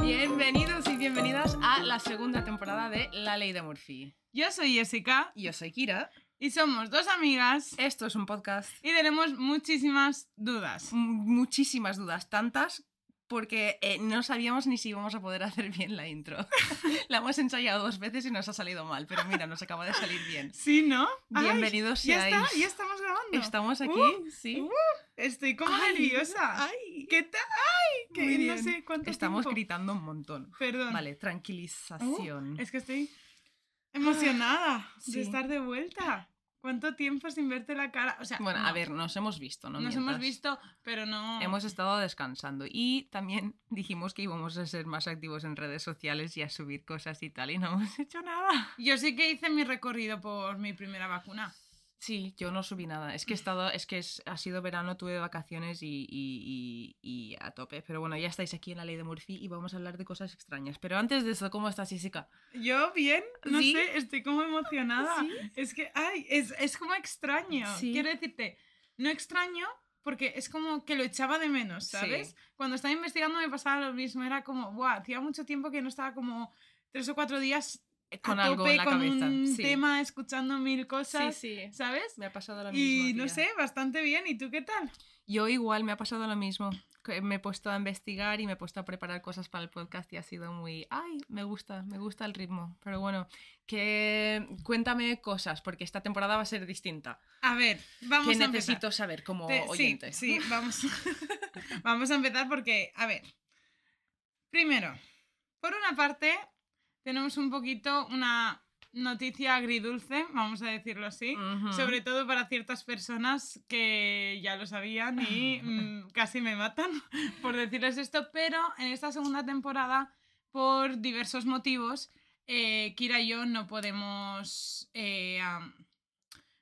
Bienvenidos y bienvenidas a la segunda temporada de La Ley de Murphy. Yo soy Jessica Yo soy Kira. y somos dos amigas Esto es un podcast. y tenemos muchísimas dudas. M- Muchísimas dudas, tantas porque eh, no sabíamos ni si íbamos a poder hacer bien la intro. la hemos ensayado dos veces y nos ha salido mal, pero mira, nos acaba de salir bien. Sí, ¿no? Ay, Bienvenidos ya está, seáis. ya estamos grabando. Estamos aquí, Uh, sí. uh, estoy como Ay, nerviosa. ay. ¿Qué tal? Ay, que Muy no bien. sé cuánto Estamos tiempo. gritando un montón. Perdón. Vale, Uh, tranquilización. es que estoy emocionada de estar de vuelta. ¿Cuánto tiempo sin verte la cara? O sea, Bueno, no, a ver, nos hemos visto, ¿no? nos hemos visto, pero no. Hemos estado descansando y también dijimos que íbamos a ser más activos en redes sociales y a subir cosas y tal y no hemos hecho nada. Yo sí que hice mi recorrido por mi primera vacuna. Sí, yo no subí nada. Es que he estado, es que es- ha sido verano, tuve vacaciones y, y- y- y a tope. Pero bueno, ya estáis aquí en la ley de Murphy y vamos a hablar de cosas extrañas. Pero antes de eso, ¿cómo estás, Jessica? Yo bien, no ¿Sí? sé, estoy como emocionada. ¿Sí? Es que, ay, es, es como extraño. Sí. Quiero decirte, no extraño porque es como que lo echaba de menos. ¿sabes? Cuando estaba investigando me pasaba lo mismo, era como, buah, hacía mucho tiempo que no estaba como tres o cuatro días Con a algo en la con cabeza. un sí. tema, escuchando mil sí, cosas, sí. ¿sabes? Me ha pasado lo mismo. Y no sé, bastante bien. ¿Y tú qué tal? Yo igual me ha pasado lo mismo. Me he puesto a investigar y me he puesto a preparar cosas para el podcast y ha sido muy, ay, me gusta, me gusta el ritmo. Pero bueno, que cuéntame cosas porque esta temporada va a ser distinta. A ver, vamos que a empezar. necesito saber como Te- oyente. Sí, sí, vamos. vamos a empezar porque, a ver. Primero, por una parte, tenemos un poquito una noticia agridulce, vamos a decirlo así. Sobre todo para ciertas personas que ya lo sabían y mm, casi me matan por decirles esto, pero en esta segunda temporada, por diversos motivos, eh, Kira y yo no podemos, eh,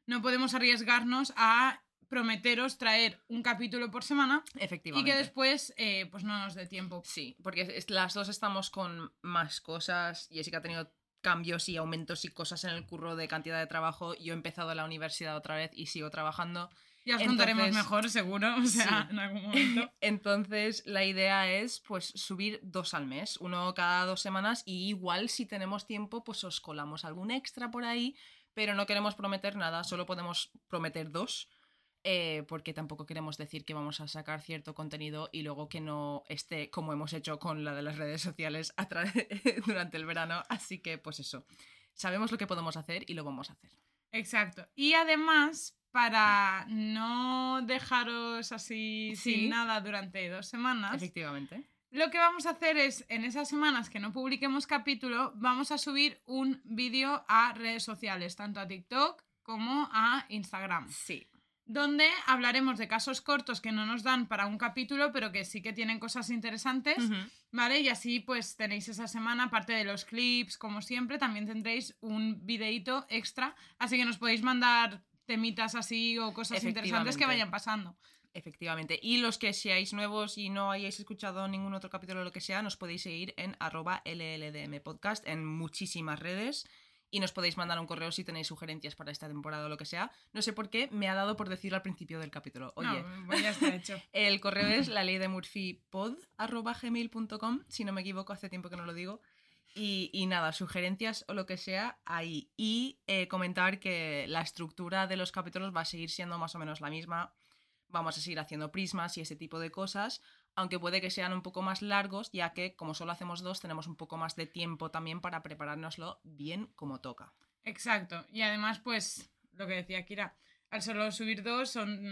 no podemos arriesgarnos a prometeros traer un capítulo por semana y Efectivamente. que después eh, pues no nos dé tiempo. Sí, porque las dos estamos con más cosas. Jessica ha tenido cambios y aumentos y cosas en el curro de cantidad de trabajo. Yo he empezado la universidad otra vez y sigo trabajando. Ya os contaremos Entonces- mejor, seguro, o sea, Sí. en algún momento. Entonces, la idea es pues subir dos al mes, uno cada dos semanas y igual si tenemos tiempo pues os colamos algún extra por ahí, pero no queremos prometer nada, solo podemos prometer dos. Eh, porque tampoco queremos decir que vamos a sacar cierto contenido y luego que no esté como hemos hecho con la de las redes sociales a durante el verano. Así que, pues eso, sabemos lo que podemos hacer y lo vamos a hacer. Exacto. Y además, para no dejaros así Sí. sin nada durante dos semanas, Efectivamente. lo que vamos a hacer es, en esas semanas que no publiquemos capítulo, vamos a subir un vídeo a redes sociales, tanto a TikTok como a Instagram, Sí. Donde hablaremos de casos cortos que no nos dan para un capítulo, pero que sí que tienen cosas interesantes. ¿Vale? Y así pues tenéis esa semana, aparte de los clips, como siempre, también tendréis un videíto extra, así que nos podéis mandar temitas así o cosas interesantes que vayan pasando. Efectivamente. Y los que seáis nuevos y no hayáis escuchado ningún otro capítulo o lo que sea, nos podéis seguir en arroba LLDM Podcast en muchísimas redes. Y nos podéis mandar un correo si tenéis sugerencias para esta temporada o lo que sea. No sé por qué, me ha dado por decirlo al principio del capítulo. Oye, No, pues ya está hecho. el correo es la ley de Murphy pod gmail.com, si no me equivoco, hace tiempo que no lo digo. Y, y nada, sugerencias o lo que sea ahí. Y eh, comentar que la estructura de los capítulos va a seguir siendo más o menos la misma. Vamos a seguir haciendo prismas y ese tipo de cosas, aunque puede que sean un poco más largos, ya que como solo hacemos dos, tenemos un poco más de tiempo también para preparárnoslo bien como toca. Exacto. Y además, pues, lo que decía Kira, al solo subir dos son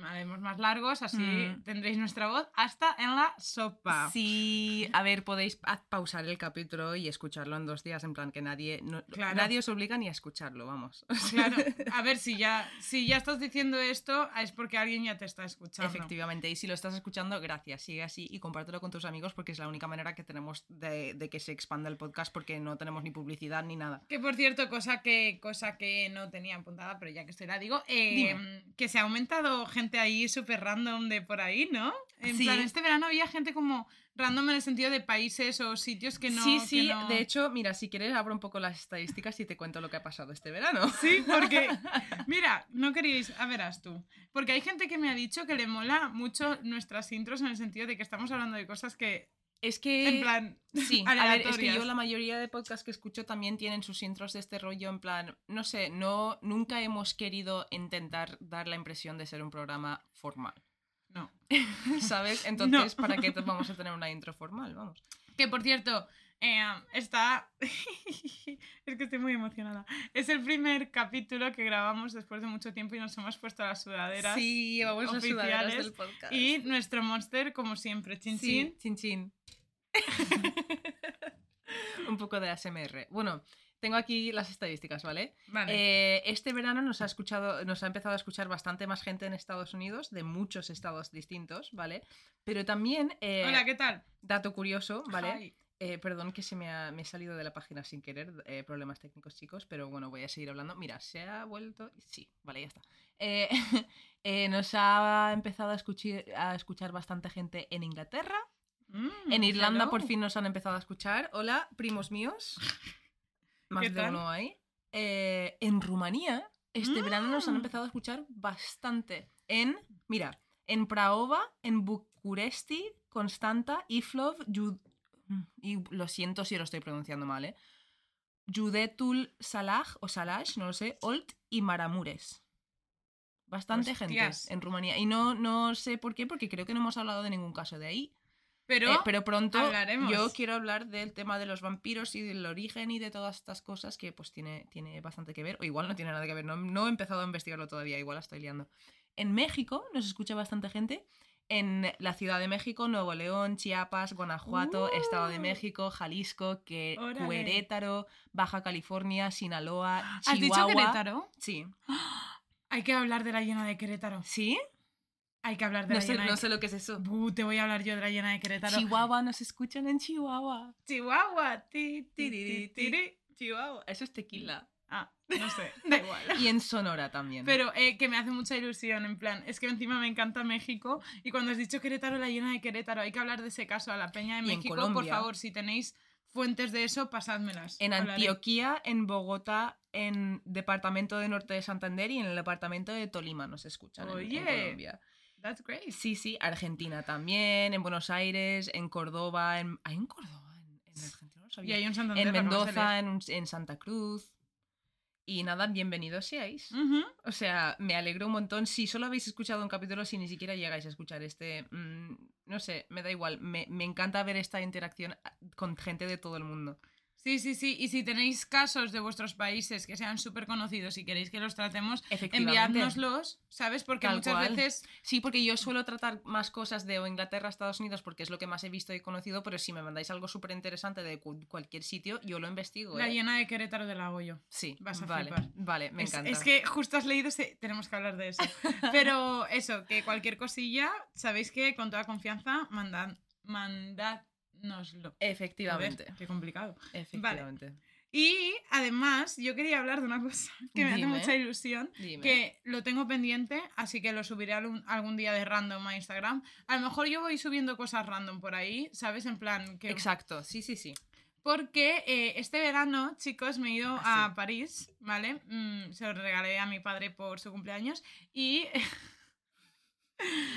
mm, haremos más largos, así Mm. tendréis nuestra voz hasta en la sopa. Sí, a ver, podéis pa- pausar el capítulo y escucharlo en dos días, en plan que nadie, no- Claro. nadie os obliga ni a escucharlo, vamos. Claro, a ver si ya, si ya estás diciendo esto, es porque alguien ya te está escuchando. Efectivamente, y si lo estás escuchando, gracias, sigue así y compártelo con tus amigos porque es la única manera que tenemos de, de que se expanda el podcast porque no tenemos ni publicidad ni nada. Que por cierto, cosa que, cosa que no tenía apuntada, pero ya que estoy la digo, eh, que se ha aumentado gente ahí súper random de por ahí, ¿no? En Sí. plan, este verano había gente como random en el sentido de países o sitios que no. sí, que sí, no- de hecho, mira, si quieres abro un poco las estadísticas y te cuento lo que ha pasado este verano. Sí, porque, mira, no queríais, a verás tú, porque hay gente que me ha dicho que le mola mucho nuestras intros en el sentido de que estamos hablando de cosas que, Es que... en plan, Sí, a ver, es que yo la mayoría de podcasts que escucho también tienen sus intros de este rollo en plan, no sé, no, nunca hemos querido intentar dar la impresión de ser un programa formal, no. ¿sabes? Entonces, ¿para qué vamos a tener una intro formal? Vamos. Que por cierto, eh, está. es que estoy muy emocionada. Es el primer capítulo que grabamos después de mucho tiempo y nos hemos puesto las sudaderas. Sí, llevamos las sudaderas del podcast. Y nuestro monster, como siempre, chin Sí, chin. chin chin. un poco de ASMR. Bueno, tengo aquí las estadísticas, ¿vale? Vale. Eh, este verano nos ha escuchado, nos ha empezado a escuchar bastante más gente en Estados Unidos, de muchos estados distintos, ¿vale? Pero también, eh, Hola, ¿qué tal? dato curioso, ¿vale? Hi. Eh, perdón que se me ha, me he salido de la página sin querer, eh, problemas técnicos chicos, pero bueno, voy a seguir hablando. Mira, se ha vuelto... Sí, vale, ya está. Eh, nos ha empezado a escuchar, a escuchar bastante gente en Inglaterra, Mm, en Irlanda hello. por fin nos han empezado a escuchar. Hola, primos míos. Más ¿Qué de tal? uno ahí. En Rumanía, este verano nos han Mm. empezado a escuchar bastante. En, mira, en Praova, en Bucuresti, Constanta, Iflov, Jud- y lo siento si lo estoy pronunciando mal, ¿eh? Judetul Salah o Salash, no lo sé, Olt y Maramures. Bastante Hostias. gente en Rumanía. Y no, no sé por qué, porque creo que no hemos hablado de ningún caso de ahí. Pero, Eh, pero pronto hablaremos. yo quiero hablar del tema de los vampiros y del origen y de todas estas cosas que pues tiene, tiene bastante que ver, o igual no tiene nada que ver, no, no he empezado a investigarlo todavía, igual la estoy liando. En México nos escucha bastante gente, en la Ciudad de México, Nuevo León, Chiapas, Guanajuato, Estado de Uh. México, Jalisco, que, Órale. Querétaro, Baja California, Sinaloa, ¿Has dicho Chihuahua. Querétaro? Sí. Hay que hablar de la llena de Querétaro. ¿Sí? Hay que hablar de No la sé, llena no de sé lo que es eso. Buh, te voy a hablar yo de la llena de Querétaro. Chihuahua, nos escuchan en Chihuahua. Chihuahua. Ti, ti, ti, ti. Chihuahua. Eso es tequila. Ah, no sé, da igual. Y en Sonora también. Pero eh, que me hace mucha ilusión, en plan, es que encima me encanta México y cuando has dicho Querétaro, la llena de Querétaro, hay que hablar de ese caso a la Peña de Y México, por favor, si tenéis fuentes de eso, pasádmelas. en Hablaré. Antioquía, en Bogotá, en departamento de Norte de Santander y en el departamento de Tolima nos escuchan. en- en Oye. Colombia. That's great. Sí, sí, Argentina también, en Buenos Aires, en Córdoba, en... ¿Hay en Córdoba? En, en Argentina no lo Y sabía. hay un Santander. en Mendoza, en, en Santa Cruz. Y nada, bienvenidos seáis. O sea, me alegro un montón. Si solo habéis escuchado un capítulo, si ni siquiera llegáis a escuchar este, mm, no sé, me da igual. Me, me encanta ver esta interacción ah, con gente de todo el mundo. Sí, sí, sí. Y si tenéis casos de vuestros países que sean súper conocidos y queréis que los tratemos, enviádnoslos, ¿sabes? Porque Tal muchas cual. veces Sí, porque yo suelo tratar más cosas de o Inglaterra, Estados Unidos, porque es lo que más he visto y conocido, pero si me mandáis algo súper interesante de cu- cualquier sitio, yo lo investigo. la ¿eh? llena de Querétaro de la hago yo. Sí, vas a vale, flipar. vale, me es, encanta. es que justo has leído ese... Tenemos que hablar de eso. Pero eso, que cualquier cosilla, sabéis que con toda confianza, mandad, mandádnoslo. Efectivamente, qué complicado. efectivamente. Y además, yo quería hablar de una cosa que me hace Dime. mucha ilusión, Dime. que lo tengo pendiente, así que lo subiré algún, día de random a Instagram. A lo mejor yo voy subiendo cosas random por ahí, ¿sabes? En plan, que... Exacto, sí, sí, sí. Porque eh, este verano, chicos, me he ido Ah, a París, ¿vale? Mm, se lo regalé a mi padre por su cumpleaños y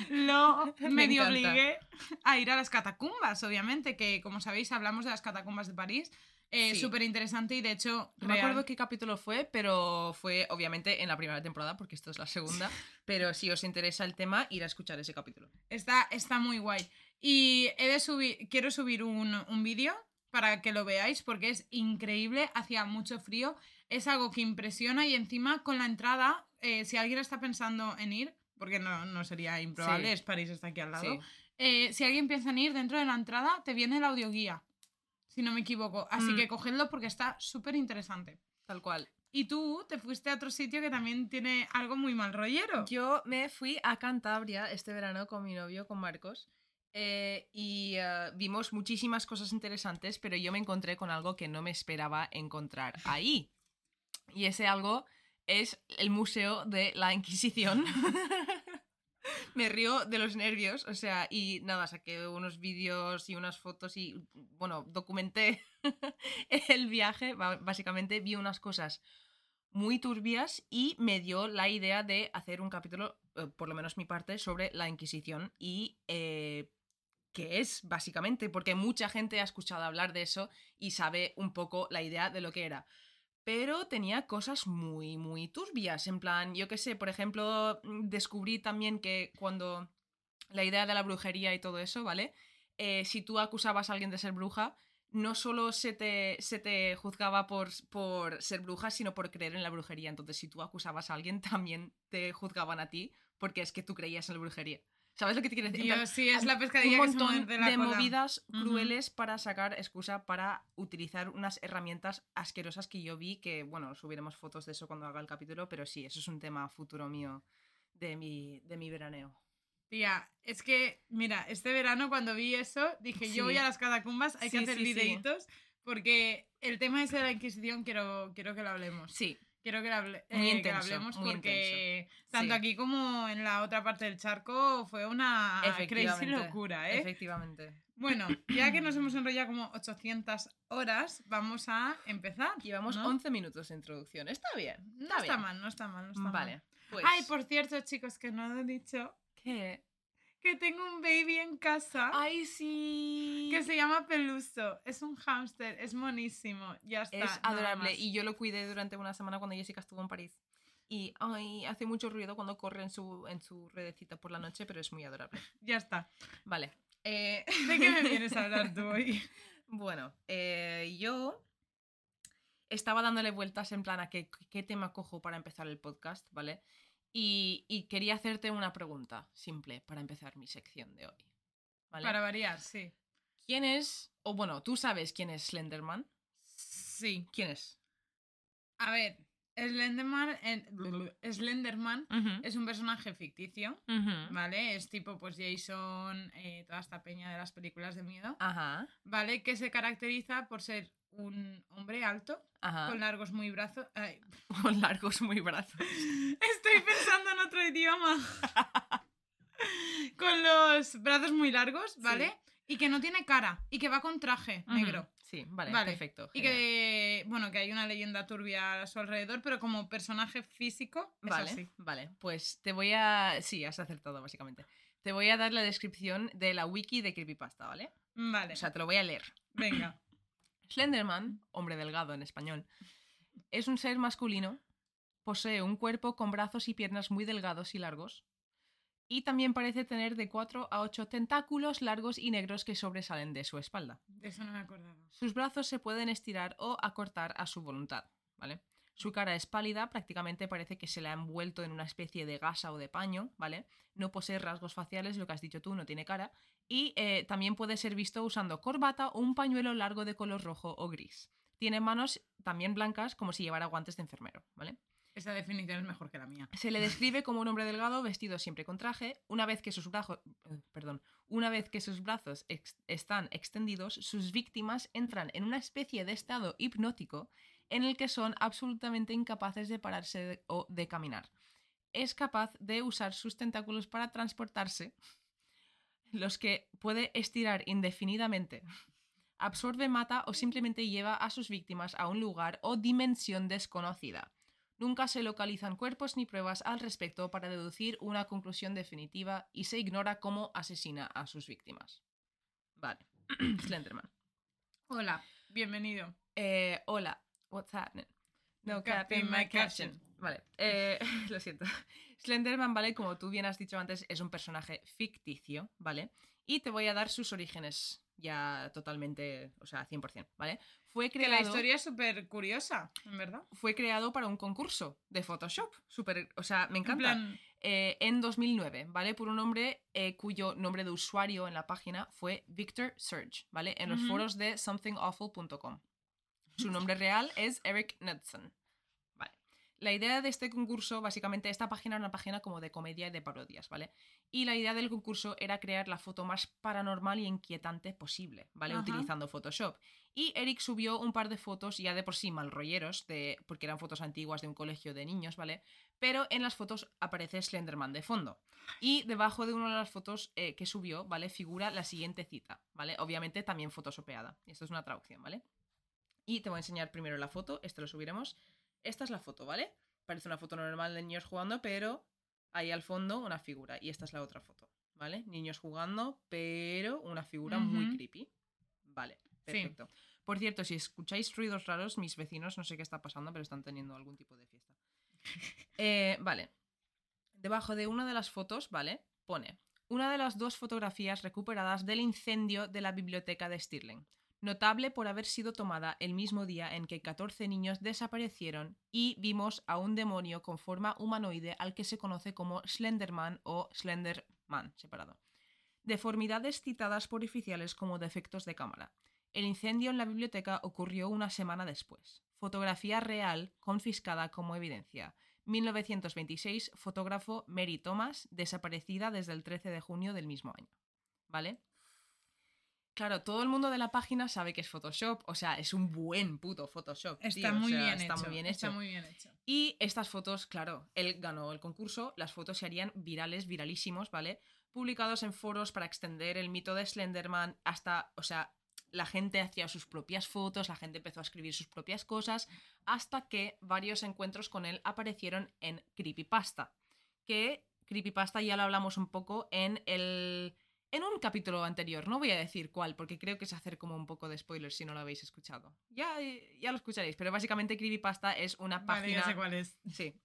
lo Me medio encanta. obligué a ir a las catacumbas, obviamente, que como sabéis hablamos de las catacumbas de París. Eh, Sí. Súper interesante y de hecho... No me acuerdo qué capítulo fue, pero fue obviamente en la primera temporada, porque esto es la segunda. pero si os interesa el tema, ir a escuchar ese capítulo. Está, está muy guay. Y he de subir, quiero subir un, un vídeo para que lo veáis porque es increíble, hacía mucho frío, es algo que impresiona y encima con la entrada eh, si alguien está pensando en ir, porque no, no sería improbable, Sí. es París, está aquí al lado. Sí. eh, si alguien piensa en ir, dentro de la entrada te viene el audioguía, si no me equivoco. Así Mm. que cogedlo porque está súper interesante. Tal cual. Y tú te fuiste a otro sitio que también tiene algo muy mal rollero. Yo me fui a Cantabria este verano con mi novio, con Marcos, eh, y eh, vimos muchísimas cosas interesantes, pero yo me encontré con algo que no me esperaba encontrar ahí. Y ese algo es el Museo de la Inquisición. me río de los nervios, o sea, y nada, saqué unos vídeos y unas fotos y, bueno, documenté el viaje, básicamente vi unas cosas muy turbias y me dio la idea de hacer un capítulo, eh, por lo menos mi parte, sobre la Inquisición y eh, qué es, básicamente, porque mucha gente ha escuchado hablar de eso y sabe un poco la idea de lo que era. Pero tenía cosas muy, muy turbias. En plan, yo qué sé, por ejemplo, mm, descubrí también que cuando la idea de la brujería y todo eso, ¿vale? Eh, si tú acusabas a alguien de ser bruja, no solo se te, se te juzgaba por, por ser bruja, sino por creer en la brujería. Entonces, si tú acusabas a alguien, también te juzgaban a ti porque es que tú creías en la brujería. ¿Sabes lo que te quiero decir? Sí, es la un pescadilla que se montón muerde la de movidas crueles para sacar excusa para utilizar unas herramientas asquerosas que yo vi que, bueno, subiremos fotos de eso cuando haga el capítulo, pero sí, eso es un tema futuro mío de mi, de mi veraneo. Tía, es que, mira, este verano cuando vi eso, dije, yo voy a las catacumbas, hay que hacer sí. videitos, porque el tema ese de la Inquisición quiero, quiero que lo hablemos. Sí, Quiero que hable- eh, que hablemos porque tanto Sí. aquí como en la otra parte del charco fue una crazy locura, ¿eh? Efectivamente. Bueno, ya que nos hemos enrollado como 800 horas, vamos a empezar. Llevamos ¿no? 11 minutos de introducción. Está bien. No Está, mal, no está mal, no está mal. Vale. Pues, Ay, por cierto, chicos, que no he dicho ¿Qué? Que tengo un baby en casa. Ay, sí. Que se llama Peluso. Es un hámster, es monísimo. Ya está. Es adorable. Y yo lo cuidé durante una semana cuando Jessica estuvo en París. Y ay, hace mucho ruido cuando corre en su, en su redecita por la noche, pero es muy adorable. Ya está. Vale. eh, ¿De qué me vienes a hablar tú hoy? Bueno, eh, yo estaba dándole vueltas en plan a qué, qué tema cojo para empezar el podcast, ¿vale? Y, y quería hacerte una pregunta simple para empezar mi sección de hoy. ¿vale? Para variar, sí. ¿Quién es, o bueno, tú sabes quién es Slenderman? Sí. ¿Quién es? A ver, Slenderman, en- Slenderman es un personaje ficticio. ¿vale? Es tipo, pues, Jason, eh, toda esta peña de las películas de miedo, Ajá, ¿vale? Que se caracteriza por ser un hombre alto, ajá. con largos muy brazos. Con largos muy brazos. Estoy pensando en otro idioma. con los brazos muy largos, ¿vale? Sí. Y que no tiene cara. Y que va con traje negro. Sí, vale, Vale. perfecto. Y genial. que, bueno, que hay una leyenda turbia a su alrededor, pero como personaje físico es Vale, así. vale. Pues te voy a. Sí, has acertado, básicamente. Te voy a dar la descripción de la wiki de Creepypasta, ¿vale? Vale, O sea, te lo voy a leer. venga. Slenderman, hombre delgado en español, es un ser masculino, posee un cuerpo con brazos y piernas muy delgados y largos, y también parece tener de 4 a 8 tentáculos largos y negros que sobresalen de su espalda. De eso no me acordaba. Sus brazos se pueden estirar o acortar a su voluntad, ¿vale? Su cara es pálida, prácticamente parece que se le ha envuelto en una especie de gasa o de paño, ¿vale? No posee rasgos faciales, lo que has dicho tú, no tiene cara. Y eh, también puede ser visto usando corbata o un pañuelo largo de color rojo o gris. Tiene manos también blancas, como si llevara guantes de enfermero, ¿vale? Esa definición es mejor que la mía. Se le describe como un hombre delgado vestido siempre con traje. Una vez que sus brazos, eh, perdón, una vez que sus brazos ex- están extendidos, sus víctimas entran en una especie de estado hipnótico en el que son absolutamente incapaces de pararse de- o de caminar. Es capaz de usar sus tentáculos para transportarse, los que puede estirar indefinidamente. Absorbe, mata o simplemente lleva a sus víctimas a un lugar o dimensión desconocida. Nunca se localizan cuerpos ni pruebas al respecto para deducir una conclusión definitiva y se ignora cómo asesina a sus víctimas. Vale. Slenderman. Hola, bienvenido. Eh, hola, what's happening? No cap in my caption. Vale, eh, lo siento. Slenderman, ¿vale? Como tú bien has dicho antes, es un personaje ficticio, ¿vale? Y te voy a dar sus orígenes ya totalmente, o sea, 100%, ¿vale? Fue Que creado, la historia es súper curiosa, en verdad. fue creado para un concurso de Photoshop. Súper, o sea, me En encanta. plan, Eh, en 2009, ¿vale? Por un hombre eh, cuyo nombre de usuario en la página fue Victor Surge, ¿vale? En los foros de somethingawful.com. Su nombre real es Eric Knudsen. Vale. La idea de este concurso, básicamente, esta página era una página como de comedia y de parodias, ¿vale? Y la idea del concurso era crear la foto más paranormal y inquietante posible, ¿vale? Ajá. Utilizando Photoshop. Y Eric subió un par de fotos ya de por sí mal rolleros, de, porque eran fotos antiguas de un colegio de niños, ¿vale? Pero en las fotos aparece Slenderman de fondo. Y debajo de una de las fotos eh, que subió, ¿vale? Figura la siguiente cita, ¿vale? Obviamente también photoshopeada. Esto es una traducción, ¿vale? Y te voy a enseñar primero la foto, esto lo subiremos. Esta es la foto, ¿vale? Parece una foto normal de niños jugando, pero ahí al fondo una figura. Y esta es la otra foto, ¿vale? Niños jugando, pero una figura muy creepy. Vale, perfecto. Por cierto, si escucháis ruidos raros, mis vecinos no sé qué está pasando, pero están teniendo algún tipo de fiesta. Eh, vale. Debajo de una de las fotos, ¿vale? Pone una de las dos fotografías recuperadas del incendio de la biblioteca de Stirling, notable por haber sido tomada el mismo día en que 14 niños desaparecieron y vimos a un demonio con forma humanoide al que se conoce como Slenderman o Slenderman separado. Deformidades citadas por oficiales como defectos de cámara. El incendio en la biblioteca ocurrió una semana después. Fotografía real confiscada como evidencia. 1926, fotógrafo Mary Thomas, desaparecida desde el 13 de junio del mismo año. ¿Vale? Claro, todo el mundo de la página sabe que es Photoshop, o sea, es un buen puto Photoshop. está tío, o muy sea, bien está hecho. muy bien Está hecho. muy bien hecho. Y estas fotos, claro, él ganó el concurso, las fotos se harían virales, viralísimos, ¿vale? Publicados en foros para extender el mito de Slenderman hasta, o sea, la gente hacía sus propias fotos, la gente empezó a escribir sus propias cosas, hasta que varios encuentros con él aparecieron en Creepypasta. Que Creepypasta ya lo hablamos un poco en el... En un capítulo anterior, no voy a decir cuál, porque creo que es hacer como un poco de spoiler si no lo habéis escuchado. Ya, ya lo escucharéis, pero básicamente Creepypasta es una Vale, página... ya sé cuál es. Sí.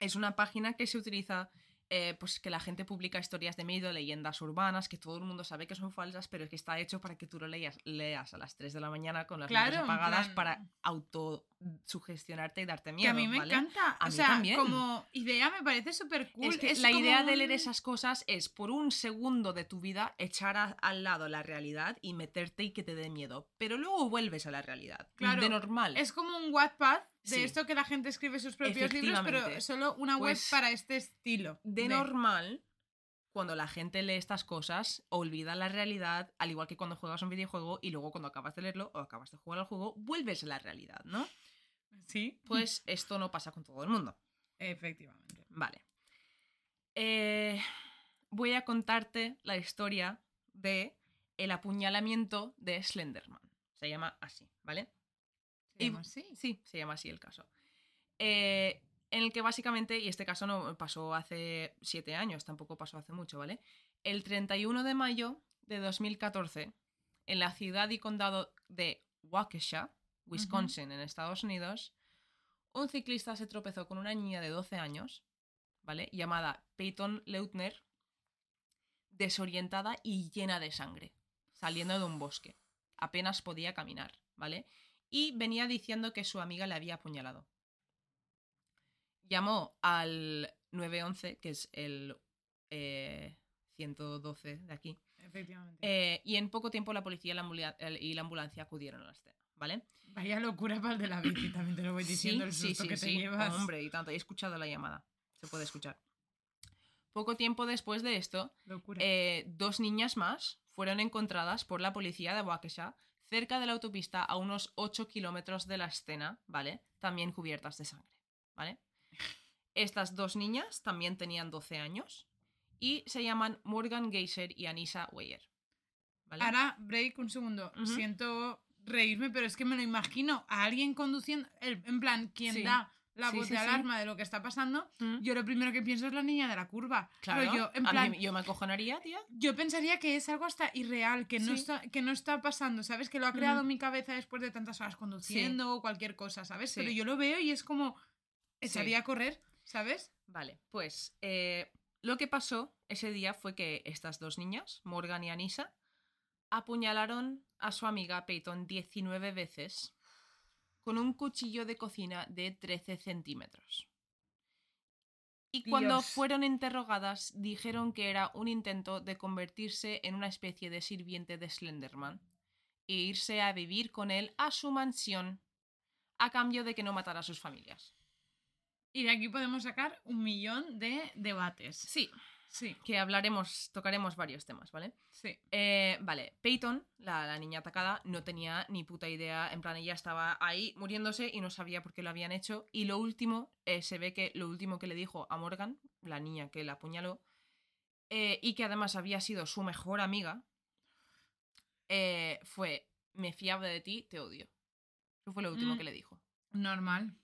Es una página que se utiliza, eh, pues que la gente publica historias de miedo, leyendas urbanas, que todo el mundo sabe que son falsas, pero que está hecho para que tú lo leas, leas a las 3 de la mañana con las Claro, luces apagadas plan- para autosugestionarte y darte Que miedo. a mí me ¿vale? encanta. A o mí sea, también. como idea me parece súper cool. Es que Es la como idea de leer esas cosas es por un segundo de tu vida echar a- al lado la realidad y meterte y que te dé miedo, pero luego vuelves a la realidad. Claro, de normal. Es como un Wattpad de Sí. esto que la gente escribe sus propios libros, pero solo una web Pues, para este estilo. de normal, cuando la gente lee estas cosas, olvida la realidad, al igual que cuando juegas un videojuego y luego cuando acabas de leerlo o acabas de jugar al juego, vuelves a la realidad, ¿no? Sí, Pues esto no pasa con todo el mundo. efectivamente. Vale. Eh, voy a contarte la historia de el apuñalamiento de Slenderman. Se llama así, ¿vale? Se Y- llama así. Sí, se llama así el caso. Eh, en el que básicamente, y este caso no pasó hace siete años, tampoco pasó hace mucho, ¿vale? El 31 de mayo de 2014, en la ciudad y condado de Waukesha, Wisconsin, en Estados Unidos, un ciclista se tropezó con una niña de 12 años, ¿vale? Llamada Peyton Leutner, desorientada y llena de sangre, saliendo de un bosque. Apenas podía caminar, ¿vale? Y venía diciendo que su amiga le había apuñalado. Llamó al 911, que es el eh, 112 de aquí, Efectivamente. eh, y en poco tiempo la policía y la y ambulancia acudieron a la escena, ¿vale? Vaya locura para el de la bici, también te lo voy diciendo el susto que te llevas. Hombre, y tanto. He escuchado la llamada. Se puede escuchar. Poco tiempo después de esto, eh, dos niñas más fueron encontradas por la policía de Waukesha cerca de la autopista a unos 8 kilómetros de la escena, ¿vale? También cubiertas de sangre, ¿vale? Estas dos niñas también tenían 12 años y se llaman Morgan Geyser y Anissa Weyer. ¿vale? Ahora, break un segundo. Siento reírme, pero es que me lo imagino a alguien conduciendo, el- en plan, quien Sí. da la Sí, voz sí, de sí. alarma de lo que está pasando, Mm. yo lo primero que pienso es la niña de la curva. Claro, Pero yo, en a plan, mí- yo me acojonaría, tía. yo pensaría que es algo hasta irreal, que no, está, que no está pasando, ¿sabes? Que lo ha creado mi cabeza después de tantas horas conduciendo o cualquier cosa, ¿sabes? Pero yo lo veo y es como, Sí. echaría a correr, ¿sabes? Vale, pues eh, lo que pasó ese día fue que estas dos niñas, Morgan y Anisa, apuñalaron a su amiga Peyton 19 veces con un cuchillo de cocina de 13 centímetros. Y cuando fueron interrogadas dijeron que era un intento de convertirse en una especie de sirviente de Slenderman e irse a vivir con él a su mansión a cambio de que no matara a sus familias. Y de aquí podemos sacar un millón de debates. Sí, Sí, que hablaremos, tocaremos varios temas, ¿vale? sí. Eh, vale, Peyton, la, la niña atacada, no tenía ni puta idea, en plan ella estaba ahí muriéndose y no sabía por qué lo habían hecho. Y lo último, eh, se ve que lo último que le dijo a Morgan, la niña que la apuñaló, eh, y que además había sido su mejor amiga, fue, me fiaba de ti, te odio. Eso fue lo último Mm. que le dijo. Normal.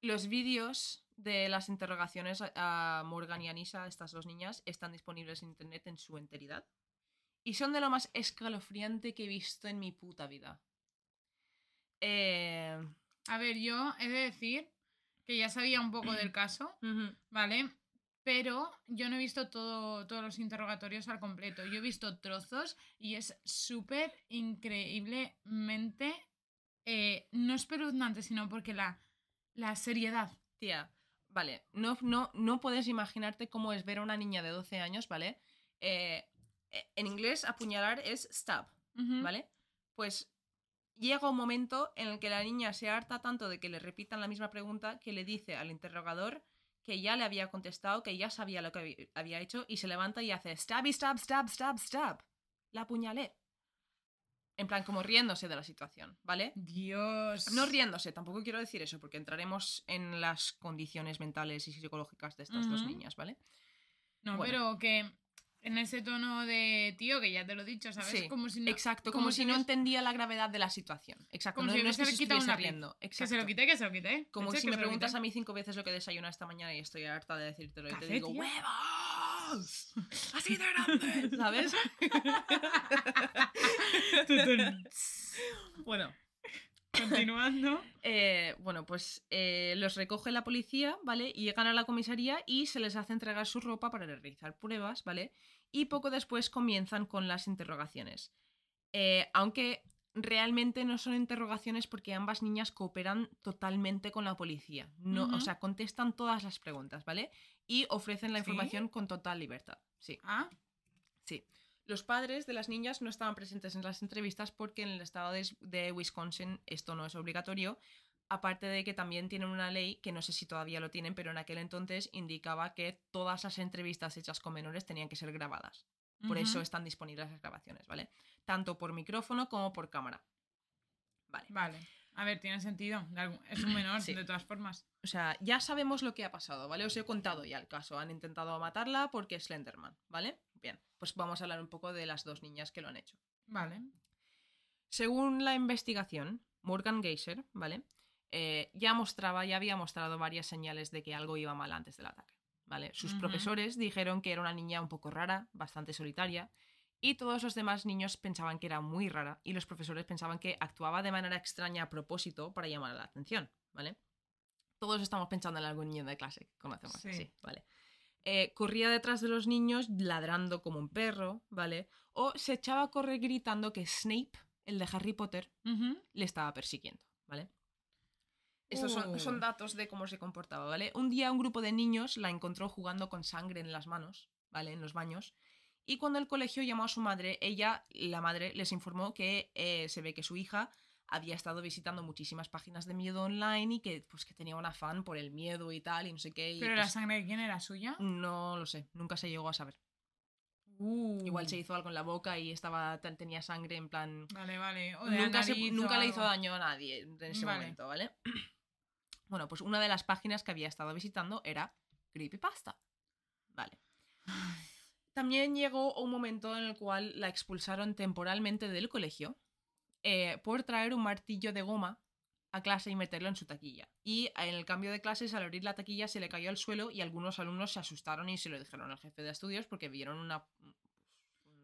Los vídeos de las interrogaciones a- Morgan y Anisa, estas dos niñas, están disponibles en internet en su enteridad. Y son de lo más escalofriante que he visto en mi puta vida. Eh, A ver, yo he de decir que ya sabía un poco del caso, ¿vale? Pero yo no he visto todo, todos los interrogatorios al completo. Yo he visto trozos y es súper increíblemente. eh, no espeluznante, sino porque la, la seriedad. Tía, vale, no, no, no puedes imaginarte cómo es ver a una niña de 12 años, ¿vale? Eh, eh, en inglés, apuñalar es stab. ¿vale? Pues llega un momento en el que la niña se harta tanto de que le repitan la misma pregunta que le dice al interrogador que ya le había contestado, que ya sabía lo que había hecho y se levanta y hace stab y stab, stab, stab, stab. La apuñalé. En plan, como riéndose de la situación, ¿vale? Dios. No riéndose, tampoco quiero decir eso, porque entraremos en las condiciones mentales y psicológicas de estas dos niñas, ¿vale? No, Bueno. pero que en ese tono de tío, que ya te lo he dicho, ¿sabes? Sí, como si no, Exacto, como, si no entendía la gravedad de la situación. Exacto, Como no, si no se lápiz. riendo. Que se lo quité, que se lo quité. Como Eche, si me preguntas a mí cinco veces lo que he desayunado esta mañana y estoy harta de decírtelo y te digo, tía. ¡huevos! ¡Así de grande! ¿Sabes? bueno, Continuando. Eh, bueno, pues eh, los recoge la policía, ¿vale? Y llegan a la comisaría y se les hace entregar su ropa para realizar pruebas, ¿vale? Y poco después comienzan con las interrogaciones. Eh, aunque realmente no son interrogaciones porque ambas niñas cooperan totalmente con la policía. No. O sea, contestan todas las preguntas, ¿vale? Y ofrecen la ¿Sí? información con total libertad. Sí. Ah, Sí. Los padres de las niñas no estaban presentes en las entrevistas porque en el estado de, de Wisconsin esto no es obligatorio. Aparte de que también tienen una ley, que no sé si todavía lo tienen, pero en aquel entonces indicaba que todas las entrevistas hechas con menores tenían que ser grabadas. Por eso están disponibles las grabaciones, ¿vale? Tanto por micrófono como por cámara. Vale. Vale. A ver, tiene sentido. Es un menor, Sí. de todas formas. O sea, ya sabemos lo que ha pasado, ¿vale? Os he contado ya el caso. Han intentado matarla porque es Slenderman, ¿vale? Bien, pues vamos a hablar un poco de las dos niñas que lo han hecho. Vale. Según la investigación, Morgan Geyser, ¿vale? Eh, ya mostraba, ya había mostrado varias señales de que algo iba mal antes del ataque, ¿vale? Sus profesores dijeron que era una niña un poco rara, bastante solitaria, y todos los demás niños pensaban que era muy rara, y los profesores pensaban que actuaba de manera extraña a propósito para llamar la atención, ¿vale? Todos estamos pensando en algún niño de clase que conocemos, Sí. sí, ¿vale? Eh, corría detrás de los niños ladrando como un perro, ¿vale? O se echaba a correr gritando que Snape, el de Harry Potter, le estaba persiguiendo, ¿vale? Estos son, Uh. son datos de cómo se comportaba, ¿vale? Un día un grupo de niños la encontró jugando con sangre en las manos, ¿vale? En los baños. Y cuando el colegio llamó a su madre, ella, la madre, les informó que eh, se ve que su hija había estado visitando muchísimas páginas de miedo online y que, pues, que tenía un afán por el miedo y tal, y no sé qué. y, Pero la pues, sangre de quién era suya. No lo sé, nunca se llegó a saber. Uh. Igual se hizo algo en la boca y estaba ten- tenía sangre en plan Vale, vale. O nunca, se- le hizo daño a nadie en ese Vale. momento, ¿vale? Bueno, pues una de las páginas que había estado visitando era Creepypasta. Vale. También llegó un momento en el cual la expulsaron temporalmente del colegio eh, por traer un martillo de goma a clase y meterlo en su taquilla. Y en el cambio de clases, al abrir la taquilla, se le cayó al suelo y algunos alumnos se asustaron y se lo dijeron al jefe de estudios porque vieron una...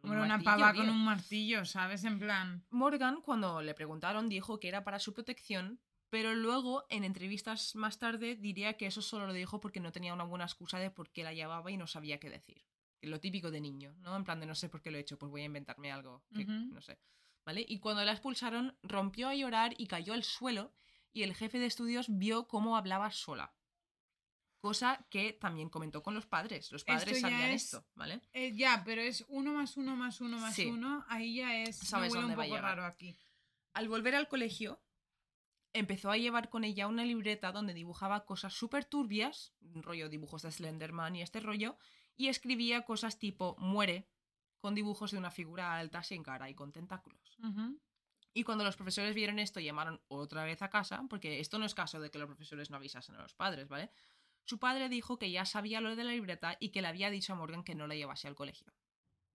un una pava tío. con un martillo, ¿sabes? En plan. Morgan, cuando le preguntaron, dijo que era para su protección, pero luego, en entrevistas más tarde, diría que eso solo lo dijo porque no tenía una buena excusa de por qué la llevaba y no sabía qué decir. Lo típico de niño, ¿no? En plan de no sé por qué lo he hecho, pues voy a inventarme algo, que no sé. ¿Vale? Y cuando la expulsaron, rompió a llorar y cayó al suelo y el jefe de estudios vio cómo hablaba sola. Cosa que también comentó con los padres. Los padres Esto sabían es- esto, ¿vale? eh, ya, pero es uno más uno más uno más Sí. uno. Ahí ya es. Sabes dónde un poco llegar. raro aquí. Al volver al colegio, empezó a llevar con ella una libreta donde dibujaba cosas súper turbias, rollo dibujos de Slenderman y este rollo, y escribía cosas tipo muere, con dibujos de una figura alta sin cara y con tentáculos. Y cuando los profesores vieron esto, llamaron otra vez a casa, porque esto no es caso de que los profesores no avisasen a los padres, ¿vale? Su padre dijo que ya sabía lo de la libreta y que le había dicho a Morgan que no la llevase al colegio.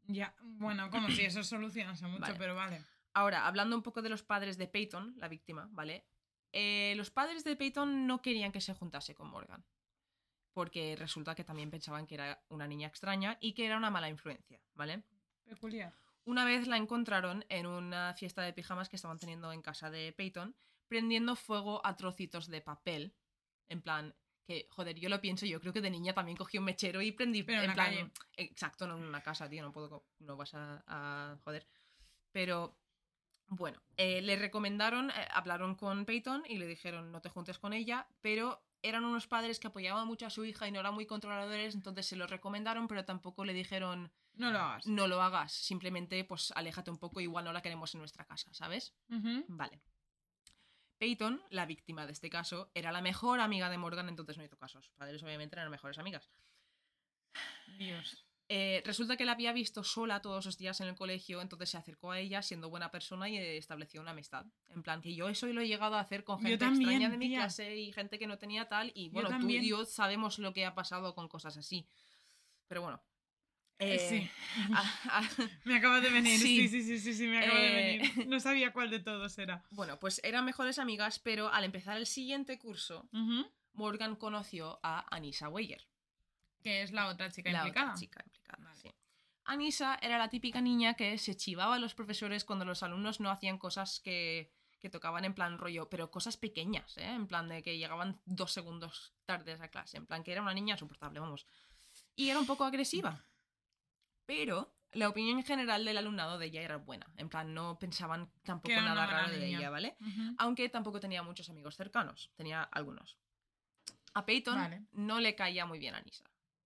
Ya, bueno, como si eso solucionase mucho, Vale. pero vale. Ahora, hablando un poco de los padres de Peyton, la víctima, ¿vale? Eh, los padres de Peyton no querían que se juntase con Morgan. Porque resulta que también pensaban que era una niña extraña y que era una mala influencia, ¿vale? Peculiar. Una vez la encontraron en una fiesta de pijamas que estaban teniendo en casa de Peyton, prendiendo fuego a trocitos de papel. En plan, que, joder, yo lo pienso, yo creo que de niña también cogí un mechero y prendí. Pero en en la plan, calle. Exacto, no en una casa, tío, no puedo, no vas a, a joder. Pero, bueno, eh, le recomendaron, eh, hablaron con Peyton y le dijeron no te juntes con ella, pero eran unos padres que apoyaban mucho a su hija y no eran muy controladores, entonces se lo recomendaron, pero tampoco le dijeron No lo hagas. no lo hagas, simplemente pues aléjate un poco, igual no la queremos en nuestra casa, ¿sabes? Vale. Peyton, la víctima de este caso, era la mejor amiga de Morgan, entonces no hizo caso. Sus padres obviamente eran mejores amigas. Dios. Eh, resulta que la había visto sola todos los días en el colegio, entonces se acercó a ella siendo buena persona y eh, estableció una amistad. En plan, que yo eso lo he llegado a hacer con gente también, extraña de mi tía. clase y gente que no tenía tal. Y bueno, tú y yo sabemos lo que ha pasado con cosas así. Pero bueno. Eh, sí. a- a- Me acaba de venir. Sí, Sí. sí, sí, sí, me acaba de venir. No sabía cuál de todos era. Bueno, pues eran mejores amigas, pero al empezar el siguiente curso. Morgan conoció a Anissa Weyer, Que es la otra chica la otra implicada. chica implicada. Vale. sí. Anissa era la típica niña que se chivaba a los profesores cuando los alumnos no hacían cosas que, que tocaban en plan rollo, pero cosas pequeñas, ¿eh? En plan de que llegaban dos segundos tardes a clase, en plan que era una niña insoportable, vamos. Y era un poco agresiva. Pero la opinión general del alumnado de ella era buena, en plan no pensaban tampoco nada raro de ella, ¿vale? Aunque tampoco tenía muchos amigos cercanos, tenía algunos. A Peyton Vale. no le caía muy bien Anissa.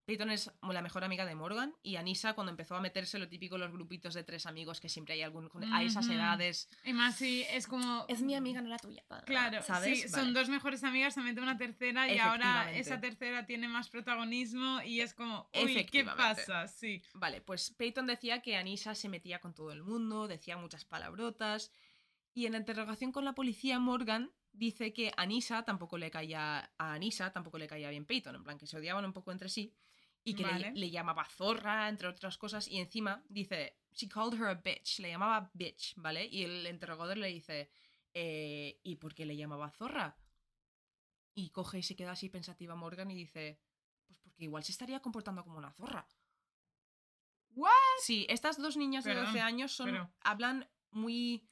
Peyton es la mejor amiga de Morgan y Anissa cuando empezó a meterse lo típico los grupitos de tres amigos que siempre hay algún a esas edades. Y más si es como. Es mi amiga, no la tuya. Claro, ¿sabes? sí, Vale. son dos mejores amigas, se mete una tercera y ahora esa tercera tiene más protagonismo y es como, uy, ¿qué pasa? Sí. Vale, pues Peyton decía que Anissa se metía con todo el mundo, decía muchas palabrotas. Y en la interrogación con la policía, Morgan dice que Anissa tampoco le caía. A Anissa tampoco le caía bien Peyton, en plan que se odiaban un poco entre sí. Y que le- Vale. le, llamaba zorra, entre otras cosas. Y encima dice, she called her a bitch, le llamaba bitch, ¿vale? Y el interrogador le dice, "Eh, ¿y por qué le llamaba zorra? Y coge y se queda así pensativa Morgan y dice, pues porque igual se estaría comportando como una zorra. ¿What? Sí, estas dos niñas de Perdón, 12 años son, pero- hablan muy...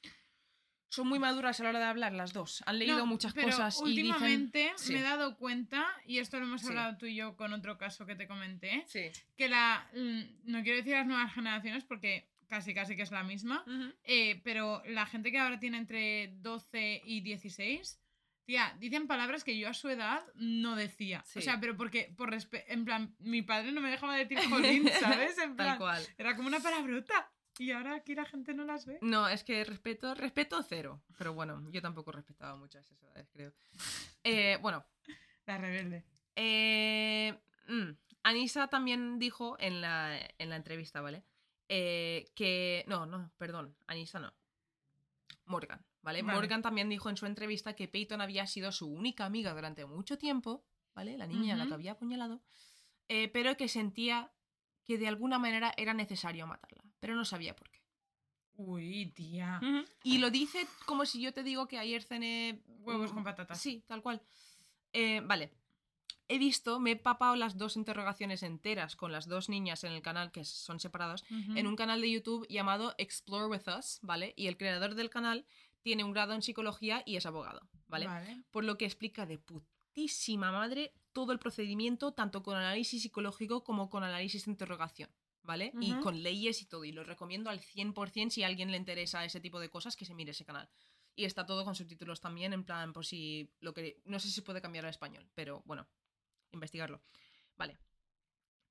Son muy maduras a la hora de hablar las dos. Han leído No, muchas pero cosas y dicen... últimamente Sí. me he dado cuenta, y esto lo hemos Sí. hablado tú y yo con otro caso que te comenté, Sí. que la. mm, No quiero decir las nuevas generaciones porque casi casi que es la misma, eh, pero la gente que ahora tiene entre 12 y 16. Tía, dicen palabras que yo a su edad no decía. Sí. O sea, pero porque, por en plan, mi padre no me dejaba decir jolín, ¿sabes? En Tal plan, cual. era como una palabrota. Y ahora aquí la gente no las ve. No, es que respeto, respeto cero. Pero bueno, yo tampoco respetaba mucho a esas edades, creo. Eh, bueno, La rebelde. Eh, mm, Anissa también dijo en la, en la entrevista, ¿vale? Eh, que. No, no, perdón. Anissa no. Morgan, ¿vale? Vale. Morgan también dijo en su entrevista que Peyton había sido su única amiga durante mucho tiempo, ¿vale? La niña a la que había apuñalado. eh, pero que sentía que de alguna manera era necesario matarla. Pero no sabía por qué. Uy, tía. Y lo dice como si yo te digo que ayer cené Huevos con patatas. Sí, tal cual. Eh, vale. He visto, me he papado las dos interrogaciones enteras con las dos niñas en el canal que son separados, Ujú. en un canal de YouTube llamado Explore With Us, ¿vale? Y el creador del canal tiene un grado en psicología y es abogado, ¿vale? Vale. Por lo que explica de putísima madre todo el procedimiento, tanto con análisis psicológico como con análisis de interrogación, ¿vale? Y con leyes y todo. Y lo recomiendo al 100% si a alguien le interesa ese tipo de cosas, que se mire ese canal. Y está todo con subtítulos también, en plan, por si lo que... No sé si se puede cambiar al español, pero bueno, investigarlo. Vale.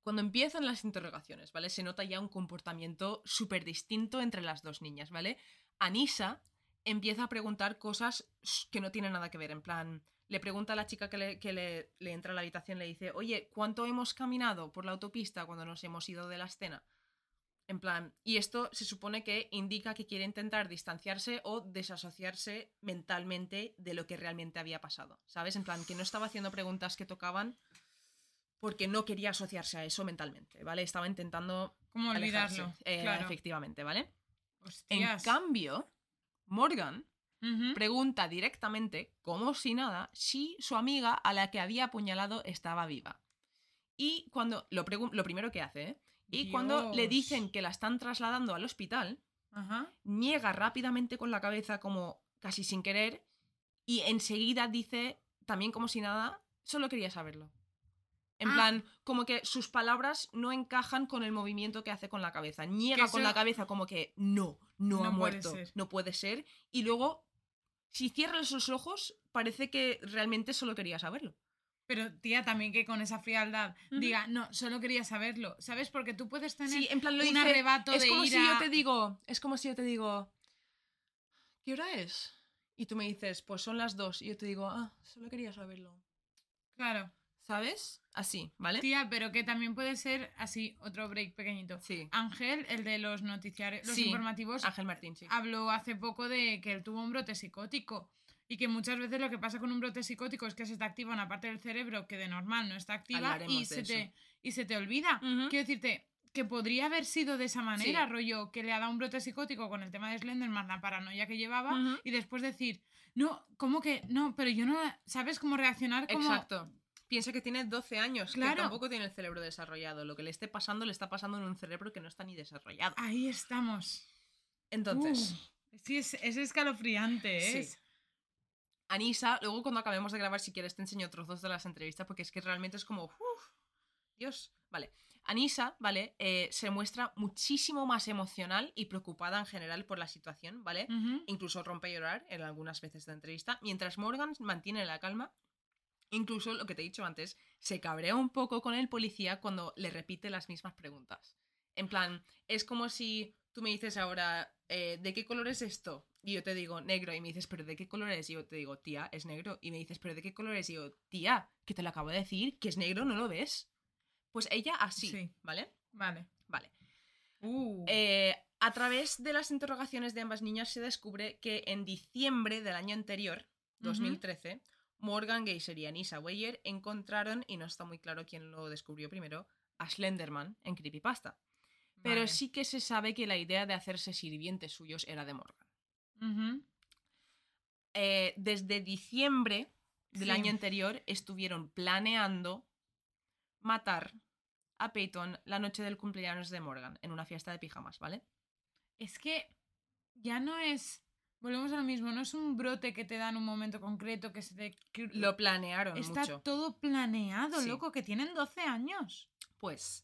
Cuando empiezan las interrogaciones, ¿vale? Se nota ya un comportamiento súper distinto entre las dos niñas, ¿vale? Anisa empieza a preguntar cosas que no tienen nada que ver, en plan... Le pregunta a la chica que, le, que le- le entra a la habitación, le dice, oye, ¿cuánto hemos caminado por la autopista cuando nos hemos ido de la escena? En plan, y esto se supone que indica que quiere intentar distanciarse o desasociarse mentalmente de lo que realmente había pasado, ¿sabes? En plan, que no estaba haciendo preguntas que tocaban porque no quería asociarse a eso mentalmente, ¿vale? Estaba intentando Como olvidarlo. eh, claro. efectivamente, ¿vale? Hostias. En cambio, Morgan Pregunta directamente, como si nada, si su amiga a la que había apuñalado estaba viva. Y cuando lo, lo primero que hace, ¿eh? Y cuando le dicen que la están trasladando al hospital, Ajá. niega rápidamente con la cabeza como casi sin querer y enseguida dice también como si nada, solo quería saberlo. En Ah. plan, como que sus palabras no encajan con el movimiento que hace con la cabeza. Niega con la cabeza como que no, no, ha No muerto, no puede ser. Y luego, si cierra sus ojos, parece que realmente solo quería saberlo. Pero, tía, también que con esa frialdad diga, no, solo quería saberlo. ¿Sabes? Porque tú puedes tener Sí, en plan lo un dice, arrebato es de como si yo te digo, es como si yo te digo, ¿qué hora es? Y tú me dices, pues son las dos. Y yo te digo, ah, solo quería saberlo. Claro. ¿Sabes? Así, ¿vale? Tía, pero que también puede ser así, otro break pequeñito. Sí. Ángel, el de los noticiarios, los Sí, informativos, Ángel Martín, sí. habló hace poco de que él tuvo un brote psicótico. Y que muchas veces lo que pasa con un brote psicótico es que se te activa una parte del cerebro que de normal no está activa y se, te, y se te olvida. Quiero decirte que podría haber sido de esa manera, Sí. rollo, que le ha dado un brote psicótico con el tema de Slenderman, la paranoia que llevaba, y después decir, no, ¿cómo que? No, pero yo no, ¿sabes cómo reaccionar? Como, Exacto. Piensa que tiene 12 años, Claro. que tampoco tiene el cerebro desarrollado. Lo que le esté pasando le está pasando en un cerebro que no está ni desarrollado. Ahí estamos. Entonces, Uh, sí, es, es escalofriante, ¿eh? Sí. Anisa, luego cuando acabemos de grabar, si quieres, te enseño trozos de las entrevistas, porque es que realmente es como. uf, Dios. Vale. Anisa, ¿vale? Eh, se muestra muchísimo más emocional y preocupada en general por la situación, ¿vale? Incluso rompe a llorar en algunas veces de la entrevista, mientras Morgan mantiene la calma. Incluso lo que te he dicho antes, se cabrea un poco con el policía cuando le repite las mismas preguntas. En plan, es como si tú me dices ahora, eh, ¿de qué color es esto? Y yo te digo, negro. Y me dices, ¿pero de qué color es? Y yo te digo, tía, es negro. Y me dices, ¿pero de qué color es? Y yo, tía, que te lo acabo de decir, que es negro, ¿no lo ves? Pues ella así, Sí. ¿vale? Vale. Vale. Uh, Eh, a través de las interrogaciones de ambas niñas se descubre que en diciembre del año anterior, 2013, Morgan Geyser y Anissa Weyer encontraron, y no está muy claro quién lo descubrió primero, a Slenderman en Creepypasta. Pero vale. sí que se sabe que la idea de hacerse sirvientes suyos era de Morgan. Eh, desde diciembre del Sí. año anterior estuvieron planeando matar a Peyton la noche del cumpleaños de Morgan en una fiesta de pijamas, ¿vale? Es que ya no es. Volvemos a lo mismo, no es un brote que te da en un momento concreto que se te. Lo planearon Está mucho. todo planeado, Sí. loco, que tienen 12 años. Pues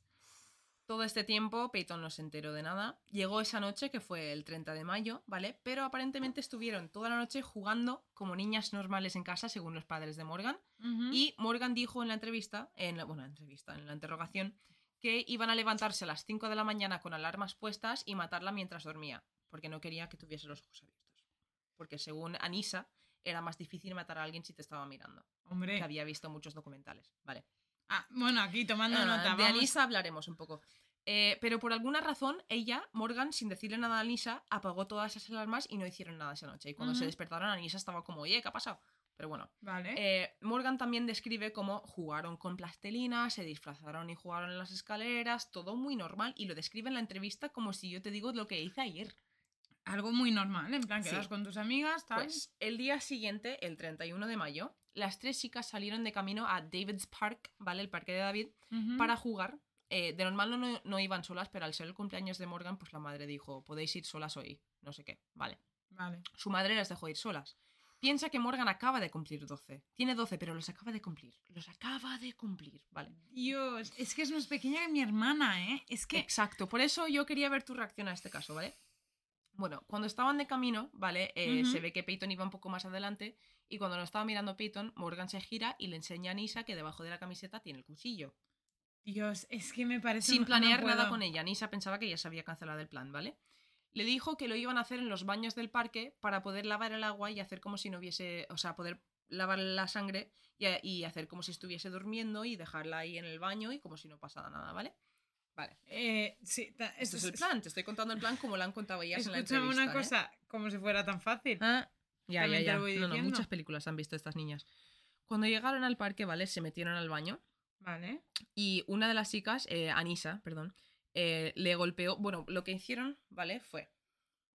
todo este tiempo Peyton no se enteró de nada. Llegó esa noche, que fue el 30 de mayo, ¿vale? Pero aparentemente estuvieron toda la noche jugando como niñas normales en casa, según los padres de Morgan. Y Morgan dijo en la entrevista, en la, bueno, en la entrevista, en la interrogación, que iban a levantarse a las 5 de la mañana con alarmas puestas y matarla mientras dormía, porque no quería que tuviese los ojos abiertos. Porque según Anisa, era más difícil matar a alguien si te estaba mirando, Hombre. que había visto muchos documentales, ¿vale? Ah, bueno, aquí tomando Ah, nota. de vamos. Anisa hablaremos un poco. Eh, pero por alguna razón, ella, Morgan, sin decirle nada a Anisa, apagó todas esas alarmas y no hicieron nada esa noche. Y cuando se Ujú. despertaron, Anisa estaba como, oye, ¿qué ha pasado? Pero bueno, Vale. eh, Morgan también describe cómo jugaron con plastelina, se disfrazaron y jugaron en las escaleras, todo muy normal. Y lo describe en la entrevista como si yo te digo lo que hice ayer. Algo muy normal, en plan, Sí. quedas con tus amigas, tal. Pues el día siguiente, el 31 de mayo, las tres chicas salieron de camino a David's Park, ¿vale? El parque de David, para jugar. Eh, de normal no, no iban solas, pero al ser el cumpleaños de Morgan, pues la madre dijo, podéis ir solas hoy, no sé qué, vale. Vale. Su madre las dejó ir solas. Piensa que Morgan acaba de cumplir 12. Tiene 12, pero los acaba de cumplir. Los acaba de cumplir, ¿vale? Dios, es que es más pequeña que mi hermana, ¿eh? Es que. Exacto, por eso yo quería ver tu reacción a este caso, ¿vale? Bueno, cuando estaban de camino, ¿vale? Eh. Se ve que Peyton iba un poco más adelante y cuando lo estaba mirando Peyton, Morgan se gira y le enseña a Nisa que debajo de la camiseta tiene el cuchillo. Dios, es que me parece. Sin no planear nada con ella, Nisa pensaba que ya se había cancelado el plan, ¿vale? Le dijo que lo iban a hacer en los baños del parque para poder lavar el agua y hacer como si no hubiese, o sea, poder lavar la sangre y, y hacer como si estuviese durmiendo y dejarla ahí en el baño y como si no pasara nada, ¿ale? Vale. Eh, sí, ta- Este esto es el plan, te estoy contando el plan como lo han contado ellas en la Escúchame entrevista. una ¿eh? cosa, como si fuera tan fácil. Ah, ya, ya, ya. No, no, diciendo. muchas películas han visto estas niñas. Cuando llegaron al parque, ¿vale? Se metieron al baño Vale. y una de las chicas, eh, Anisa, perdón, eh, le golpeó. Bueno, lo que hicieron, ¿vale? Fue.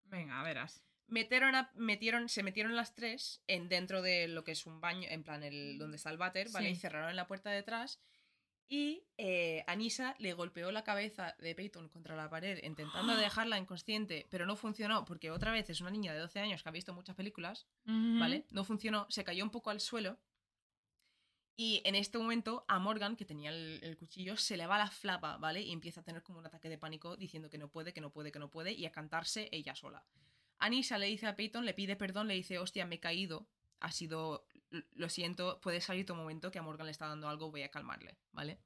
Venga, verás. Metieron a- metieron, se metieron las tres en dentro de lo que es un baño, en plan el donde está el váter, ¿vale? Sí. Y cerraron la puerta detrás. Y eh, Anisa le golpeó la cabeza de Peyton contra la pared, intentando dejarla inconsciente, pero no funcionó, porque otra vez es una niña de 12 años que ha visto muchas películas, ¿vale? No funcionó, se cayó un poco al suelo. Y en este momento a Morgan, que tenía el, el cuchillo, se le va la flapa, ¿vale? Y empieza a tener como un ataque de pánico diciendo que no puede, que no puede, que no puede, y a cantarse ella sola. Anisa le dice a Peyton, le pide perdón, le dice, hostia, me he caído, ha sido, lo siento, puede salir tu momento, que a Morgan le está dando algo, voy a calmarle, ¿vale?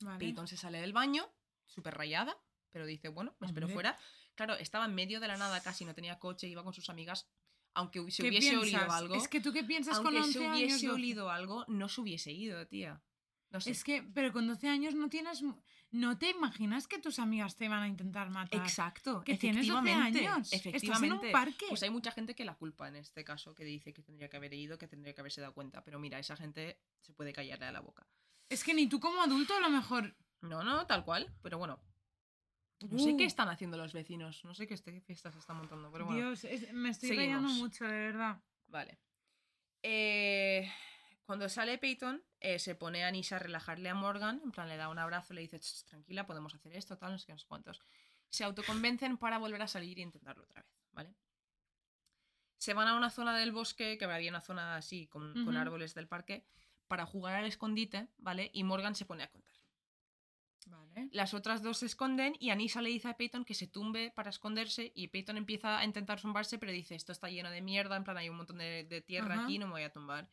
Vale. Peyton se sale del baño, súper rayada, pero dice, bueno, me espero Hombre. fuera. Claro, estaba en medio de la nada, casi no tenía coche, iba con sus amigas, aunque se ¿Qué hubiese olido piensas? algo. Es que tú qué piensas con Aunque 11 se años. hubiese 12? olido algo, no se hubiese ido, tía. No sé. Es que, pero con 12 años no tienes. No te imaginas que tus amigas te van a intentar matar. Exacto, Que tienes 12 efectivamente, años. Estás en un Efectivamente. parque. Pues hay mucha gente que la culpa en este caso, que dice que tendría que haber ido, que tendría que haberse dado cuenta. Pero mira, esa gente se puede callarle a la boca. Es que ni tú como adulto a lo mejor. No, no, tal cual. Pero bueno. No sé qué Uh. están haciendo los vecinos. No sé qué este- fiestas se están montando. Pero bueno. Dios, es- me estoy seguimos. rayando mucho, de verdad. Vale. Eh, cuando sale Peyton, eh, se pone a Nisa a relajarle a Morgan. En plan, le da un abrazo, le dice, "Ch, tranquila, podemos hacer esto, tal, no sé qué, no sé cuántos. Se autoconvencen para volver a salir e intentarlo otra vez, ¿vale? Se van a una zona del bosque, que había una zona así, con, con árboles del parque, para jugar al escondite, ¿vale? Y Morgan se pone a contar. Vale. Las otras dos se esconden y Anisa le dice a Peyton que se tumbe para esconderse y Peyton empieza a intentar tumbarse pero dice esto está lleno de mierda, en plan hay un montón de, de tierra Ajá. aquí, no me voy a tumbar.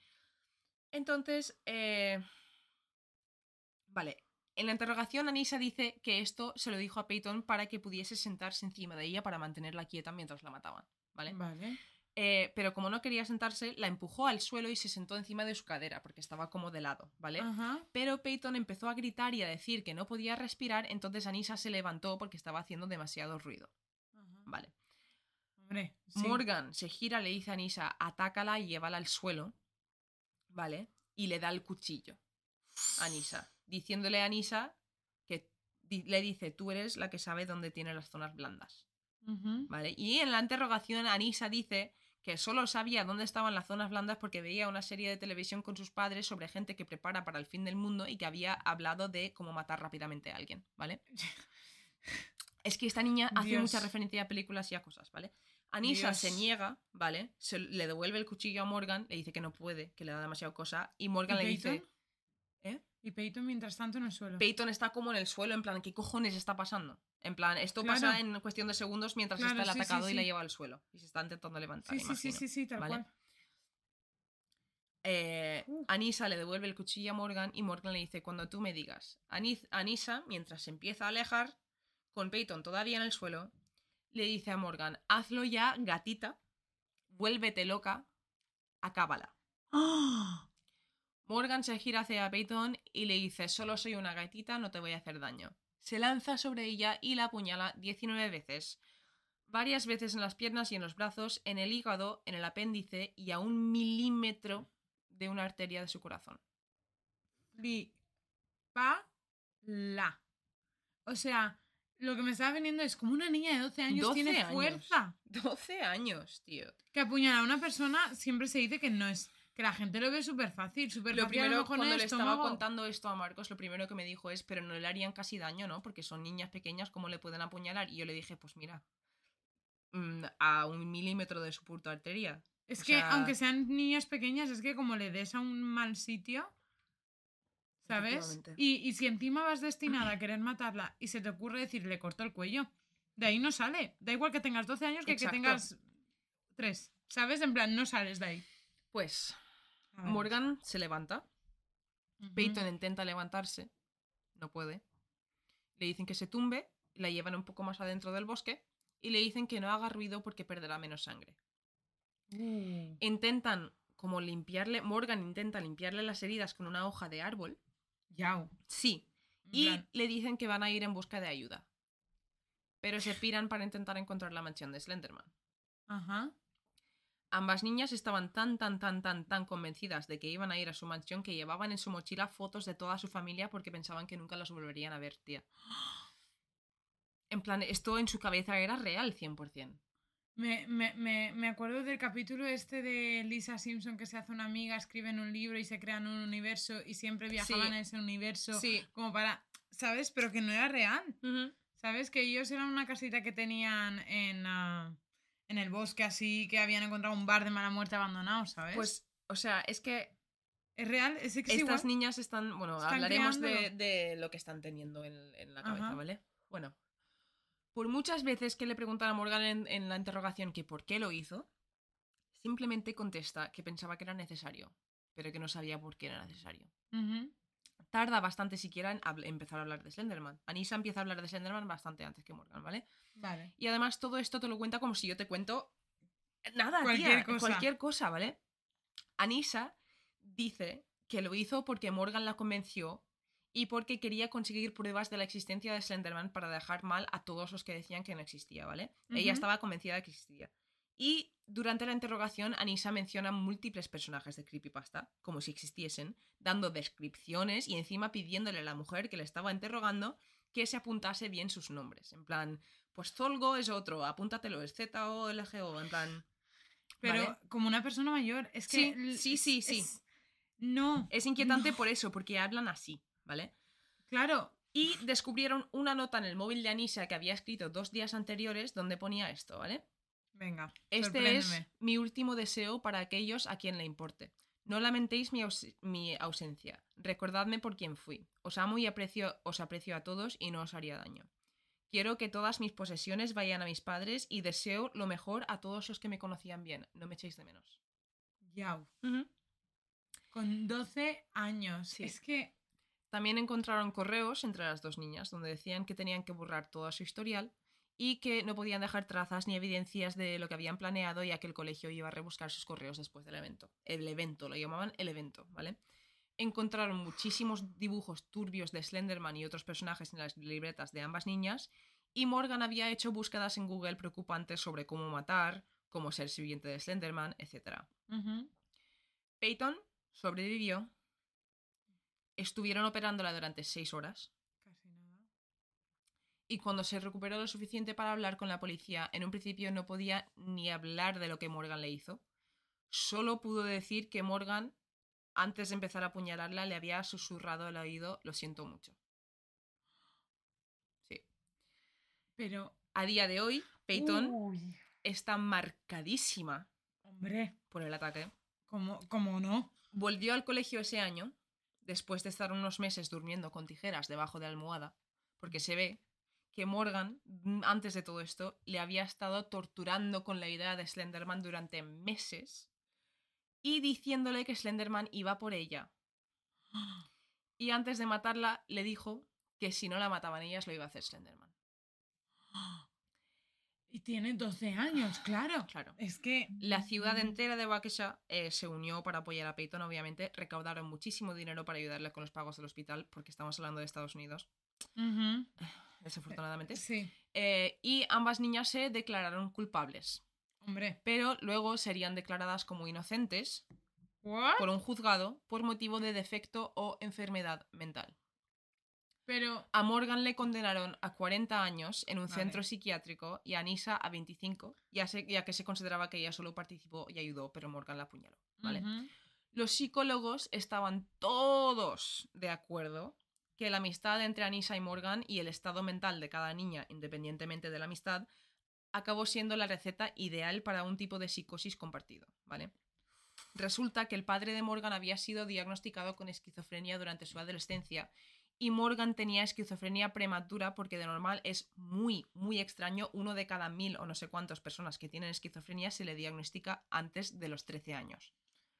Entonces, eh, vale, en la interrogación Anisa dice que esto se lo dijo a Peyton para que pudiese sentarse encima de ella para mantenerla quieta mientras la mataban, ¿vale? Vale. Eh, pero como no quería sentarse, la empujó al suelo y se sentó encima de su cadera porque estaba como de lado, ¿vale? Ajá. Pero Peyton empezó a gritar y a decir que no podía respirar, entonces Anisa se levantó porque estaba haciendo demasiado ruido. Ajá. Vale. Hombre. sí. Morgan se gira, le dice a Anisa, atácala y llévala al suelo. ¿Vale? Y le da el cuchillo a Anisa, diciéndole a Anisa que di- le dice, tú eres la que sabe dónde tiene las zonas blandas. ¿Vale? Y en la interrogación Anisa dice que solo sabía dónde estaban las zonas blandas porque veía una serie de televisión con sus padres sobre gente que prepara para el fin del mundo y que había hablado de cómo matar rápidamente a alguien, ¿vale? Es que esta niña hace Dios. mucha referencia a películas y a cosas, ¿vale? Anisa Dios. se niega, ¿vale? Se, le devuelve el cuchillo a Morgan, le dice que no puede, que le da demasiado cosa, y Morgan ¿Y le dice... ¿Eh? Y Peyton mientras tanto en el suelo. Peyton está como en el suelo, en plan, ¿qué cojones está pasando? En plan, esto Claro. pasa en cuestión de segundos mientras Claro, está el sí, sí, atacado y la lleva al suelo. Y se está intentando levantar, sí, sí, sí, imagino. sí, sí, tal ¿vale? cual. Eh, Uh. Anisa le devuelve el cuchillo a Morgan y Morgan le dice, cuando tú me digas. Anis- Anisa, mientras se empieza a alejar, con Peyton todavía en el suelo, le dice a Morgan, hazlo ya, gatita, vuélvete loca, acábala. ¡Ah! Morgan se gira hacia Peyton y le dice, solo soy una gatita, no te voy a hacer daño. Se lanza sobre ella y la apuñala 19 veces, varias veces en las piernas y en los brazos, en el hígado, en el apéndice y a un milímetro de una arteria de su corazón. Flipa la. O sea, lo que me estaba viniendo es como una niña de 12 años 12 tiene años. fuerza. 12 años, tío. Que apuñalar a una persona siempre se dice que no es. Que la gente lo ve súper fácil, súper Lo primero, cuando le estaba contando esto a Marcos, lo primero que me dijo es, pero no le harían casi daño, ¿no? Porque son niñas pequeñas, ¿cómo le pueden apuñalar? Y yo le dije, pues mira, mm, a un milímetro de su puta arteria. Es o que, sea- aunque sean niñas pequeñas, es que como le des a un mal sitio, ¿sabes? Y, y si encima vas destinada a querer matarla y se te ocurre decir, le corto el cuello, de ahí no sale. Da igual que tengas 12 años que Exacto. que tengas 3. ¿Sabes? En plan, no sales de ahí. Pues. Morgan se levanta. Peyton intenta levantarse, no puede. Le dicen que se tumbe, la llevan un poco más adentro del bosque y le dicen que no haga ruido porque perderá menos sangre. Uh. Intentan como limpiarle, Morgan intenta limpiarle las heridas con una hoja de árbol. Yao. Sí, En y plan, le dicen que van a ir en busca de ayuda. Pero se piran para intentar encontrar la mansión de Slenderman. Ajá. Ambas niñas estaban tan, tan, tan, tan, tan convencidas de que iban a ir a su mansión que llevaban en su mochila fotos de toda su familia porque pensaban que nunca los volverían a ver, tía. En plan, esto en su cabeza era real, 100%. Me, me, me, me acuerdo del capítulo este de Lisa Simpson que se hace una amiga, escriben un libro y se crean un universo y siempre viajaban Sí. a ese universo Sí. como para, ¿sabes? Pero que no era real. ¿Sabes? Que ellos eran una casita que tenían en, ah, en el bosque así, que habían encontrado un bar de mala muerte abandonado, ¿sabes? Pues, o sea, es que es real, es que es estas igual. niñas están. Bueno, Están hablaremos de, de lo que están teniendo en, en la cabeza, Ajá. ¿vale? Bueno, por muchas veces que le preguntan a Morgan en, en la interrogación que por qué lo hizo, simplemente contesta que pensaba que era necesario, pero que no sabía por qué era necesario. Tarda bastante siquiera en empezar a hablar de Slenderman. Anissa empieza a hablar de Slenderman bastante antes que Morgan, ¿vale? Vale. Y además todo esto te lo cuenta como si yo te cuento nada, Cualquier tía, cosa. cualquier cosa, ¿vale? Anissa dice que lo hizo porque Morgan la convenció y porque quería conseguir pruebas de la existencia de Slenderman para dejar mal a todos los que decían que no existía, ¿vale? Ella estaba convencida de que existía. Y durante la interrogación, Anissa menciona múltiples personajes de Creepypasta, como si existiesen, dando descripciones y encima pidiéndole a la mujer que le estaba interrogando que se apuntase bien sus nombres. En plan, pues Zolgo es otro, apúntatelo, es Z-O-L-G-O, en plan... Pero ¿vale? como una persona mayor, es que... Sí, sí, sí, sí. es- No. Es inquietante No. por eso, porque hablan así, ¿vale? Claro. Y descubrieron una nota en el móvil de Anissa que había escrito dos días anteriores donde ponía esto, ¿vale? Venga. Este es mi último deseo para aquellos a quien le importe. No lamentéis mi, aus- mi ausencia. Recordadme por quien fui. Os amo y aprecio, os aprecio a todos y no os haría daño. Quiero que todas mis posesiones vayan a mis padres y deseo lo mejor a todos los que me conocían bien. No me echéis de menos. Con 12 años. Sí. Es que... También encontraron correos entre las dos niñas donde decían que tenían que borrar todo su historial y que no podían dejar trazas ni evidencias de lo que habían planeado ya que el colegio iba a rebuscar sus correos después del evento. El evento, lo llamaban el evento, ¿vale? Encontraron muchísimos dibujos turbios de Slenderman y otros personajes en las libretas de ambas niñas y Morgan había hecho búsquedas en Google preocupantes sobre cómo matar, cómo ser sirviente de Slenderman, etc. Peyton sobrevivió. Estuvieron operándola durante seis horas. Casi nada. Y cuando se recuperó lo suficiente para hablar con la policía, en un principio no podía ni hablar de lo que Morgan le hizo. Solo pudo decir que Morgan, antes de empezar a apuñalarla, le había susurrado al oído, lo siento mucho. Sí. Pero... A día de hoy, Peyton Uy, está marcadísima hombre, por el ataque. ¿cómo, cómo no? Volvió al colegio ese año, después de estar unos meses durmiendo con tijeras debajo de almohada, porque se ve que Morgan, mm, antes de todo esto, le había estado torturando con la idea de Slenderman durante meses y diciéndole que Slenderman iba por ella. Y antes de matarla, le dijo que si no la mataban ellas, lo iba a hacer Slenderman. Y tiene 12 años, claro. Claro. Es que... La ciudad entera de Waukesha eh, se unió para apoyar a Peyton, obviamente. Recaudaron muchísimo dinero para ayudarle con los pagos del hospital, porque estamos hablando de Estados Unidos, desafortunadamente. Sí. Eh, y ambas niñas se declararon culpables, Hombre. pero luego serían declaradas como inocentes ¿What? por un juzgado por motivo de defecto o enfermedad mental. Pero, A Morgan le condenaron a 40 años en un Vale. centro psiquiátrico y a Anisa a 25, ya, se- ya que se consideraba que ella solo participó y ayudó, pero Morgan la apuñaló. ¿vale? Los psicólogos estaban todos de acuerdo que la amistad entre Anisa y Morgan y el estado mental de cada niña, independientemente de la amistad, acabó siendo la receta ideal para un tipo de psicosis compartido, ¿vale? Resulta que el padre de Morgan había sido diagnosticado con esquizofrenia durante su adolescencia y Morgan tenía esquizofrenia prematura porque de normal es muy, muy extraño. Uno de cada mil o no sé cuántas personas que tienen esquizofrenia se le diagnostica antes de los 13 años.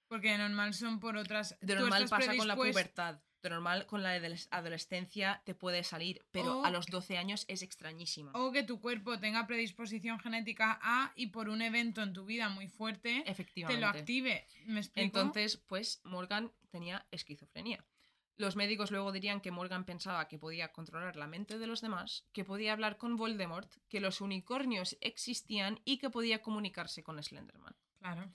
porque de normal son por otras. De normal pasa con la pubertad. De normal con la adoles- adolescencia te puede salir, pero O- a los 12 años es extrañísima. O que tu cuerpo tenga predisposición genética a y por un evento en tu vida muy fuerte te Efectivamente. lo active. ¿Me explico? Entonces, pues Morgan tenía esquizofrenia. Los médicos luego dirían que Morgan pensaba que podía controlar la mente de los demás, que podía hablar con Voldemort, que los unicornios existían y que podía comunicarse con Slenderman. Claro.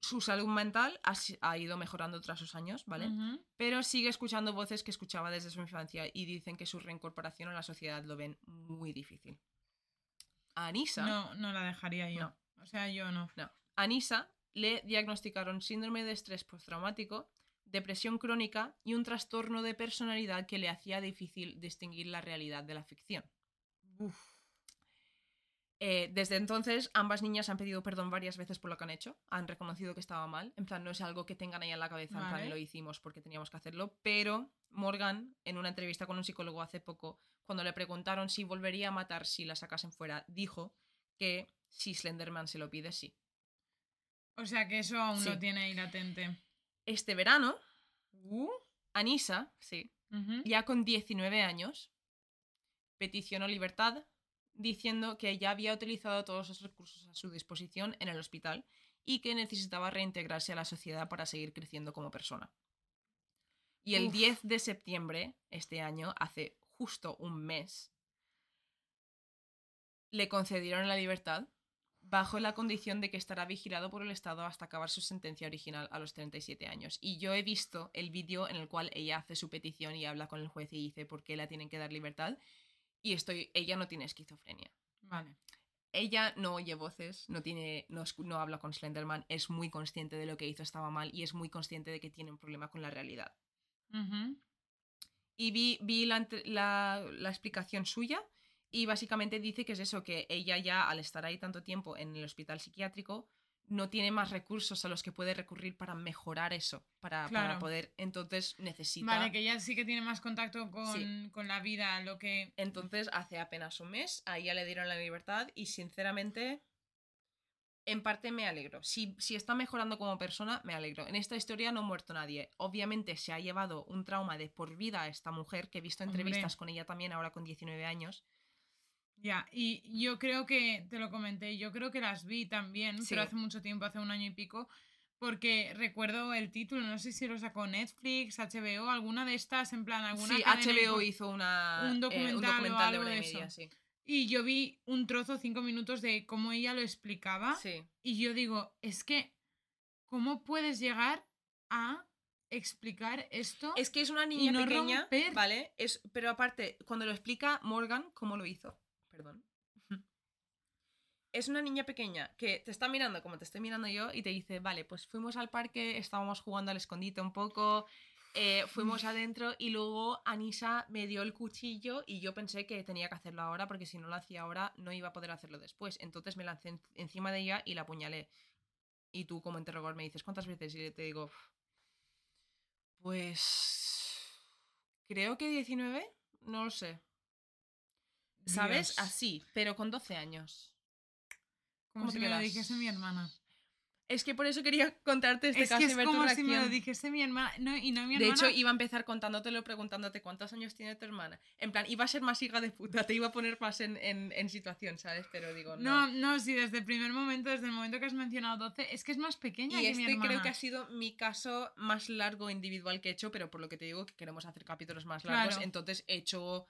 Su salud mental ha, ido mejorando tras sus años, ¿vale? Pero sigue escuchando voces que escuchaba desde su infancia y dicen que su reincorporación a la sociedad lo ven muy difícil. Anisa, No, no la dejaría yo. No. O sea, yo no. no. A Anisa le diagnosticaron síndrome de estrés postraumático, depresión crónica y un trastorno de personalidad que le hacía difícil distinguir la realidad de la ficción. Uf. Eh, desde entonces, ambas niñas han pedido perdón varias veces por lo que han hecho. Han reconocido que estaba mal. En plan, no es algo que tengan ahí en la cabeza, en plan, Vale. lo hicimos porque teníamos que hacerlo. Pero Morgan, en una entrevista con un psicólogo hace poco, cuando le preguntaron si volvería a matar si la sacasen fuera, dijo que si Slenderman se lo pide, sí. O sea que eso aún Sí. lo tiene ahí latente. Este verano, Uh. Anisa, sí, ya con 19 años, peticionó libertad diciendo que ya había utilizado todos los recursos a su disposición en el hospital y que necesitaba reintegrarse a la sociedad para seguir creciendo como persona. Y el Uf. 10 de septiembre, este año, hace justo un mes, le concedieron la libertad bajo la condición de que estará vigilado por el Estado hasta acabar su sentencia original a los 37 años. Y yo he visto el vídeo en el cual ella hace su petición y habla con el juez y dice por qué la tienen que dar libertad. Y estoy, ella no tiene esquizofrenia. Vale. Ella no oye voces, no, tiene, no, no habla con Slenderman, es muy consciente de lo que hizo estaba mal y es muy consciente de que tiene un problema con la realidad. Y vi, vi la, la- la explicación suya y básicamente dice que es eso, que ella ya al estar ahí tanto tiempo en el hospital psiquiátrico no tiene más recursos a los que puede recurrir para mejorar eso, para, poder, entonces necesita... Vale, que ya sí que tiene más contacto con, con la vida, lo que. Entonces, hace apenas un mes, a ella le dieron la libertad y sinceramente, en parte me alegro. Si, si está mejorando como persona, me alegro. En esta historia no ha muerto nadie. Obviamente se ha llevado un trauma de por vida a esta mujer, que he visto Hombre. entrevistas con ella también ahora con 19 años. Ya, y yo creo que, te lo comenté, yo creo que las vi también, Sí. pero hace mucho tiempo, hace un año y pico, porque recuerdo el título, no sé si lo sacó Netflix, HBO, alguna de estas, en plan, alguna Sí, HBO hizo una, un eh, documental o de hora y de media, eso. sí. Y yo vi un trozo, cinco minutos, de cómo ella lo explicaba. Sí. Y yo digo, es que, ¿cómo puedes llegar a explicar esto? Es que es una niña no pequeña, romper. ¿vale? Es, pero aparte, cuando lo explica Morgan, ¿cómo lo hizo? Perdón. Es una niña pequeña que te está mirando como te estoy mirando yo y te dice, vale, pues fuimos al parque, estábamos jugando al escondite un poco, eh, fuimos adentro y luego Anisa me dio el cuchillo y yo pensé que tenía que hacerlo ahora porque si no lo hacía ahora no iba a poder hacerlo después. Entonces me lancé en- encima de ella y la apuñalé. Y tú como interrogador me dices, ¿cuántas veces? Y te digo, pues... Creo que 19, no lo sé. ¿Sabes? Dios. Así, pero con 12 años. Como ¿cómo si me lo dijese mi hermana. Es que por eso quería contarte este es caso que y es ver tu como si me lo reacción. dijese mi hermana. No, y no mi De hermana. hecho, iba a empezar contándotelo, preguntándote cuántos años tiene tu hermana. En plan, iba a ser más hija de puta, te iba a poner más en, en- en situación, ¿sabes? Pero digo, No, no. no, sí, desde el primer momento, desde el momento que has mencionado 12, es que es más pequeña Y que mi este hermana. creo que ha sido mi caso más largo individual que he hecho, pero por lo que te digo que queremos hacer capítulos más largos, Claro. entonces he hecho...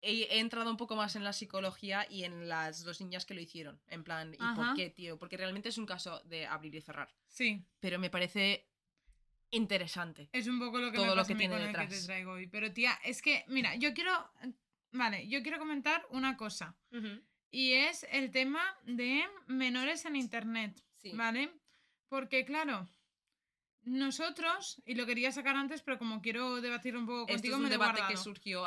He, entrado un poco más en la psicología y en las dos niñas que lo hicieron. En plan, ¿y Ajá. por qué, tío? Porque realmente es un caso de abrir y cerrar. Sí, Pero me parece interesante. Es un poco lo que Todo me lo que tiene con el que te detrás. traigo hoy. Pero tía, es que, mira, yo quiero. Vale, yo quiero comentar una cosa. Y es el tema de menores en internet. Sí. ¿Vale? Porque, claro, nosotros, y lo quería sacar antes, pero como quiero debatir un poco contigo, es un me lo he debate que surgió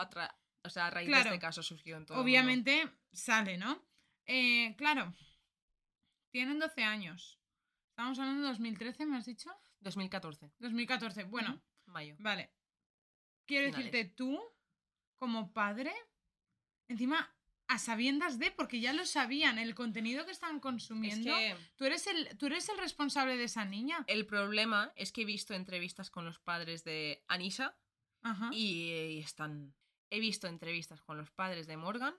o sea, a raíz Claro. de este caso surgió en todo el mundo. Obviamente sale, ¿no? Eh, claro, tienen 12 años. Estamos hablando de 2013, ¿me has dicho? 2014, 2014. Bueno, mayo. vale. Quiero Finales. decirte, tú, como padre, encima a sabiendas de, porque ya lo sabían, el contenido que están Es consumiendo, que tú, eres el, tú eres el responsable de esa niña. el problema es que he visto entrevistas con los padres de Anisa Ajá. y, están... He visto entrevistas con los padres de Morgan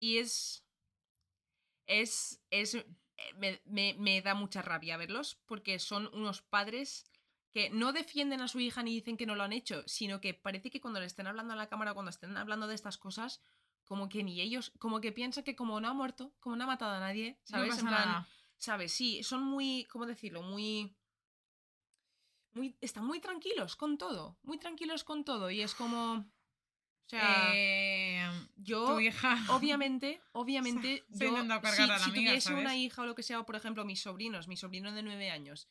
y es... Es... es eh, me, me- me da mucha rabia verlos porque son unos padres que no defienden a su hija ni dicen que no lo han hecho, sino que parece que cuando le estén hablando a la cámara, cuando estén hablando de estas cosas, como que ni ellos, como que piensan que como no ha muerto, como no ha matado a nadie, no ¿sabes? pasa En plan, nada. ¿Sabes? Sí, son muy, ¿cómo decirlo? Muy... muy están muy tranquilos con todo, muy tranquilos con todo y es como... O sea, Eh, yo... hija. Obviamente, obviamente, Se ha yo, si, a si amiga, tuviese una ¿sabes? hija o lo que sea, o por ejemplo mis sobrinos, mi sobrino de nueve años,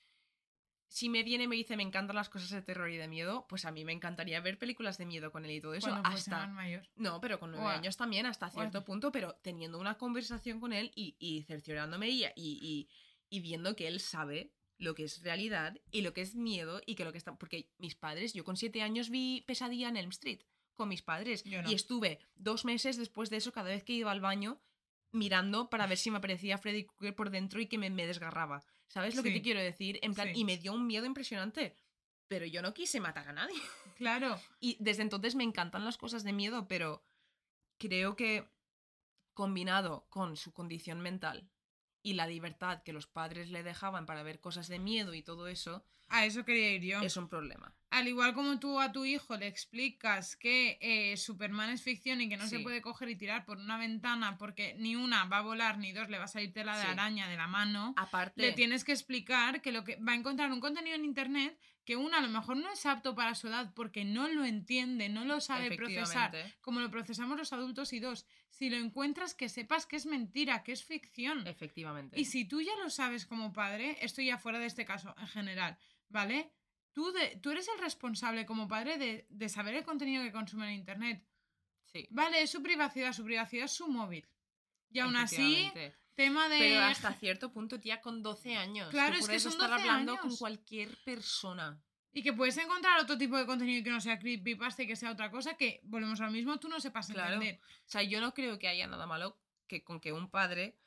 si me viene y me dice me encantan las cosas de terror y de miedo, pues a mí me encantaría ver películas de miedo con él y todo eso, hasta... mayor. No, pero con nueve años también, hasta cierto punto, pero teniendo una conversación con él y, y cerciorándome y, y- y viendo que él sabe lo que es realidad y lo que es miedo y que lo que está... Porque mis padres, yo con siete años vi Pesadilla en Elm Street con mis padres no. y estuve dos meses después de eso cada vez que iba al baño mirando para ver si me aparecía Freddy Krueger por dentro y que me, me desgarraba. ¿Sabes lo que te quiero decir? En plan, Sí. y me dio un miedo impresionante. Pero yo no quise matar a nadie. Claro. Y desde entonces me encantan las cosas de miedo, pero creo que combinado con su condición mental y la libertad que los padres le dejaban para ver cosas de miedo y todo eso, A eso quería ir yo. es un problema. Al igual como tú a tu hijo le explicas que eh, Superman es ficción y que no se puede coger y tirar por una ventana porque ni una va a volar ni dos le va a salir tela de Sí. araña de la mano, Aparte, le tienes que explicar que lo que va a encontrar un contenido en internet que una a lo mejor no es apto para su edad porque no lo entiende, no lo sabe procesar como lo procesamos los adultos y dos, si lo encuentras que sepas que es mentira, que es ficción. efectivamente. Y si tú ya lo sabes como padre, esto ya fuera de este caso en general, ¿vale? Tú, de, tú eres el responsable como padre de, de saber el contenido que consume en Internet. Sí, Vale, es su privacidad, su privacidad es su móvil. Y aún así. Tema de... Pero hasta cierto punto, tía, con 12 años. Claro, es que son estar 12 hablando con años. cualquier persona. Y que puedes encontrar otro tipo de contenido que no sea creepypasta y que sea otra cosa, que volvemos a lo mismo, tú no sepas Claro. entender. O sea, yo no creo que haya nada malo que con que un padre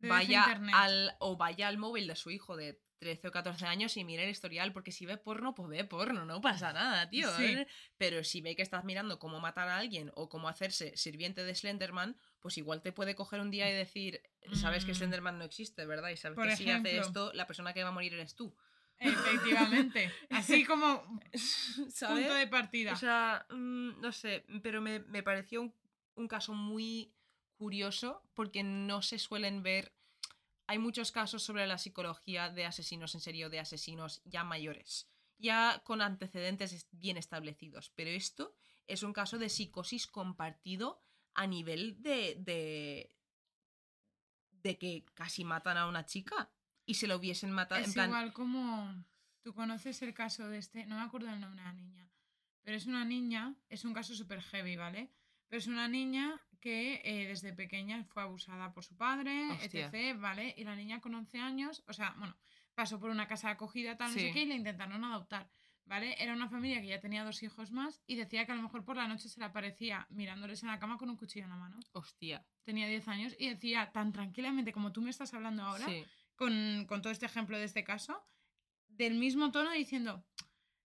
vaya internet. al o vaya al móvil de su hijo de 13 o 14 años y mire el historial, porque si ve porno, pues ve porno, no pasa nada, tío. Sí. Pero si ve que estás mirando cómo matar a alguien o cómo hacerse sirviente de Slenderman, pues igual te puede coger un día y decir, sabes que Mm. Slenderman no existe, ¿verdad? Y sabes Por que si hace esto, la persona que va a morir eres tú. Efectivamente. Así como punto de partida. O sea, mm, no sé, pero me, me pareció un, un caso muy curioso porque no se suelen ver. Hay muchos casos sobre la psicología de asesinos en serio, de asesinos ya mayores, ya con antecedentes es- bien establecidos. Pero esto es un caso de psicosis compartido a nivel de. de, de que casi matan a una chica y se lo hubiesen matado. Es en plan, igual como tú conoces el caso de este, no me acuerdo el nombre de la niña, pero es una niña, es un caso súper heavy, ¿vale? Pero es una niña que eh, desde pequeña fue abusada por su padre, Hostia. etc., ¿vale? Y la niña con 11 años, o sea, bueno, pasó por una casa de acogida, tal, no sé qué, y le intentaron adoptar, ¿vale? Era una familia que ya tenía dos hijos más y decía que a lo mejor por la noche se le aparecía mirándoles en la cama con un cuchillo en la mano. hostia. Tenía 10 años y decía tan tranquilamente como tú me estás hablando ahora, Sí. con, con todo este ejemplo de este caso, del mismo tono diciendo,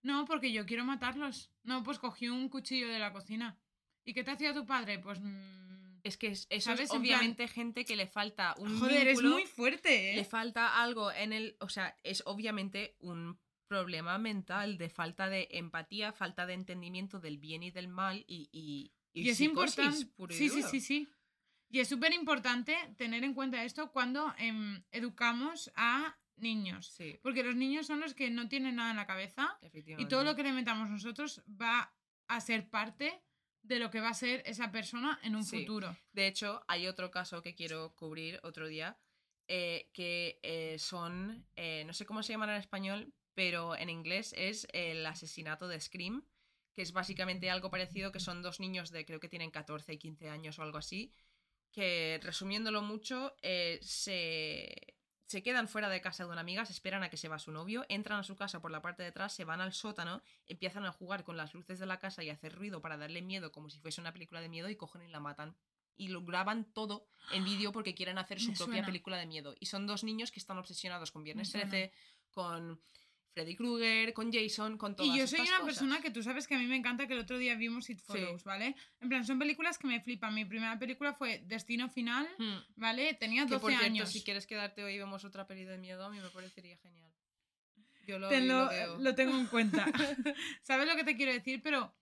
no, porque yo quiero matarlos. No, pues cogí un cuchillo de la cocina. ¿Y qué te hacía tu padre? Pues... mm, Es que eso ¿Sabes? es plan- obviamente gente que le falta un joder, es muy fuerte, ¿eh? le falta algo en el, o sea, es obviamente un problema mental de falta de empatía, falta de entendimiento del bien y del mal y y, Y es psicosis importante... y Sí, sí, sí, sí. Y es súper importante tener en cuenta esto cuando em, educamos a niños. Sí, Porque los niños son los que no tienen nada en la cabeza y todo lo que le metamos nosotros va a ser parte de lo que va a ser esa persona en un Sí. futuro. De hecho, hay otro caso que quiero cubrir otro día, eh, que eh, son, eh, no sé cómo se llaman en español, pero en inglés es el asesinato de Scream, que es básicamente algo parecido, que son dos niños de creo que tienen 14 y 15 años o algo así, que resumiéndolo mucho, eh, se, se quedan fuera de casa de una amiga, se esperan a que se va su novio, entran a su casa por la parte de atrás, se van al sótano, empiezan a jugar con las luces de la casa y a hacer ruido para darle miedo como si fuese una película de miedo y cogen y la matan. Y lo graban todo en vídeo porque quieren hacer su Me propia suena. película de miedo. Y son dos niños que están obsesionados con Viernes suena. 13, con Freddy Krueger, con Jason, con todas Y yo soy estas una cosas. persona que tú sabes que a mí me encanta que el otro día vimos It Follows, ¿vale? En plan, son películas que me flipan. Mi primera película fue Destino Final, Hmm. ¿vale? Tenía Que 12 por cierto, años. si quieres quedarte hoy y vemos otra peli de miedo, a mí me parecería genial. Yo lo, Tenlo- lo lo tengo en cuenta. ¿Sabes lo que te quiero decir? Pero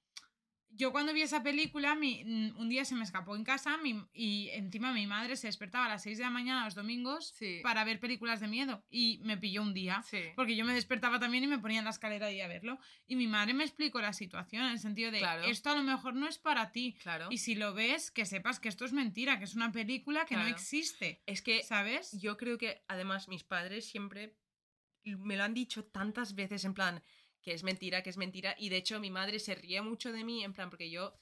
yo cuando vi esa película, mi- mm, un día se me escapó en casa mi- y encima mi madre se despertaba a las 6 de la mañana los domingos Sí. para ver películas de miedo y me pilló un día. Sí. Porque yo me despertaba también y me ponía en la escalera y a verlo. Y mi madre me explicó la situación en el sentido de, Claro. esto a lo mejor no es para ti. Claro. Y si lo ves, que sepas que esto es mentira, que es una película que no existe. Es que ¿Sabes? yo creo que además mis padres siempre me lo han dicho tantas veces en plan que es mentira, que es mentira. Y de hecho mi madre se ríe mucho de mí en plan porque yo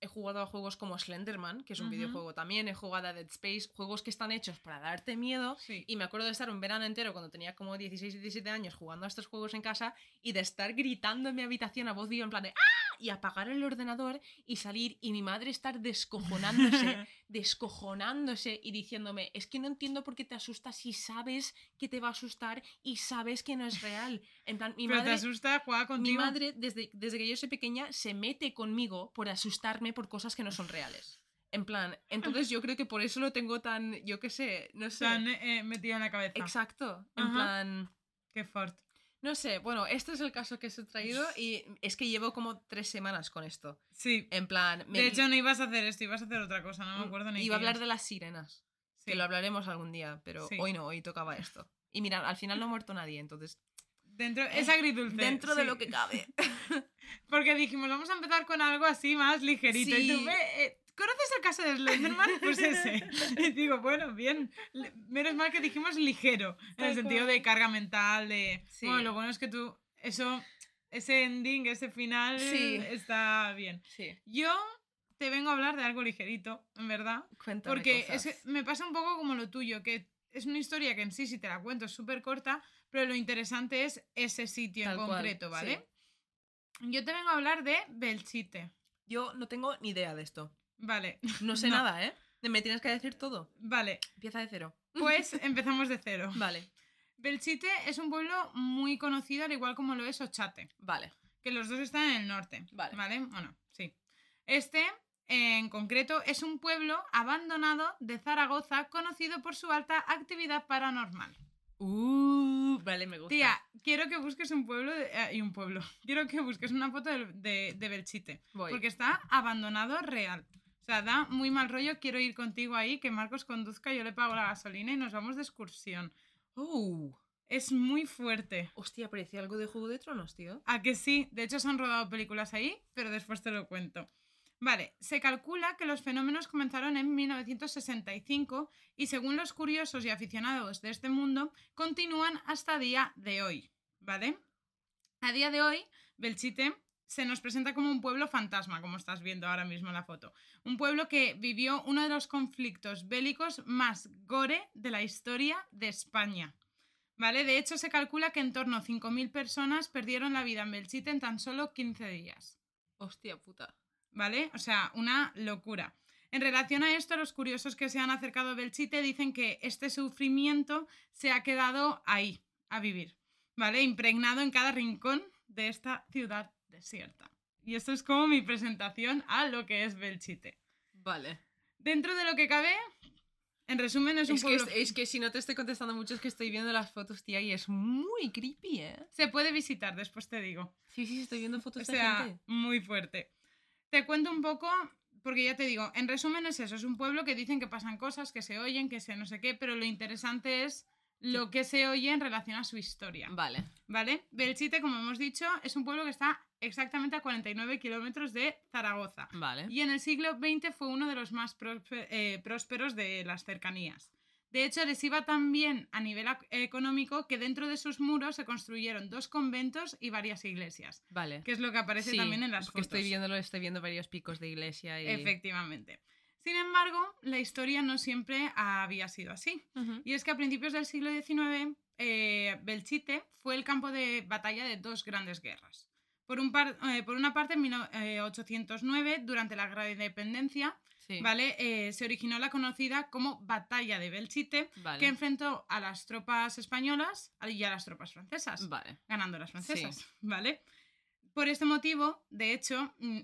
he jugado a juegos como Slenderman, que es un videojuego también, he jugado a Dead Space, juegos que están hechos para darte miedo. Sí. Y me acuerdo de estar un verano entero cuando tenía como 16 y 17 años jugando a estos juegos en casa y de estar gritando en mi habitación a voz viva en plan de ¡Ah! y apagar el ordenador y salir y mi madre estar descojonándose, descojonándose y diciéndome, es que no entiendo por qué te asustas si sabes que te va a asustar y sabes que no es real. En plan, mi Pero madre... te asusta, juega Mi contigo. madre, desde, desde que yo soy pequeña, se mete conmigo por asustarme por cosas que no son reales. En plan, entonces yo creo que por eso lo tengo tan, yo qué sé, no sé. Han eh, metido en la cabeza. Exacto. En Ajá. plan, Qué fuerte. no sé, bueno, este es el caso que os he traído y es que llevo como tres semanas con esto. Sí. En plan, me De hecho, no ibas a hacer esto, ibas a hacer otra cosa, no me acuerdo ni iba a hablar de las sirenas, Sí. que lo hablaremos algún día, pero Sí. hoy no, hoy tocaba esto. Y mira, al final no ha muerto nadie, entonces, Dentro, es agridulce. dentro de sí. lo que cabe. Porque dijimos, vamos a empezar con algo así más ligerito. Y tú, Sí. "Ve, eh, ¿conoces el caso de Slenderman? Pues ese. Y digo, bueno, bien. Menos mal que dijimos ligero. En el sentido de carga mental, de... Sí. Bueno, lo bueno es que tú, eso, ese ending, ese final, Sí. está bien. Sí, Yo te vengo a hablar de algo ligerito, en verdad. cuéntame Porque es cosas. que me pasa un poco como lo tuyo, que es una historia que en sí, si te la cuento, es súper corta, pero lo interesante es ese sitio Tal en cual, concreto, ¿vale? Yo te vengo a hablar de Belchite. Yo no tengo ni idea de esto. Vale, No sé No. nada, ¿eh? Me tienes que decir todo. vale. Empieza de cero. Pues empezamos de cero. Vale, Belchite es un pueblo muy conocido, al igual como lo es Ochate, vale. que los dos están en el norte. Vale. ¿Vale? Bueno, sí. Este, en concreto, es un pueblo abandonado de Zaragoza conocido por su alta actividad paranormal. Uh, vale, me gusta. Tía, quiero que busques un pueblo de- eh, y un pueblo. Quiero que busques una foto de, de, de Belchite. Voy. Porque está abandonado real. O sea, da muy mal rollo. Quiero ir contigo ahí, que Marcos conduzca, yo le pago la gasolina y nos vamos de excursión. Uh, Es muy fuerte. hostia, parecía algo de Juego de Tronos, tío. A que sí, de hecho se han rodado películas ahí, pero después te lo cuento. Vale, se calcula que los fenómenos comenzaron en 1965 y según los curiosos y aficionados de este mundo, continúan hasta día de hoy. ¿Vale? A día de hoy, Belchite se nos presenta como un pueblo fantasma, como estás viendo ahora mismo en la foto. Un pueblo que vivió uno de los conflictos bélicos más gore de la historia de España. ¿Vale? De hecho, se calcula que en torno a 5.000 personas perdieron la vida en Belchite en tan solo 15 días. Hostia puta. ¿Vale? O sea, una locura. En relación a esto, los curiosos que se han acercado a Belchite dicen que este sufrimiento se ha quedado ahí, a vivir. ¿Vale? Impregnado en cada rincón de esta ciudad desierta. Y esto es como mi presentación a lo que es Belchite. Vale. Dentro de lo que cabe, en resumen, es un Es que, es, es que si no te estoy contestando mucho es que estoy viendo las fotos, tía, y es muy creepy, ¿eh? Se puede visitar, después te digo. Sí, sí, estoy viendo O fotos de gente. muy fuerte. Te cuento un poco, porque ya te digo, en resumen es eso, es un pueblo que dicen que pasan cosas, que se oyen, que se no sé qué, pero lo interesante es lo que se oye en relación a su historia. Vale. ¿Vale? Belchite, como hemos dicho, es un pueblo que está exactamente a 49 kilómetros de Zaragoza. Vale. Y en el siglo XX fue uno de los más eh, prósperos de las cercanías. De hecho, les iba tan bien a nivel económico que dentro de sus muros se construyeron dos conventos y varias iglesias, Vale. que es lo que aparece Sí, también en las fotos. estoy viéndolo, estoy viendo varios picos de iglesia y... Efectivamente. Sin embargo, la historia no siempre había sido así. Y es que a principios del siglo XIX, eh, Belchite fue el campo de batalla de dos grandes guerras. Por, un par- eh, por una parte, en 1809, durante la Guerra de Independencia, Sí. ¿vale? Eh, se originó la conocida como Batalla de Belchite, Vale. que enfrentó a las tropas españolas y a las tropas francesas, Vale. ganando las francesas, ¿vale? Por este motivo, de hecho, mm,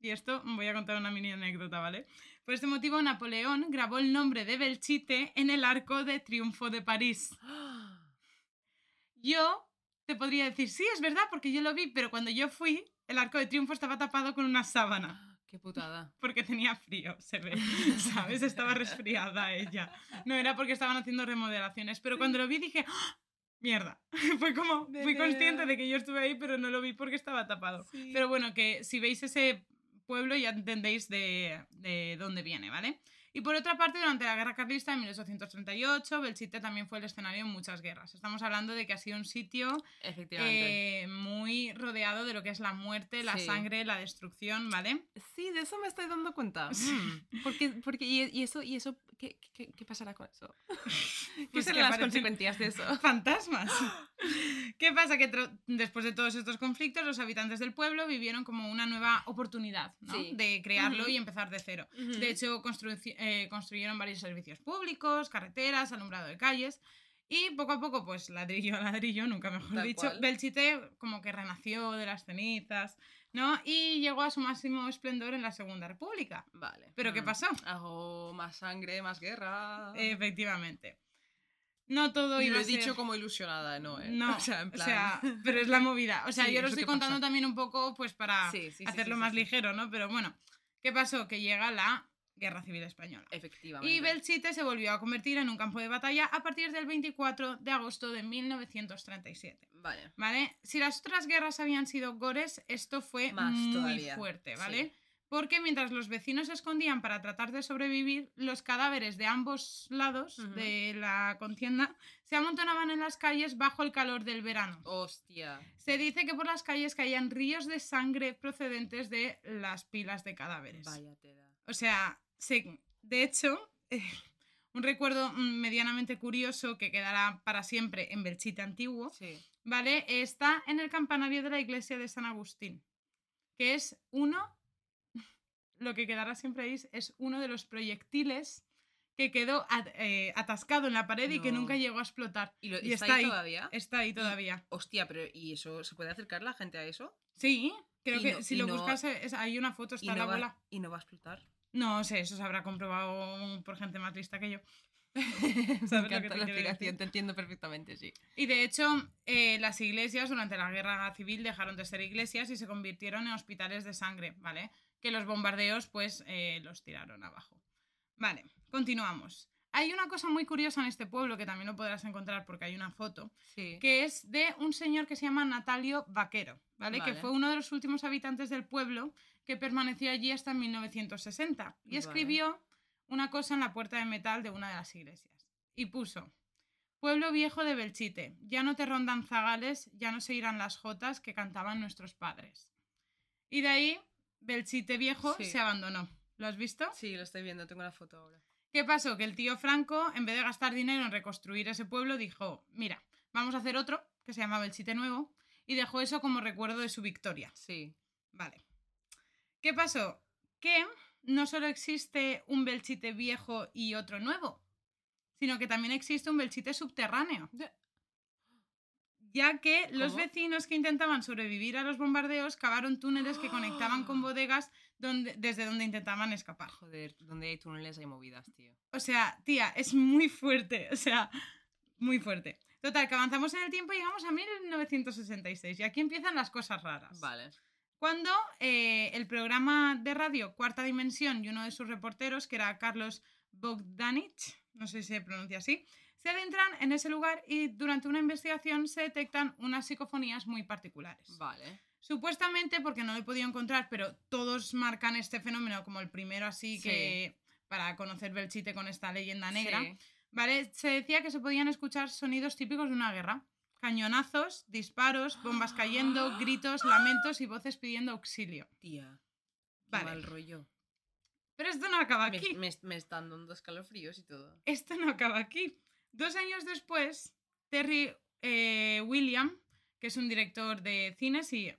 y esto voy a contar una mini anécdota, ¿vale? Por este motivo, Napoleón grabó el nombre de Belchite en el Arco de Triunfo de París. Yo te podría decir, sí, es verdad, porque yo lo vi, pero cuando yo fui, el Arco de Triunfo estaba tapado con una sábana Qué putada. porque tenía frío, se ve, ¿sabes? Estaba resfriada ella. No era porque estaban haciendo remodelaciones, pero cuando lo vi dije, ¡Ah! mierda. Fue como, fui consciente de que yo estuve ahí, pero no lo vi porque estaba tapado. Pero bueno, que si veis ese pueblo ya entendéis de, de dónde viene, ¿vale? Y por otra parte, durante la Guerra Carlista de 1838, Belchite también fue el escenario en muchas guerras. Estamos hablando de que ha sido un sitio eh, muy rodeado de lo que es la muerte, la Sí. sangre, la destrucción, ¿vale? Sí, de eso me estoy dando cuenta. Mm. Porque, porque y, y eso, y eso ¿qué, qué, qué pasará con eso? ¿Qué Pues serán las consecuencias de eso? fantasmas. ¿Qué pasa? Que después de todos estos conflictos, los habitantes del pueblo vivieron como una nueva oportunidad ¿no? Sí. de crearlo y empezar de cero. De hecho, construci- eh, construyeron varios servicios públicos, carreteras, alumbrado de calles. Y poco a poco, pues ladrillo a ladrillo, nunca mejor Tal dicho, cual. Belchite como que renació de las cenizas, ¿no? Y llegó a su máximo esplendor en la Segunda República. Vale. ¿Pero qué Mm. pasó? Hago más sangre, más guerra. Efectivamente. No todo y iba lo a he dicho como ilusionada, ¿no? eh? No, O sea, en o plan... sea, pero es la movida. O sea, Sí, yo lo estoy contando pasa. también un poco pues para Sí, sí, sí, hacerlo más ligero, ¿no? Pero bueno, ¿qué pasó? Que llega la Guerra Civil Española. Efectivamente. Y Belchite se volvió a convertir en un campo de batalla a partir del 24 de agosto de 1937. Vale. ¿Vale? Si las otras guerras habían sido gores, esto fue Más muy todavía, fuerte, sí. ¿vale? Porque mientras los vecinos se escondían para tratar de sobrevivir, los cadáveres de ambos lados de la contienda se amontonaban en las calles bajo el calor del verano. Hostia. Se dice que por las calles caían ríos de sangre procedentes de las pilas de cadáveres. Vaya tela. O sea, se- de hecho, eh, un recuerdo mm, medianamente curioso que quedará para siempre en Belchite antiguo, Sí. ¿vale? Está en el campanario de la iglesia de San Agustín, que es uno, lo que quedará siempre ahí es- uno de los proyectiles que quedó eh, atascado en la pared y que nunca llegó a explotar. ¿Y, lo- Y está, está ahí todavía? Está ahí todavía. Hostia, pero ¿y eso se puede acercar la gente a eso? Sí, creo que no- si lo no- buscas eh, es- hay una foto, ¿Y está la bola. ¿Y no va a explotar? No sé, eso se habrá comprobado por gente más lista que yo. Me ¿Sabes lo que encanta te la explicación, te entiendo perfectamente, sí. Y de hecho, eh, las iglesias durante la guerra civil dejaron de ser iglesias y se convirtieron en hospitales de sangre, ¿vale? Que los bombardeos, pues, eh, los tiraron abajo. Vale, continuamos. Hay una cosa muy curiosa en este pueblo que también lo podrás encontrar porque hay una foto, Sí. que es de un señor que se llama Natalio Vaquero, ¿vale? Que Vale. fue uno de los últimos habitantes del pueblo que permaneció allí hasta 1960 y Vale. escribió una cosa en la puerta de metal de una de las iglesias y puso Pueblo viejo de Belchite, ya no te rondan zagales, ya no se irán las jotas que cantaban nuestros padres. Y de ahí, Belchite viejo Sí. se abandonó. ¿Lo has visto? Sí, lo estoy viendo, tengo la foto ahora. ¿Qué pasó? Que el tío Franco, en vez de gastar dinero en reconstruir ese pueblo, dijo, mira, vamos a hacer otro, que se llama Belchite Nuevo, y dejó eso como recuerdo de su victoria. Sí. Vale. ¿Qué pasó? Que no solo existe un Belchite viejo y otro nuevo, sino que también existe un Belchite subterráneo. Ya que los vecinos que intentaban sobrevivir a los bombardeos cavaron túneles que conectaban con bodegas donde, desde donde intentaban escapar. Joder, donde hay túneles hay movidas, tío. O sea, tía, es muy fuerte. O sea, muy fuerte. Total, que avanzamos en el tiempo y llegamos a 1966. Y aquí empiezan las cosas raras. Vale. Cuando eh, el programa de radio Cuarta Dimensión y uno de sus reporteros, que era Carlos Bogdanich, no sé si se pronuncia así, Se adentran en ese lugar y durante una investigación se detectan unas psicofonías muy particulares. Vale. Supuestamente, porque no lo he podido encontrar, pero todos marcan este fenómeno como el primero así Sí. que para conocer Belchite con esta leyenda negra, Sí. ¿vale? Se decía que se podían escuchar sonidos típicos de una guerra. Cañonazos, disparos, bombas cayendo, gritos, lamentos y voces pidiendo auxilio. Tía. Qué Vale. mal rollo. Pero esto no acaba Me, aquí. me- me están dando escalofríos y todo. Esto no acaba aquí. Dos años después, Terry eh, William, que es un director de cines y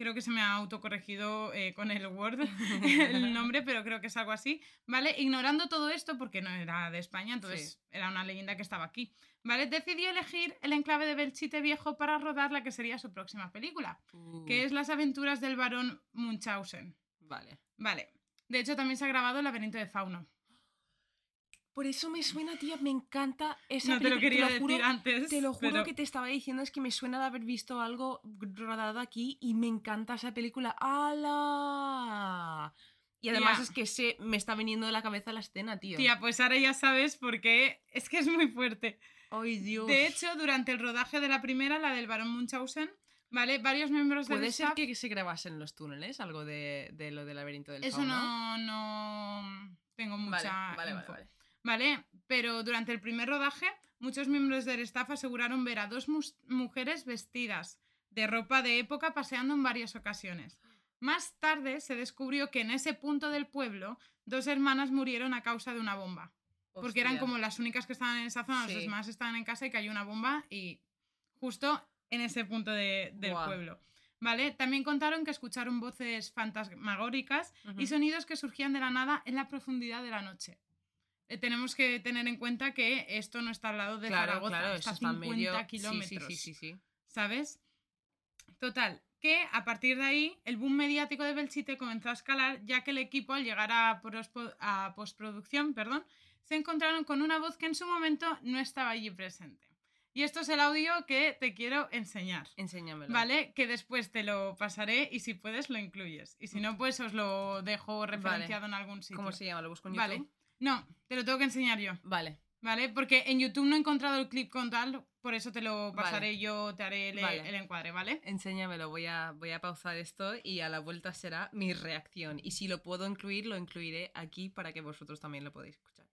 creo que se me ha autocorregido eh, con el Word el nombre, pero creo que es algo así, ¿vale? Ignorando todo esto porque no era de España, entonces Sí. era una leyenda que estaba aquí, ¿vale? Decidió elegir el enclave de Belchite Viejo para rodar la que sería su próxima película, que Uh, es Las aventuras del barón Munchausen. Vale. Vale. De hecho, también se ha grabado El laberinto de Fauno. Por eso me suena, tía, me encanta esa No te lo quería juro- decir antes. Te lo juro pero- que te estaba diciendo, es que me suena de haber visto algo rodado aquí y me encanta esa película. ¡Hala! Y además Tía. es que se me está viniendo de la cabeza la escena, tío. Tía, pues ahora ya sabes por qué. Es que es muy fuerte. ¡Ay, Dios! De hecho, durante el rodaje de la primera, la del barón Munchausen, ¿vale? Varios miembros del ¿Puede ser staff- que se grabase en los túneles algo de, de lo del laberinto del Eso no, no tengo mucha vale, vale, info. vale. ¿vale? Pero durante el primer rodaje, muchos miembros del staff aseguraron ver a dos mujeres vestidas de ropa de época paseando en varias ocasiones. Más tarde se descubrió que en ese punto del pueblo, dos hermanas murieron a causa de una bomba. Porque eran como las únicas que estaban en esa zona, Sí. los demás estaban en casa y cayó una bomba y justo en ese punto de- del pueblo. ¿Vale? También contaron que escucharon voces fantasmagóricas y sonidos que surgían de la nada en la profundidad de la noche. Eh, tenemos que tener en cuenta que esto no está al lado de Claro, Zaragoza, claro, está a está 50 medio... sí, kilómetros. Sí, sí, sí. ¿Sabes? Total, que a partir de ahí el boom mediático de Belchite comenzó a escalar, ya que el equipo, al llegar a, postproducción, perdón, se encontraron con una voz que en su momento no estaba allí presente. Y esto es el audio que te quiero enseñar. Enséñamelo. ¿Vale? Que después te lo pasaré y si puedes lo incluyes. Y si no, pues os lo dejo referenciado en algún sitio. ¿Cómo se llama? ¿Lo busco en Vale. No, te lo tengo que enseñar yo. Vale. ¿Vale? Porque en YouTube no he encontrado el clip con tal, por eso te lo Vale. pasaré yo, te haré el, Vale. el encuadre, ¿vale? Enséñamelo, voy a, voy a pausar esto y a la vuelta será mi reacción. Y si lo puedo incluir, lo incluiré aquí para que vosotros también lo podáis escuchar.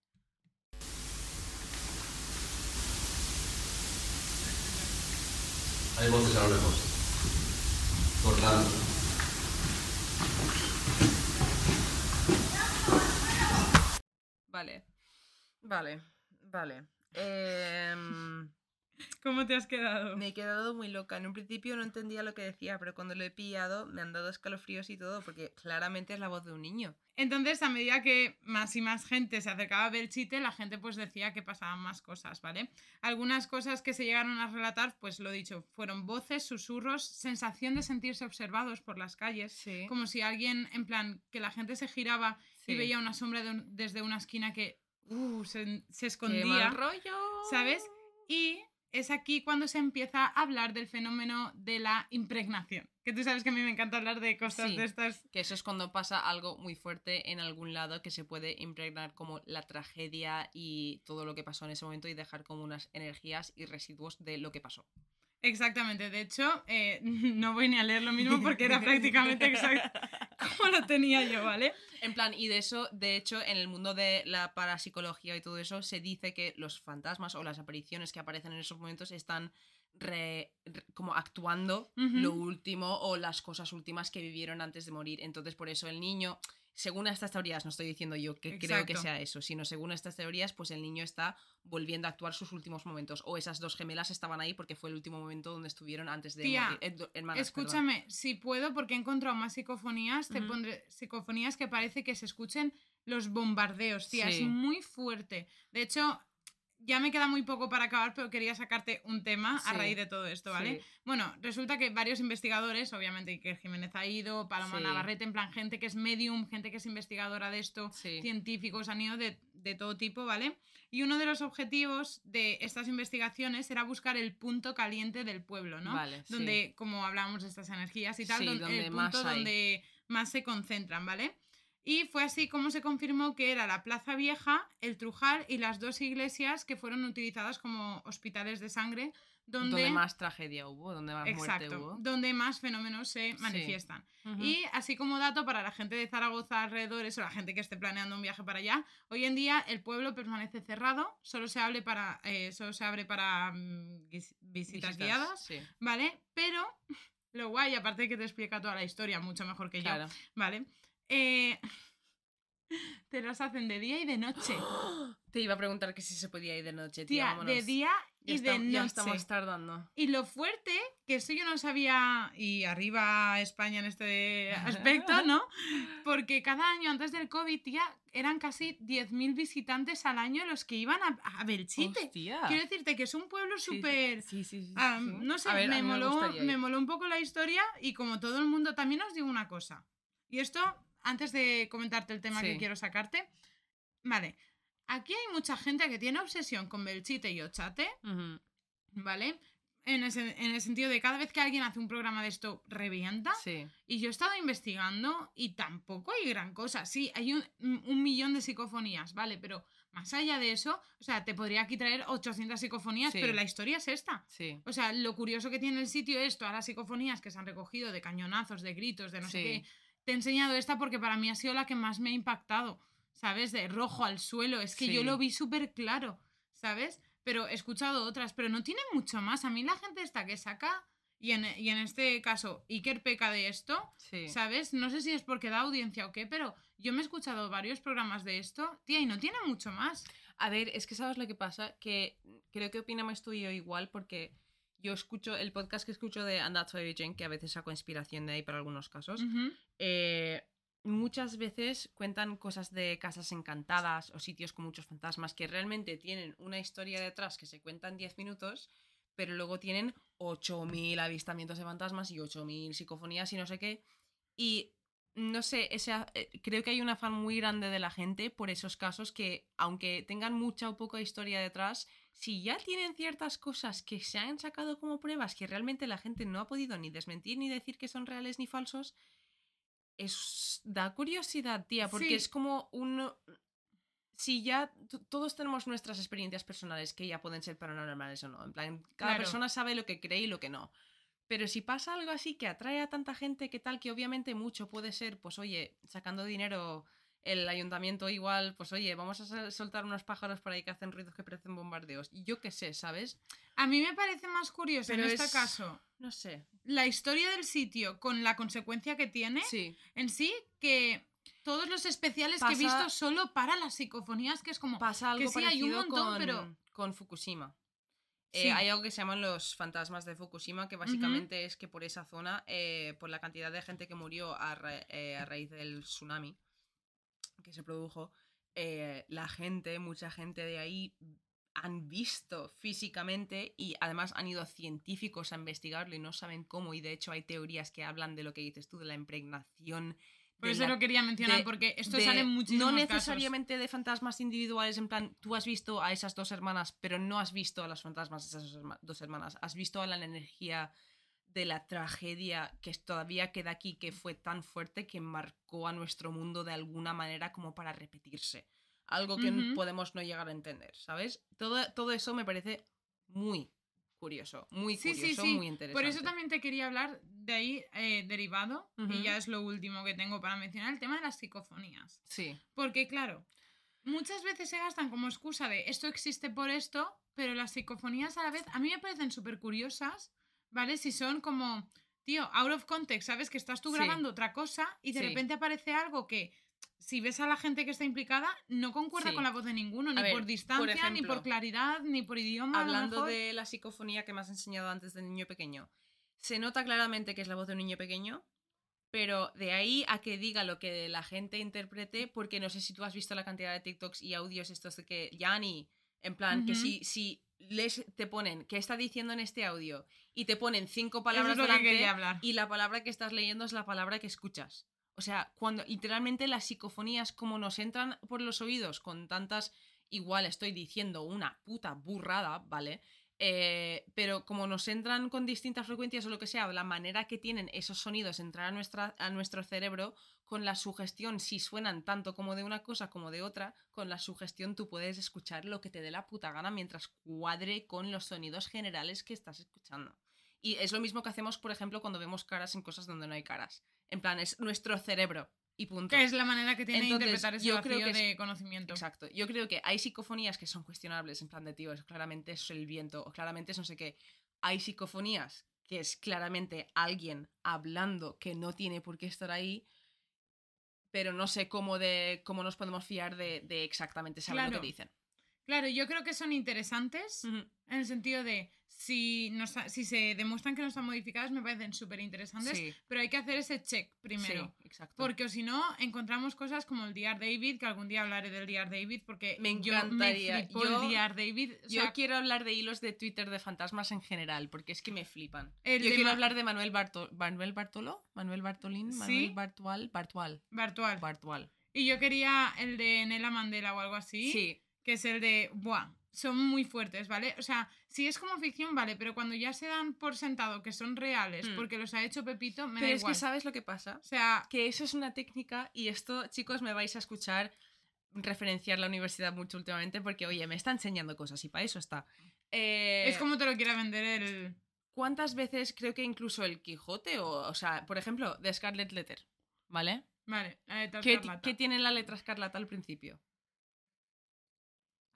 Hay voces a lo lejos. Cortando. Vale. Vale. Vale. Em, ¿Cómo te has quedado? me he quedado muy loca. En un principio no entendía lo que decía, pero cuando lo he pillado me han dado escalofríos y todo, porque claramente es la voz de un niño. Entonces, a medida que más y más gente se acercaba a Belchite, la gente pues decía que pasaban más cosas, ¿vale? Algunas cosas que se llegaron a relatar, pues lo dicho, fueron voces, susurros, sensación de sentirse observados por las calles, Sí. como si alguien, en plan, que la gente se giraba y veía una sombra de un- desde una esquina que uh, se, se ¡Qué escondía. mal rollo! ¿sabes? Y es aquí cuando se empieza a hablar del fenómeno de la impregnación. Que tú sabes que a mí me encanta hablar de cosas Sí. de estas. Que eso es cuando pasa algo muy fuerte en algún lado que se puede impregnar como la tragedia y todo lo que pasó en ese momento y dejar como unas energías y residuos de lo que pasó. Exactamente. De hecho, eh, no voy ni a leer lo mismo porque era prácticamente exacto como lo tenía yo, ¿vale? En plan, y de eso, de hecho, en el mundo de la parapsicología y todo eso, se dice que los fantasmas o las apariciones que aparecen en esos momentos están re- re- como actuando lo último o las cosas últimas que vivieron antes de morir. Entonces, por eso el niño, según estas teorías, no estoy diciendo yo que creo que sea eso, sino según estas teorías, pues el niño está volviendo a actuar sus últimos momentos. O esas dos gemelas estaban ahí porque fue el último momento donde estuvieron antes de Tía, morir. Eh, perdón. Escúchame, si puedo, porque he encontrado más psicofonías, te pondré psicofonías que parece que se escuchen los bombardeos, tía. Sí. Es muy fuerte. De hecho, ya me queda muy poco para acabar, pero quería sacarte un tema a raíz de todo esto, ¿vale? Sí. Bueno, resulta que varios investigadores, obviamente Iker Jiménez ha ido, Paloma Sí. Navarrete, en plan gente que es medium, gente que es investigadora de esto, científicos, han ido de, de todo tipo, ¿vale? Y uno de los objetivos de estas investigaciones era buscar el punto caliente del pueblo, ¿no? Vale, donde, como hablábamos de estas energías y tal, donde el más punto hay. donde más se concentran, ¿vale? Y fue así como se confirmó que era la Plaza Vieja, el Trujal y las dos iglesias que fueron utilizadas como hospitales de sangre, donde, Donde más tragedia hubo, donde más muerte hubo. donde más fenómenos se manifiestan. Y así como dato para la gente de Zaragoza alrededores o la gente que esté planeando un viaje para allá, hoy en día el pueblo permanece cerrado, solo se abre para, eh, solo se abre para mm, vis- visitas, Visitas, guiadas, sí, ¿vale? Pero lo guay, aparte de que te explica toda la historia mucho mejor que claro. yo, ¿vale? Eh, te las hacen de día y de noche. Te iba a preguntar que si se podía ir de noche, tía. Tía, de día y de estam- Ya noche. estamos tardando. Y lo fuerte, que esto yo no sabía, y arriba España en este aspecto, ¿no? Porque cada año antes del COVID, tía, eran casi 10.000 visitantes al año los que iban a, a Belchite. Hostia. Quiero decirte que es un pueblo súper... Sí, sí, sí, ah, no sé, ver, me, moló, me ir. moló un poco la historia y como todo el mundo, también os digo una cosa. Y esto, antes de comentarte el tema que quiero sacarte, vale, aquí hay mucha gente que tiene obsesión con Belchite y Ochate, ¿vale? En, el sentido de cada vez que alguien hace un programa de esto, revienta. Sí. Y yo he estado investigando y tampoco hay gran cosa. Sí, hay un, un millón de psicofonías, ¿vale? Pero más allá de eso, o sea, te podría aquí traer 800 psicofonías, Sí. pero la historia es esta. Sí. O sea, lo curioso que tiene el sitio es todas las psicofonías que se han recogido de cañonazos, de gritos, de no sé qué. Te he enseñado esta porque para mí ha sido la que más me ha impactado, ¿sabes? De rojo al suelo. Es que yo lo vi súper claro, ¿sabes? Pero he escuchado otras, pero no tiene mucho más. A mí la gente esta que saca, y en, y en este caso Iker peca de esto, Sí. ¿sabes? No sé si es porque da audiencia o qué, pero yo me he escuchado varios programas de esto, tía, y no tiene mucho más. A ver, es que sabes lo que pasa, que creo que opinamos tú y yo igual, porque yo escucho el podcast que escucho de And That's Why Drink, que a veces saco inspiración de ahí para algunos casos. Eh, muchas veces cuentan cosas de casas encantadas o sitios con muchos fantasmas que realmente tienen una historia detrás que se cuenta en 10 minutos, pero luego tienen 8.000 avistamientos de fantasmas y 8.000 psicofonías y no sé qué. Y no sé, ese, eh, creo que hay un afán muy grande de la gente por esos casos que, aunque tengan mucha o poca historia detrás, si ya tienen ciertas cosas que se han sacado como pruebas que realmente la gente no ha podido ni desmentir ni decir que son reales ni falsos, es, da curiosidad, tía, porque Sí. es como un... Si ya todos tenemos nuestras experiencias personales que ya pueden ser paranormales o no, en plan, cada Claro. persona sabe lo que cree y lo que no. Pero si pasa algo así que atrae a tanta gente, que tal, que obviamente mucho puede ser, pues oye, sacando dinero el ayuntamiento igual, pues oye, vamos a sol- soltar unos pájaros por ahí que hacen ruidos que parecen bombardeos. Yo qué sé, ¿sabes? A mí me parece más curioso Pero en este es- caso No sé. la historia del sitio con la consecuencia que tiene Sí. en sí que todos los especiales que he visto solo para las psicofonías, que es como Pasa algo que sí hay un parecido montón, con, pero con Fukushima. Eh, hay algo que se llaman los fantasmas de Fukushima, que básicamente es que por esa zona, eh, por la cantidad de gente que murió a, ra- eh, a raíz del tsunami que se produjo, eh, la gente, mucha gente de ahí han visto físicamente y además han ido científicos a investigarlo y no saben cómo y de hecho hay teorías que hablan de lo que dices tú, de la impregnación. por eso la lo quería mencionar de- porque esto de- sale en muchísimos No casos. necesariamente de fantasmas individuales, en plan, tú has visto a esas dos hermanas, pero no has visto a los fantasmas de esas dos hermanas. Has visto a la energía de la tragedia que todavía queda aquí, que fue tan fuerte que marcó a nuestro mundo de alguna manera como para repetirse. Algo que Ujú. podemos no llegar a entender, ¿sabes? Todo, todo eso me parece muy curioso, muy Sí, curioso, sí. muy interesante. Por eso también te quería hablar de ahí eh, derivado, y ya es lo último que tengo para mencionar, el tema de las psicofonías. Sí, Porque claro, muchas veces se gastan como excusa de esto existe por esto, pero las psicofonías a la vez a mí me parecen súper curiosas, ¿vale? Si son como, tío, out of context, ¿sabes? Que estás tú Sí. grabando otra cosa y de Sí. repente aparece algo que... Si ves a la gente que está implicada, no concuerda Sí. con la voz de ninguno, ni ver, por por distancia, ni por claridad, ni por idioma. Hablando de la psicofonía que me has enseñado antes del niño pequeño, se nota claramente que es la voz de un niño pequeño, pero de ahí a que diga lo que la gente interprete, porque no sé si tú has visto la cantidad de TikToks y audios estos de que Yanni, en plan, que si, si les te ponen qué está diciendo en este audio y te ponen cinco palabras es que delante y la palabra que estás leyendo es la palabra que escuchas. O sea, cuando literalmente las psicofonías como nos entran por los oídos con tantas, igual estoy diciendo una puta burrada, ¿vale? Eh, pero como nos entran con distintas frecuencias o lo que sea, la manera que tienen esos sonidos entrar a, nuestra, a nuestro cerebro, con la sugestión, si suenan tanto como de una cosa como de otra, con la sugestión tú puedes escuchar lo que te dé la puta gana mientras cuadre con los sonidos generales que estás escuchando. Y es lo mismo que hacemos, por ejemplo, cuando vemos caras en cosas donde no hay caras. En plan, es nuestro cerebro y punto. Que es la manera que tiene Entonces, de interpretar ese yo vacío creo que es- de conocimiento. Exacto. Yo creo que hay psicofonías que son cuestionables, en plan de tío, es claramente es el viento, o claramente es no sé qué. Hay psicofonías que es claramente alguien hablando que no tiene por qué estar ahí, pero no sé cómo, de, cómo nos podemos fiar de, de exactamente saber lo Claro. que dicen. Claro, yo creo que son interesantes en el sentido de si, no está- si se demuestran que no están modificadas, me parecen súper interesantes, Sí, pero hay que hacer ese check primero. sí, exacto. Porque si no, encontramos cosas como el Dr. David, que algún día hablaré del Dr. David, porque Me yo encantaría. me Yo- el Dr. David. o Yo quiero hablar de hilos de Twitter de fantasmas en general, porque es que me flipan. El Yo quiero Ma- hablar de Manuel, Barto Manuel Bartolo, Manuel Bartolín, Manuel. Bartual, Bartual, Bartual. Bartual. Y yo quería el de Nela Mandela o algo así, Sí, que es el de, buah, son muy fuertes, ¿vale? O sea, si es como ficción, vale, pero cuando ya se dan por sentado que son reales Hmm. porque los ha hecho Pepito, me pero da es igual. que ¿sabes lo que pasa? O sea, que eso es una técnica y esto, chicos, me vais a escuchar referenciar la universidad mucho últimamente porque, oye, me está enseñando cosas y para eso está. Eh, es como te lo quiera vender el... ¿Cuántas veces creo que incluso el Quijote o, o sea, por ejemplo, de Scarlet Letter, ¿vale? Vale, la letra ¿Qué, escarlata. qué tiene la letra escarlata al principio?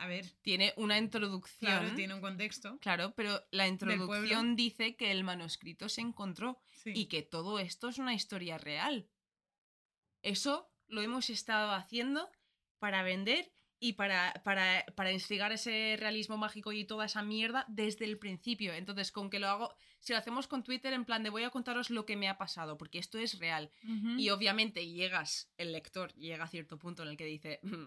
A ver, Tiene una introducción. claro, tiene un contexto. Claro, pero la introducción dice que el manuscrito se encontró Sí. y que todo esto es una historia real. Eso lo hemos estado haciendo para vender y para, para, para instigar ese realismo mágico y toda esa mierda desde el principio. Entonces, con que lo hago, si lo hacemos con Twitter, en plan de voy a contaros lo que me ha pasado, porque esto es real. Y obviamente llegas, el lector llega a cierto punto en el que dice, "Mm,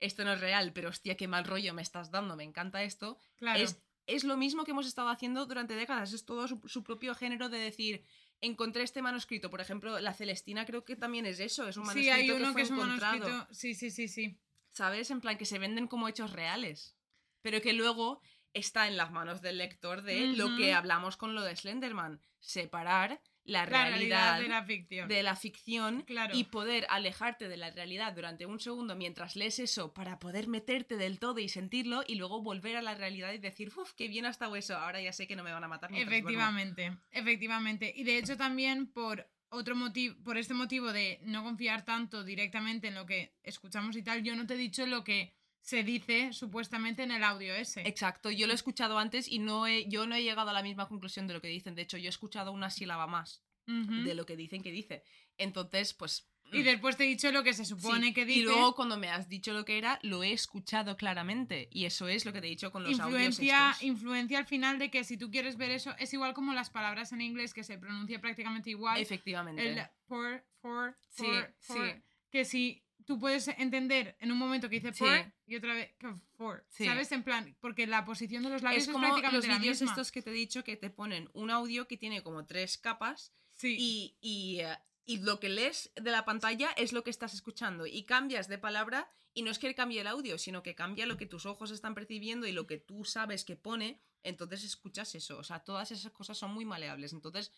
esto no es real, pero hostia, qué mal rollo me estás dando, me encanta esto. claro. Es, es lo mismo que hemos estado haciendo durante décadas, es todo su, su propio género de decir, encontré este manuscrito, por ejemplo, la Celestina creo que también es eso, es un Sí, manuscrito hay uno que fue que es un encontrado, manuscrito. Sí, sí, sí, sí. ¿sabes? En plan que se venden como hechos reales, pero que luego está en las manos del lector de lo que hablamos con lo de Slenderman, separar la La realidad, realidad de la ficción. de la ficción Claro. y poder alejarte de la realidad durante un segundo mientras lees eso para poder meterte del todo y sentirlo y luego volver a la realidad y decir, uff, qué bien ha estado eso, ahora ya sé que no me van a matar. mientras duermo". Efectivamente, efectivamente. Y de hecho también por otro motivo, por este motivo de no confiar tanto directamente en lo que escuchamos y tal, yo no te he dicho lo que se dice supuestamente en el audio ese. Exacto, yo lo he escuchado antes y no he, yo no he llegado a la misma conclusión de lo que dicen. De hecho, yo he escuchado una sílaba más de lo que dicen que dice. Entonces, pues... Y mm, después te he dicho lo que se supone sí. que dice. Y luego cuando me has dicho lo que era, lo he escuchado claramente. Y eso es lo que te he dicho con los influencia, audios estos. influencia al final de que si tú quieres ver eso, es igual como las palabras en inglés que se pronuncia prácticamente igual. Efectivamente. el for, for, Sí, for, sí. for, que si tú puedes entender en un momento que dice Sí. for y otra vez que for, Sí. ¿sabes? En plan, porque la posición de los labios es es, como los prácticamente la vídeos estos que te he dicho que te ponen un audio que tiene como tres capas Sí. y, y, eh, y lo que lees de la pantalla es lo que estás escuchando y cambias de palabra y no es que cambie el audio, sino que cambia lo que tus ojos están percibiendo y lo que tú sabes que pone, entonces escuchas eso. O sea, todas esas cosas son muy maleables. Entonces,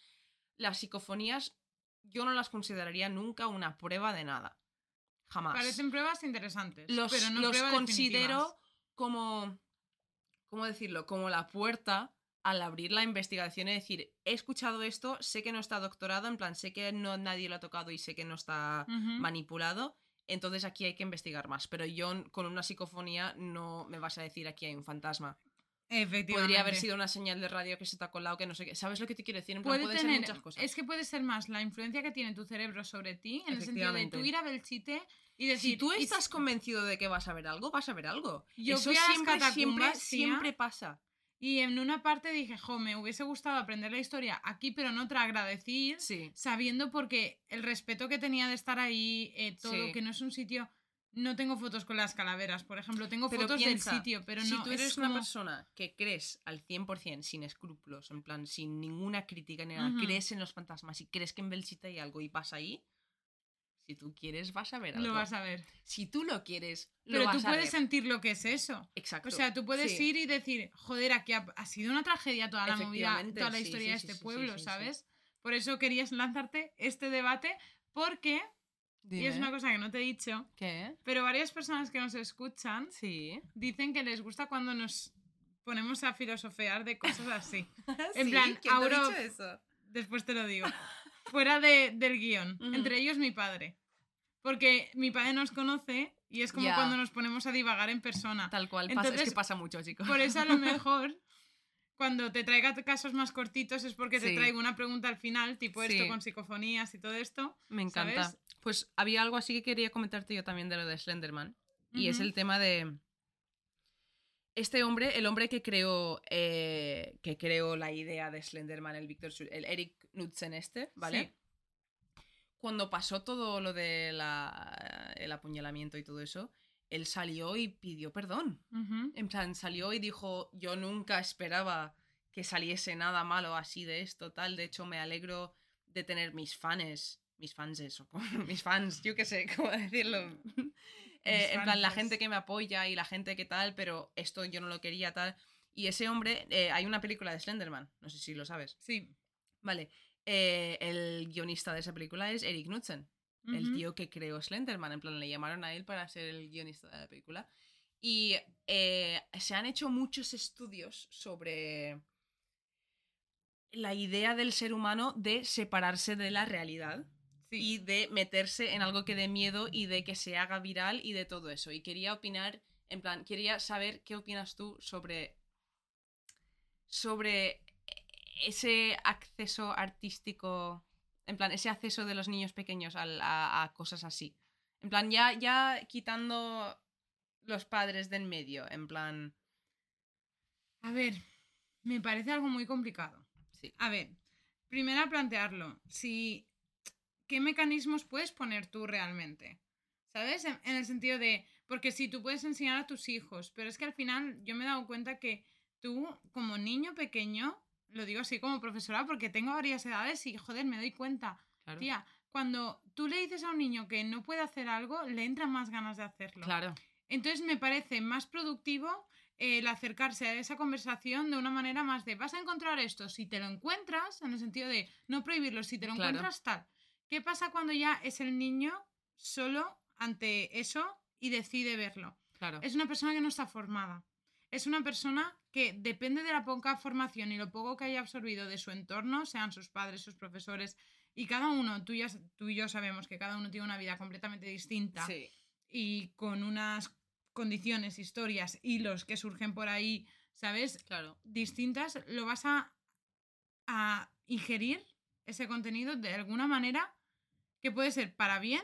las psicofonías yo no las consideraría nunca una prueba de nada. Jamás Parecen pruebas interesantes, los, pero no los considero definitivas. como, ¿cómo decirlo? Como la puerta al abrir la investigación y decir, he escuchado esto, sé que no está doctorado, en plan, sé que no nadie lo ha tocado y sé que no está manipulado, entonces aquí hay que investigar más. Pero yo con una psicofonía no me vas a decir aquí hay un fantasma. Efectivamente. Podría haber sido una señal de radio que se te ha colado, que no sé qué. ¿Sabes lo que te quiero decir? En plan, Puede tener, ser muchas cosas. es que puede ser más la influencia que tiene tu cerebro sobre ti, en el sentido de tú ir a Belchite y decir... si tú "Y estás convencido de que vas a ver algo, vas a ver algo. Yo Eso siempre, siempre, siempre pasa. Y en una parte dije, jo, me hubiese gustado aprender la historia aquí, pero no otra agradecer, Sí. sabiendo porque el respeto que tenía de estar ahí, eh, todo, Sí. que no es un sitio... No tengo fotos con las calaveras, por ejemplo, tengo Pero fotos piensa, del sitio, pero si no tú es eres una persona que crees al 100% sin escrúpulos, en plan, sin ninguna crítica ni nada, crees en los fantasmas y crees que en Belchita hay algo y vas ahí, Si tú quieres, vas a ver algo. Lo vas a ver. Si tú lo quieres, lo Pero vas tú a puedes ver. sentir lo que es eso. Exacto. O sea, tú puedes Sí. ir y decir, joder, aquí ha, ha sido una tragedia toda la movida, toda la sí, historia sí, de este pueblo. ¿sabes? Por eso querías lanzarte este debate, porque, y es una cosa que no te he dicho, ¿Qué? pero varias personas que nos escuchan Sí. dicen que les gusta cuando nos ponemos a filosofear de cosas así. En Sí, plan, ¿quién te ha dicho eso? Después te lo digo. Fuera de- del guion. Entre ellos mi padre. Porque mi padre nos conoce y es como cuando nos ponemos a divagar en persona. Tal cual, pasa, es Entonces, que pasa mucho, chicos. Por eso a lo mejor cuando te traiga casos más cortitos es porque te traigo una pregunta al final, tipo esto con psicofonías y todo esto. Me encanta. ¿sabes? Pues había algo así que quería comentarte yo también de lo de Slenderman. Y es el tema de. Este hombre, el hombre que creó, eh, que creó la idea de Slenderman, el Victor, el Eric Knudsen este, ¿vale? Sí. Cuando pasó todo lo de la, el apuñalamiento y todo eso, él salió y pidió perdón. En plan, salió y dijo, yo nunca esperaba que saliese nada malo así de esto, tal. De hecho, me alegro de tener mis fans, mis fans eso, mis fans, yo qué sé, cómo decirlo. Eh, en plan, la gente que me apoya y la gente que tal, pero esto yo no lo quería tal. Y ese hombre, eh, hay una película de Slenderman, no sé si lo sabes. Sí. Vale, eh, el guionista de esa película es Eric Knudsen el tío que creó Slenderman. En plan, le llamaron a él para ser el guionista de la película. Y eh, se han hecho muchos estudios sobre la idea del ser humano de separarse de la realidad Sí. y de meterse en algo que dé miedo y de que se haga viral y de todo eso. Y quería opinar, en plan, quería saber qué opinas tú sobre sobre ese acceso artístico, en plan, ese acceso de los niños pequeños a, a cosas así. En plan, ya, ya quitando los padres de en medio, en plan, A ver, me parece algo muy complicado. sí. A ver, primero a plantearlo. Si. ¿Qué mecanismos puedes poner tú realmente? ¿Sabes? En, en el sentido de. Porque si tú puedes enseñar a tus hijos, pero es que al final yo me he dado cuenta que tú, como niño pequeño, lo digo así como profesora porque tengo varias edades y, joder, me doy cuenta. Claro. Tía, cuando tú le dices a un niño que no puede hacer algo, le entran más ganas de hacerlo. Claro, Entonces me parece más productivo eh, el acercarse a esa conversación de una manera más de vas a encontrar esto, si te lo encuentras, en el sentido de no prohibirlo, si te lo Claro. encuentras tal. ¿Qué pasa cuando ya es el niño solo ante eso y decide verlo? claro. Es una persona que no está formada. Es una persona que depende de la poca formación y lo poco que haya absorbido de su entorno, sean sus padres, sus profesores, y cada uno, tú, ya, tú y yo sabemos que cada uno tiene una vida completamente distinta Sí, y con unas condiciones, historias, hilos que surgen por ahí, ¿sabes? claro. Distintas, lo vas a, a ingerir ese contenido de alguna manera que puede ser para bien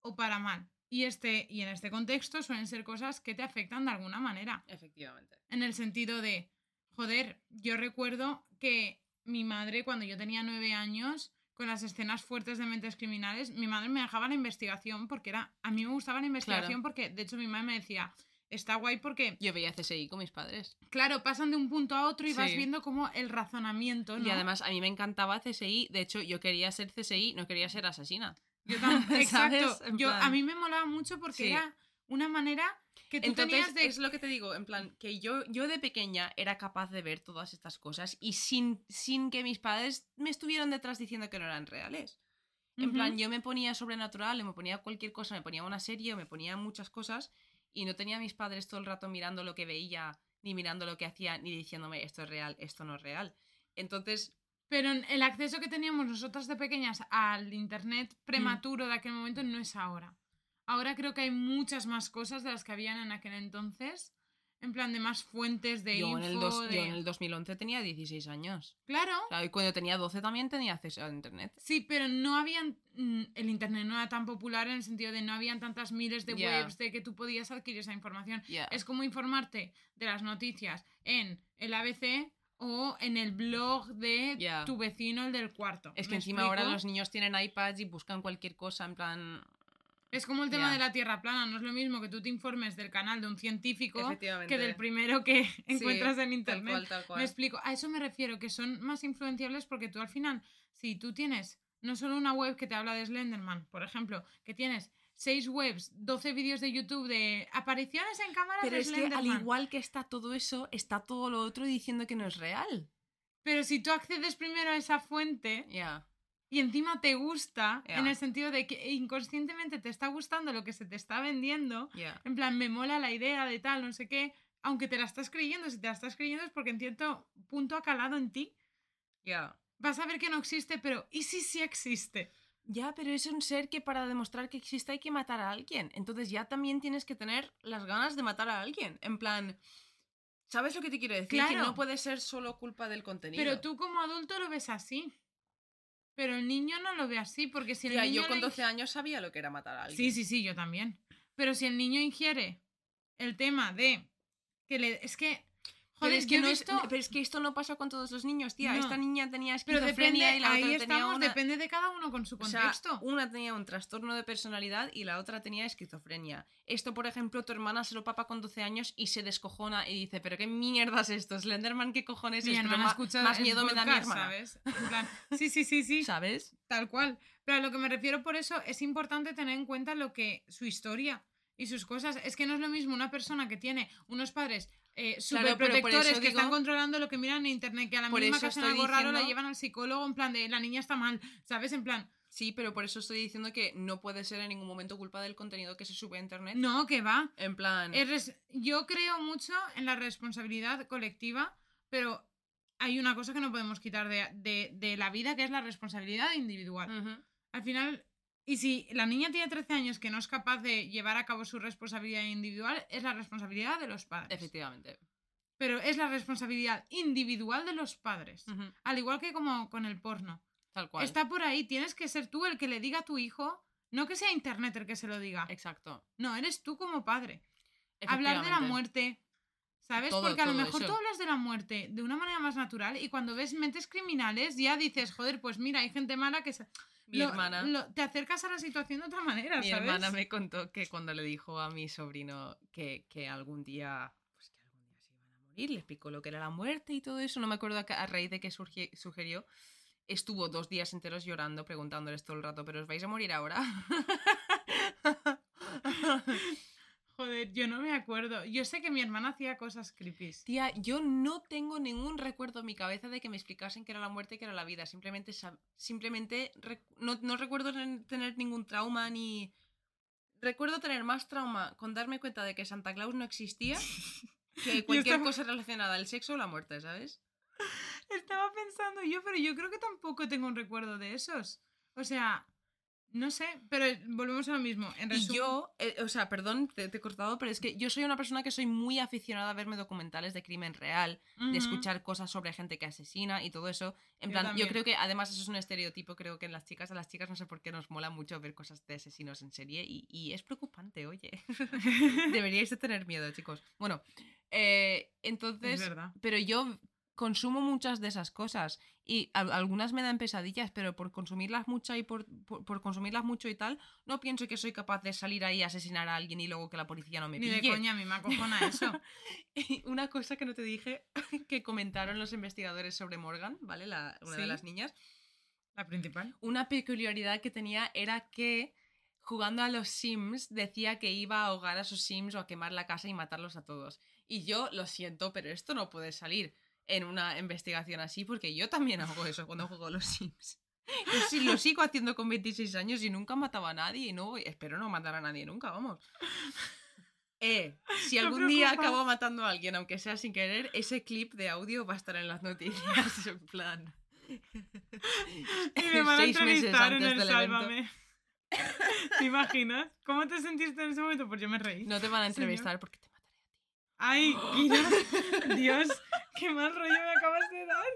o para mal. Y, este, y en este contexto suelen ser cosas que te afectan de alguna manera. Efectivamente. En el sentido de, joder, yo recuerdo que mi madre, cuando yo tenía nueve años, con las escenas fuertes de mentes criminales, mi madre me dejaba la investigación porque era. A mí me gustaba la investigación porque, de hecho, mi madre me decía, está guay porque, Yo veía CSI con mis padres. claro, pasan de un punto a otro y vas viendo como el razonamiento, ¿no? Y además a mí me encantaba CSI. De hecho, yo quería ser CSI, no quería ser asesina. Yo también, exacto. Yo, a mí me molaba mucho porque Sí. era una manera que tú Entonces, tenías de. es lo que te digo, en plan, que yo, yo de pequeña era capaz de ver todas estas cosas y sin, sin que mis padres me estuvieran detrás diciendo que no eran reales. En plan, yo me ponía sobrenatural, me ponía cualquier cosa, me ponía una serie, me ponía muchas cosas y no tenía a mis padres todo el rato mirando lo que veía, ni mirando lo que hacía, ni diciéndome esto es real, esto no es real. Entonces, Pero el acceso que teníamos nosotras de pequeñas al internet prematuro de aquel momento no es ahora. Ahora creo que hay muchas más cosas de las que habían en aquel entonces. En plan de más fuentes de yo, info. en el dos- yo en el 2011 tenía 16 años. Claro. O sea, y cuando tenía 12 también tenía acceso a internet. Sí, pero no habían. mm, El internet no era tan popular en el sentido de no habían tantas miles de webs de que tú podías adquirir esa información. Es como informarte de las noticias en el ABC o en el blog de tu vecino, el del cuarto. Es que ¿Me encima ahora los niños tienen iPads y buscan cualquier cosa en plan... Es como el tema de la Tierra plana, no es lo mismo que tú te informes del canal de un científico que del primero que encuentras en Tal internet. cual, tal cual. Me explico, a eso me refiero, que son más influenciables porque tú al final, si tú tienes no solo una web que te habla de Slenderman, por ejemplo, que tienes seis webs, 12 vídeos de YouTube de apariciones en cámara Pero de es que al igual que está todo eso, está todo lo otro diciendo que no es real. Pero si tú accedes primero a esa fuente Ya. y encima te gusta, en el sentido de que inconscientemente te está gustando lo que se te está vendiendo, Ya. en plan, me mola la idea de tal, no sé qué, aunque te la estás creyendo, si te la estás creyendo es porque en cierto punto ha calado en ti. Ya. Vas a ver que no existe, pero ¿y si sí existe? Ya, pero es un ser que para demostrar que existe hay que matar a alguien. Entonces ya también tienes que tener las ganas de matar a alguien. En plan, ¿sabes lo que te quiero decir? Que Claro. no puede ser solo culpa del contenido. Pero tú como adulto lo ves así. Pero el niño no lo ve así, porque si el Tía, niño yo con le 12 años sabía lo que era matar a alguien. Sí, sí, sí, yo también. Pero si el niño ingiere el tema de que le... Es que... Pero Joder, es, que yo he no es- visto- pero es que esto no pasa con todos los niños, tía. No. Esta niña tenía esquizofrenia depende, y la ahí otra tenía estamos, una... depende de cada uno con su O sea, contexto. una tenía un trastorno de personalidad y la otra tenía esquizofrenia. Esto, por ejemplo, tu hermana se lo papa con 12 años y se descojona y dice, pero qué mierda es esto, Slenderman, qué cojones mi es, escucha más el miedo me da mi hermana. ¿sabes? En plan, sí, sí, sí, sí, ¿Sabes? tal cual. Pero a lo que me refiero por eso es importante tener en cuenta lo que su historia y sus cosas. Es que no es lo mismo una persona que tiene unos padres eh, Claro, por superprotectores eso que están digo- controlando lo que miran en internet, que a la eso que hacen algo raro la diciendo- llevan al psicólogo en plan de la niña está mal, ¿sabes? En plan, Sí, pero por eso estoy diciendo que no puede ser en ningún momento culpa del contenido que se sube a internet. no, que va. En plan... Es res- Yo creo mucho en la responsabilidad colectiva, pero hay una cosa que no podemos quitar de, de- de la vida, que es la responsabilidad individual. Ujú. Al final, y si la niña tiene 13 años que no es capaz de llevar a cabo su responsabilidad individual, es la responsabilidad de los padres. Efectivamente. Pero es la responsabilidad individual de los padres. Al igual que como con el porno. Tal cual. Está por ahí, tienes que ser tú el que le diga a tu hijo, no que sea internet el que se lo diga. Exacto. No, eres tú como padre. Hablar de la muerte, ¿sabes? Todo- Porque a lo mejor eso. tú hablas de la muerte de una manera más natural y cuando ves mentes criminales ya dices, joder, pues mira, hay gente mala que... se- Mi lo- hermana... lo- te acercas a la situación de otra manera, Mi ¿sabes? hermana me contó que cuando le dijo a mi sobrino que, que algún día pues que algún día se iban a morir, le explicó lo que era la muerte y todo eso, no me acuerdo a, raíz de qué sugirió, estuvo dos días enteros llorando preguntándoles todo el rato, pero os vais a morir ahora. Joder, yo no me acuerdo. Yo sé que mi hermana hacía cosas creepy. Tía, yo no tengo ningún recuerdo en mi cabeza de que me explicasen qué era la muerte y qué era la vida. Simplemente, simplemente no, no recuerdo ten- tener ningún trauma ni... Recuerdo tener más trauma con darme cuenta de que Santa Claus no existía que cualquier cosa relacionada al sexo o la muerte, ¿sabes? Estaba pensando yo, pero yo creo que tampoco tengo un recuerdo de esos. O sea, no sé, pero volvemos a lo mismo. En Y yo, eh, o sea, perdón, te, te he cortado, pero es que yo soy una persona que soy muy aficionada a verme documentales de crimen real, de escuchar cosas sobre gente que asesina y todo eso. En Yo plan, yo creo que además eso es un estereotipo, creo que en las chicas, a las chicas no sé por qué nos mola mucho ver cosas de asesinos en serie y, y es preocupante, oye. Deberíais de tener miedo, chicos. Bueno, eh, Es entonces, verdad. pero yo consumo muchas de esas cosas y al- algunas me dan pesadillas, pero por consumirlas mucho y por, por, por consumirlas mucho y tal, no pienso que soy capaz de salir ahí a asesinar a alguien y luego que la policía no me Ni pille. de coña, a mí me acojona eso. Y una cosa que no te dije que comentaron los investigadores sobre Morgan, ¿vale? La, una de las niñas. La principal. Una peculiaridad que tenía era que jugando a los Sims decía que iba a ahogar a sus Sims o a quemar la casa y matarlos a todos. Y yo lo siento, pero esto no puede salir en una investigación así porque yo también hago eso cuando juego a los Sims. Yo sí lo sigo haciendo con 26 años y nunca mataba a nadie y no espero no matar a nadie nunca, vamos. Eh, si algún día acabo matando a alguien, aunque sea sin querer, ese clip de audio va a estar en las noticias, en plan. Y me van a entrevistar en el. Sálvame. ¿Te imaginas? ¿Cómo te sentiste en ese momento? Pues yo me reí. No te van a Señor. entrevistar porque te mataré a ti. Ay, Kira, Dios, qué mal rollo me acabas de dar.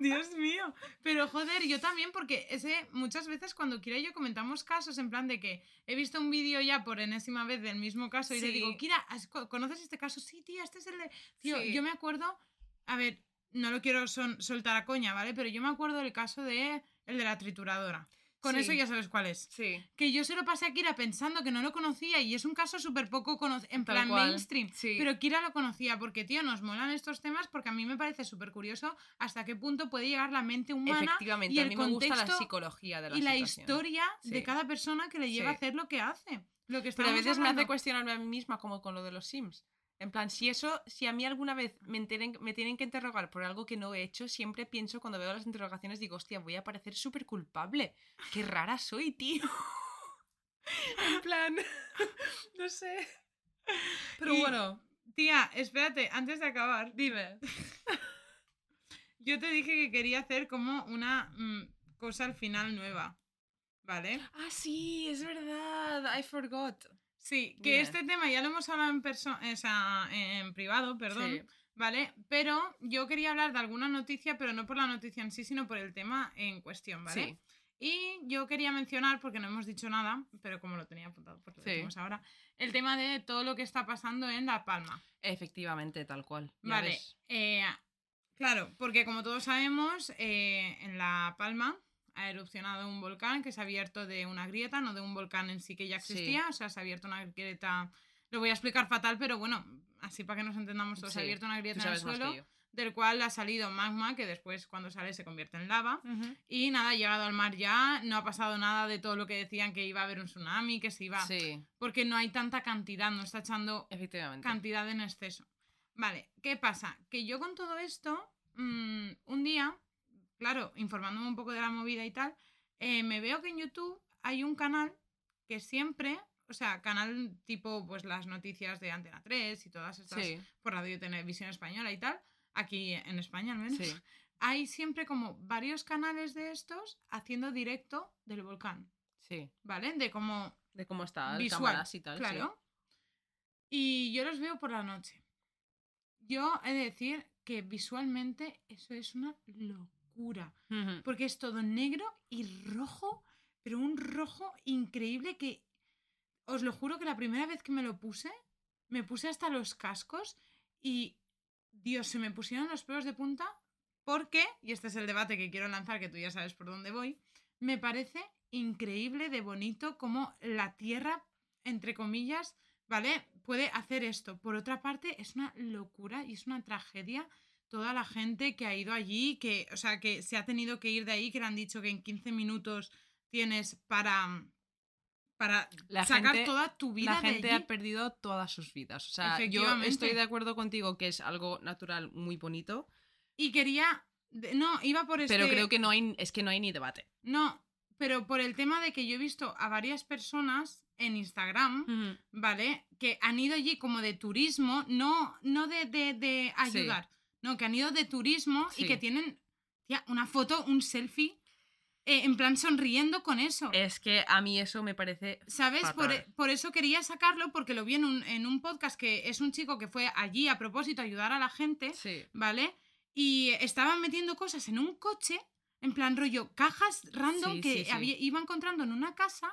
Dios mío. Pero joder, yo también, porque ese muchas veces cuando Kira y yo comentamos casos en plan de que he visto un vídeo ya por enésima vez del mismo caso y le digo, Kira, ¿has- co- ¿conoces este caso? Sí, tía, este es el de. Tío, Sí. yo me acuerdo. A ver, no lo quiero son- soltar a coña, ¿vale? Pero yo me acuerdo del caso de el de la trituradora. Con Sí. eso ya sabes cuál es. Sí. Que yo se lo pasé a Kira pensando que no lo conocía y es un caso súper poco conocido, en Tal plan cual, mainstream. sí. Pero Kira lo conocía porque, tío, nos molan estos temas porque a mí me parece súper curioso hasta qué punto puede llegar la mente humana Efectivamente, y a mí me gusta la psicología de la y la situación. historia de cada persona que le lleva a hacer lo que hace. Lo que Pero a veces me hace cuestionarme a mí misma como con lo de los Sims. En plan, si eso, si a mí alguna vez me, enteren- me tienen que interrogar por algo que no he hecho, siempre pienso cuando veo las interrogaciones, digo, hostia, voy a parecer súper culpable. Qué rara soy, tío. en plan, no sé. Pero Y- bueno, Tía, espérate, antes de acabar, dime. yo te dije que quería hacer como una mm, cosa al final nueva. ¿Vale? Ah, sí, es verdad. I forgot. Sí, que este tema ya lo hemos hablado en, o sea, en privado, perdón. Sí. ¿Vale? Pero yo quería hablar de alguna noticia, pero no por la noticia en sí, sino por el tema en cuestión, ¿vale? Sí. Y yo quería mencionar, porque no hemos dicho nada, pero como lo tenía apuntado, pues lo Sí. decimos ahora, el tema de todo lo que está pasando en La Palma. Efectivamente, tal cual. Vale. eh, claro, porque como todos sabemos, eh, en La Palma ha erupcionado un volcán que se ha abierto de una grieta, no de un volcán en sí que ya Sí. existía, o sea, se ha abierto una grieta, lo voy a explicar fatal, pero bueno, así para que nos entendamos todos, se ha abierto una grieta en el suelo, del cual ha salido magma, que después cuando sale se convierte en lava. Y nada, ha llegado al mar ya, no ha pasado nada de todo lo que decían que iba a haber un tsunami, que se iba... Sí, Porque no hay tanta cantidad, no está echando efectivamente. cantidad en exceso. Vale, ¿qué pasa? Que yo con todo esto, mm, un día, claro, informándome un poco de la movida y tal, eh, me veo que en YouTube hay un canal que siempre, o sea, canal tipo pues las noticias de Antena 3 y todas estas Sí, por Radio y Televisión Española y tal, aquí en España al menos, sí. hay siempre como varios canales de estos haciendo directo del volcán, Sí. ¿vale? De como De cómo está, visual, cámaras y tal. sí. claro. Y yo los veo por la noche. Yo he de decir que visualmente eso es una locura, Porque es todo negro y rojo, pero un rojo increíble que os lo juro que la primera vez que me lo puse, me puse hasta los cascos y Dios, se me pusieron los pelos de punta porque, y este es el debate que quiero lanzar, que tú ya sabes por dónde voy, me parece increíble de bonito cómo la Tierra, entre comillas, ¿vale? Puede hacer esto. Por otra parte, es una locura y es una tragedia toda la gente que ha ido allí, que, o sea, que se ha tenido que ir de ahí, que le han dicho que en 15 minutos tienes para, para La sacar gente- toda tu vida La de gente allí. ha perdido todas sus vidas. O sea, yo estoy de acuerdo contigo que es algo natural muy bonito, Y quería... No, iba por este... pero creo que no hay, es que no hay ni debate. No, pero por el tema de que yo he visto a varias personas en Instagram, ¿vale? Que han ido allí como de turismo, no, no de, de- de ayudar, no, que han ido de turismo y que tienen tía, una foto, un selfie, eh, en plan sonriendo con eso. Es que a mí eso me parece... ¿Sabes? Por, fatal. por eso quería sacarlo, porque lo vi en un, en un podcast que es un chico que fue allí a propósito a ayudar a la gente, Sí. ¿vale? Y estaban metiendo cosas en un coche, en plan rollo, cajas random Sí, que sí. había- iba encontrando en una casa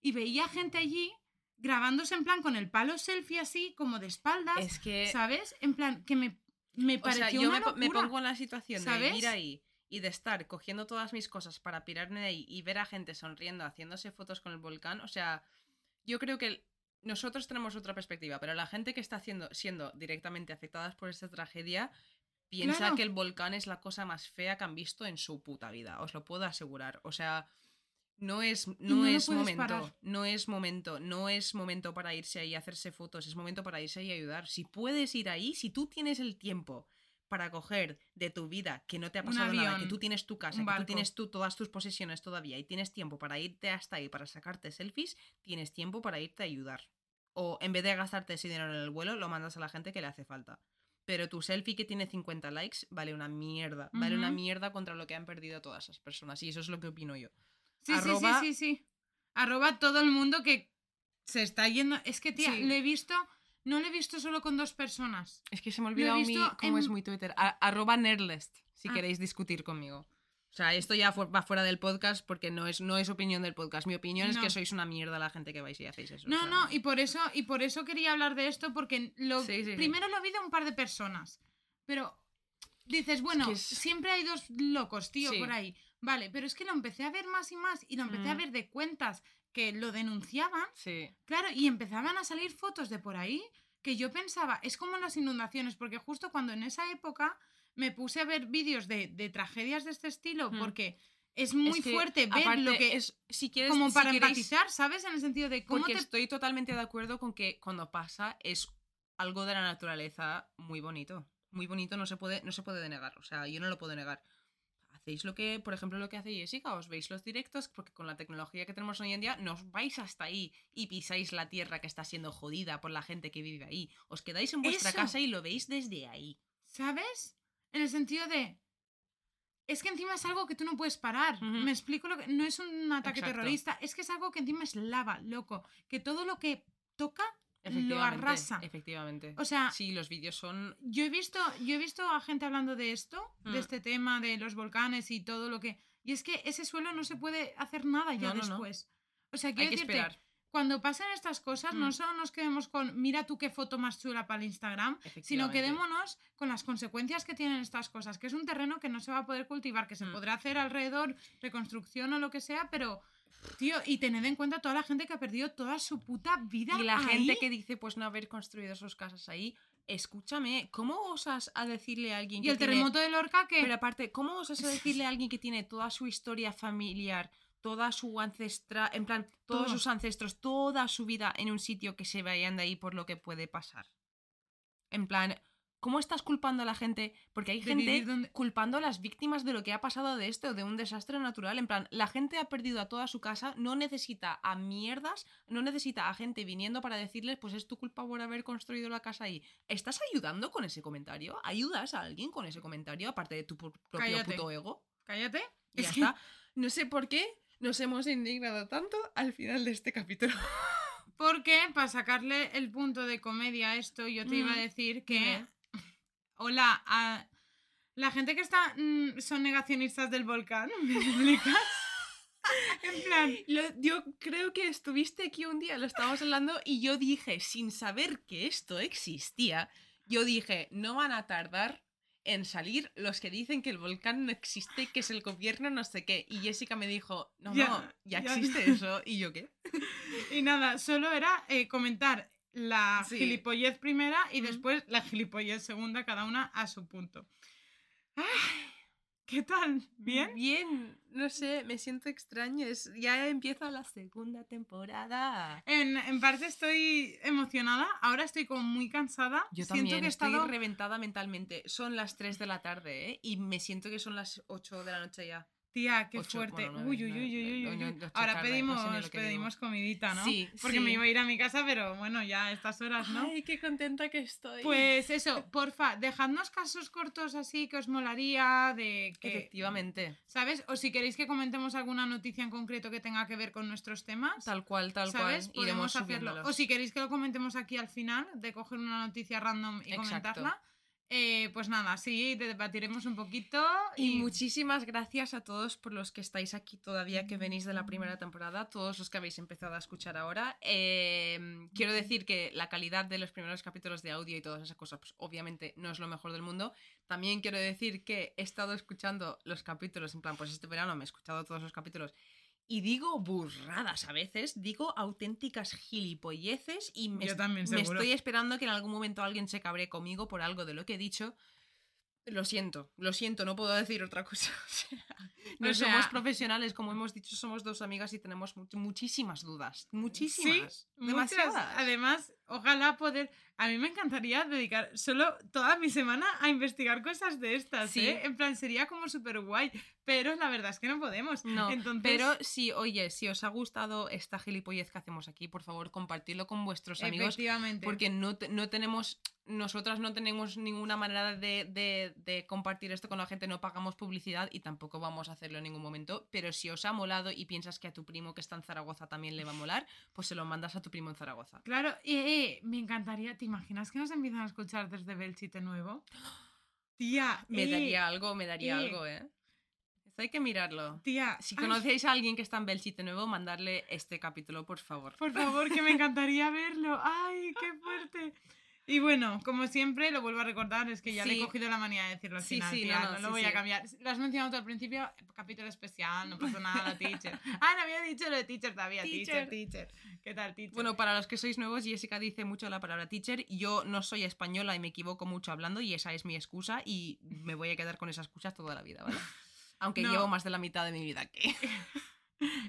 y veía gente allí grabándose en plan con el palo selfie así, como de espaldas, Es que... ¿sabes? En plan, que me, me O pareció sea, yo una me, pongo en la situación de ir ahí y de estar cogiendo todas mis cosas para pirarme de ahí y ver a gente sonriendo, haciéndose fotos con el volcán. O sea, yo creo que nosotros tenemos otra perspectiva, pero la gente que está haciendo, siendo directamente afectadas por esta tragedia piensa Claro. que el volcán es la cosa más fea que han visto en su puta vida. Os lo puedo asegurar. O sea, no es, no es momento, parar. no es momento, no es momento para irse ahí a hacerse fotos, es momento para irse ahí a ayudar. Si puedes ir ahí, si tú tienes el tiempo para coger de tu vida que no te ha pasado nada, que tú tienes tu casa, que tú tienes tú, todas tus posesiones todavía y tienes tiempo para irte hasta ahí para sacarte selfies, tienes tiempo para irte a ayudar. O en vez de gastarte ese dinero en el vuelo, lo mandas a la gente que le hace falta. Pero tu selfie que tiene 50 likes vale una mierda. Vale una mierda contra lo que han perdido todas esas personas. Y eso es lo que opino yo. Sí, arroba- sí, sí, sí, sí. Arroba todo el mundo que se está yendo. Es que, tía, Sí. lo he visto, no lo he visto solo con dos personas. Es que se me ha olvidado mi, cómo es muy Twitter. A- arroba si Ah. queréis discutir conmigo. O sea, esto ya fu- va fuera del podcast porque no es, no es opinión del podcast. Mi opinión es que sois una mierda la gente que vais y hacéis eso. o No, sea, no, y por eso, y por eso quería hablar de esto, porque lo, Sí, sí, sí. primero lo vi de un par de personas. Pero dices, bueno, que es- siempre hay dos locos, tío, por ahí. Vale, pero es que lo empecé a ver más y más y lo empecé a Mm. ver de cuentas que lo denunciaban, Sí. claro, y empezaban a salir fotos de por ahí que yo pensaba, es como las inundaciones, porque justo cuando en esa época me puse a ver vídeos de, de tragedias de este estilo, Mm. porque es muy Es que, fuerte ver lo que es si quieres como si para queréis- empatizar, ¿sabes? En el sentido de cómo Porque te estoy totalmente de acuerdo con que cuando pasa es algo de la naturaleza muy bonito. Muy bonito, no se puede, no se puede denegar. O sea, yo no lo puedo negar. Hacéis lo que, por ejemplo, lo que hace Jessica, os veis los directos, porque con la tecnología que tenemos hoy en día, nos vais hasta ahí y pisáis la tierra que está siendo jodida por la gente que vive ahí. Os quedáis en vuestra Eso. casa y lo veis desde ahí. ¿Sabes? En el sentido de. Es que encima es algo que tú no puedes parar. Me explico lo que. No es un ataque Exacto. terrorista, es que es algo que encima es lava, loco. Que todo lo que toca lo arrasa. Efectivamente. O sea, Sí, los vídeos son yo he visto, yo he visto a gente hablando de esto, Mm. de este tema, de los volcanes y todo lo que. Y es que ese suelo no se puede hacer nada ya No, no, no. después. O sea, Hay quiero que decirte, esperar. cuando pasen estas cosas, Mm. no solo nos quedemos con mira tú qué foto más chula para el Instagram, sino quedémonos con las consecuencias que tienen estas cosas, que es un terreno que no se va a poder cultivar, que se Mm. podrá hacer alrededor, reconstrucción o lo que sea, pero, tío, y tened en cuenta toda la gente que ha perdido toda su puta vida. Y la ahí. gente que dice pues no haber construido sus casas ahí, escúchame, ¿cómo osas a decirle a alguien Y que el tiene- terremoto de Lorca que... Pero aparte, ¿cómo osas a decirle a alguien que tiene toda su historia familiar, toda su ancestra, en plan, todos Todo. sus ancestros, toda su vida en un sitio que se vayan de ahí por lo que puede pasar? En plan, ¿cómo estás culpando a la gente? Porque hay De gente donde- culpando a las víctimas de lo que ha pasado de esto, de un desastre natural. En plan, la gente ha perdido a toda su casa, no necesita a mierdas, no necesita a gente viniendo para decirles, pues es tu culpa por haber construido la casa ahí. ¿Estás ayudando con ese comentario? ¿Ayudas a alguien con ese comentario, aparte de tu propio Cállate. puto ego? Cállate. Y ya está. No sé por qué nos hemos indignado tanto al final de este capítulo. Porque para sacarle el punto de comedia a esto, yo te iba a Mm, decir que. Hola, a la gente que está mm, son negacionistas del volcán, ¿me explicas? en plan, Lo- yo creo que estuviste aquí un día, lo estábamos hablando, y yo dije, sin saber que esto existía, yo dije, no van a tardar en salir los que dicen que el volcán no existe, que es el gobierno, no sé qué. Y Jessica me dijo, no, Ya, no, ya, ya. existe eso. ¿Y yo qué? y nada, solo era eh, comentar la Sí. gilipollez primera y después la gilipollez segunda, cada una a su punto. Ay, ¿Qué tal? ¿Bien? Bien, no sé, me siento extraño. Es, ya empieza la segunda temporada. En, en parte estoy emocionada, ahora estoy como muy cansada. Yo Siento también que he estoy estado... reventada mentalmente. Son las 3 de la tarde, ¿eh? Y me siento que son las 8 de la noche ya. Tía, qué Ocho, fuerte. bueno, uy, uy, uy, uy, uy, uy. no, Ahora no pedimos, pedimos comidita, ¿no? Sí, Porque sí. me iba a ir a mi casa, pero bueno, ya a estas horas, ¿no? Ay, qué contenta que estoy. Pues eso, porfa, dejadnos casos cortos así que os molaría de que, Efectivamente. ¿sabes? O si queréis que comentemos alguna noticia en concreto que tenga que ver con nuestros temas, Tal cual, tal ¿sabes? cual. Iremos Podemos hacerlo. subiéndolos. O si queréis que lo comentemos aquí al final, de coger una noticia random y Exacto. comentarla, eh, pues nada, sí, debatiremos un poquito Y y, muchísimas gracias a todos por los que estáis aquí todavía, que venís de la primera temporada, todos los que habéis empezado a escuchar ahora. Eh, quiero decir que la calidad de los primeros capítulos de audio y todas esas cosas, pues obviamente no es lo mejor del mundo. También quiero decir que he estado escuchando los capítulos, en plan, pues este verano me he escuchado todos los capítulos. Y digo burradas a veces, digo auténticas gilipolleces y me, Yo también, me estoy esperando que en algún momento alguien se cabre conmigo por algo de lo que he dicho. Lo siento, lo siento, no puedo decir otra cosa. O sea, no O sea- somos profesionales, como hemos dicho, somos dos amigas y tenemos mu- muchísimas dudas. Muchísimas. muchas. demasiadas. Además, ojalá poder. A mí me encantaría dedicar solo toda mi semana a investigar cosas de estas, Sí. ¿eh? En plan, sería como súper guay. Pero la verdad es que no podemos. No, Entonces, pero si, oye, si os ha gustado esta gilipollez que hacemos aquí, por favor, compartidlo con vuestros amigos. efectivamente. Porque no, te- no tenemos, nosotras no tenemos ninguna manera de, de- de compartir esto con la gente, no pagamos publicidad y tampoco vamos a hacerlo en ningún momento. Pero si os ha molado y piensas que a tu primo que está en Zaragoza también le va a molar, pues se lo mandas a tu primo en Zaragoza. Claro, eh, eh, me encantaría. ¿Te imaginas que nos empiezan a escuchar desde Belchite Nuevo? Tía, Me eh, daría algo, me daría algo, ¿eh? Hay que mirarlo. Tía, Si ay, conocéis a alguien que está en Belchite Nuevo, mandarle este capítulo, por favor. por favor, que me encantaría verlo. ¡Ay, qué fuerte! Y bueno, como siempre, lo vuelvo a recordar, es que ya le he Sí. cogido la manía de decirlo al Sí, final, sí, tía, no, no, no, lo sí, voy a sí. cambiar. Lo has mencionado tú al principio, capítulo especial, no pasa nada, teacher. Ah, no había dicho lo de teacher todavía, teacher, Teacher. teacher. ¿Qué tal, teacher? Bueno, para los que sois nuevos, Jessica dice mucho la palabra teacher. Yo no soy española y me equivoco mucho hablando y esa es mi excusa y me voy a quedar con esa excusa toda la vida, ¿vale? Aunque No. llevo más de la mitad de mi vida aquí.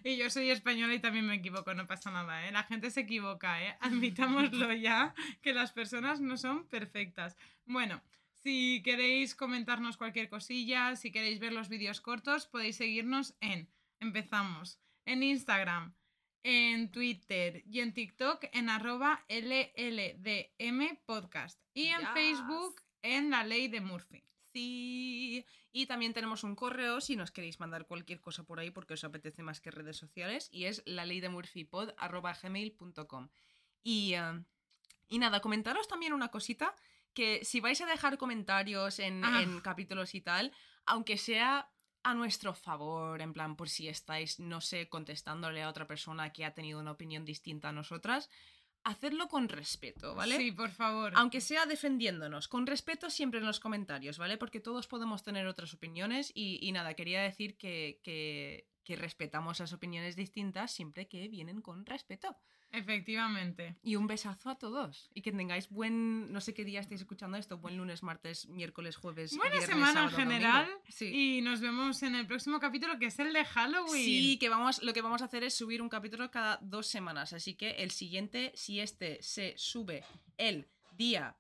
Y yo soy española y también me equivoco, no pasa nada, ¿eh? La gente se equivoca, ¿eh? Admitámoslo ya, que las personas no son perfectas. Bueno, si queréis comentarnos cualquier cosilla, si queréis ver los vídeos cortos, podéis seguirnos en, empezamos, en Instagram, en Twitter y en TikTok en arroba LLDM podcast y en Yes. Facebook en la ley de Murphy. Y también tenemos un correo si nos queréis mandar cualquier cosa por ahí porque os apetece más que redes sociales y es la ley de. Y, eh, y nada, comentaros también una cosita que si vais a dejar comentarios en, Ah. en capítulos y tal, aunque sea a nuestro favor, en plan, por si estáis, no sé, contestándole a otra persona que ha tenido una opinión distinta a nosotras, hacedlo con respeto, ¿vale? Sí, por favor. Aunque sea defendiéndonos, con respeto siempre en los comentarios, ¿vale? Porque todos podemos tener otras opiniones y, y nada, quería decir que, que, que respetamos las opiniones distintas siempre que vienen con respeto. Efectivamente. Y un besazo a todos. Y que tengáis buen, no sé qué día estáis escuchando esto, buen lunes, martes, miércoles, jueves. Buena viernes, semana en sábado, general. Sí. Y nos vemos en el próximo capítulo que es el de Halloween. Sí, que vamos, lo que vamos a hacer es subir un capítulo cada dos semanas. Así que el siguiente, si este se sube el día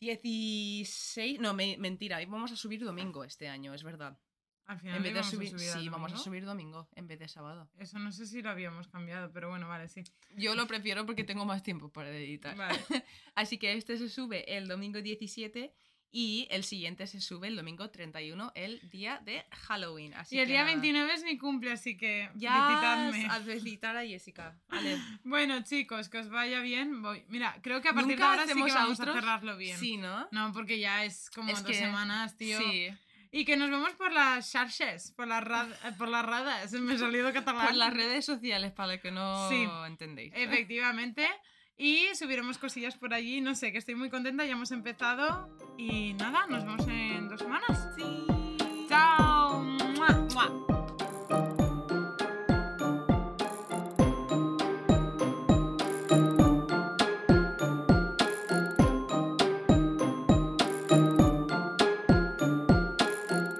16. No, me- mentira, vamos a subir domingo este año, es verdad. Al final En vez de íbamos a subir. subir sí, vamos a subir domingo en vez de sábado. Eso no sé si lo habíamos cambiado, pero bueno, vale, sí. Yo lo prefiero porque tengo más tiempo para editar. Vale. Así que este se sube el domingo 17 y el siguiente se sube el domingo 31, el día de Halloween. Así y el que día nada. 29 es mi cumple, así que Ya felicitadme. a felicitar a Jessica. Vale. Bueno, chicos, que os vaya bien. Voy. Mira, creo que a partir de ahora sí que vamos a cerrarlo bien. Sí, ¿no? No, porque ya es como Es dos que- semanas, tío. Sí. Y que nos vemos por las charches, por las, rad- eh, por las radas. Me ha salido catalán. Por las redes sociales, para los que no Sí. entendéis. Efectivamente. Y subiremos cosillas por allí. No sé, que estoy muy contenta. Ya hemos empezado. Y nada, nos vemos en dos semanas. Sí.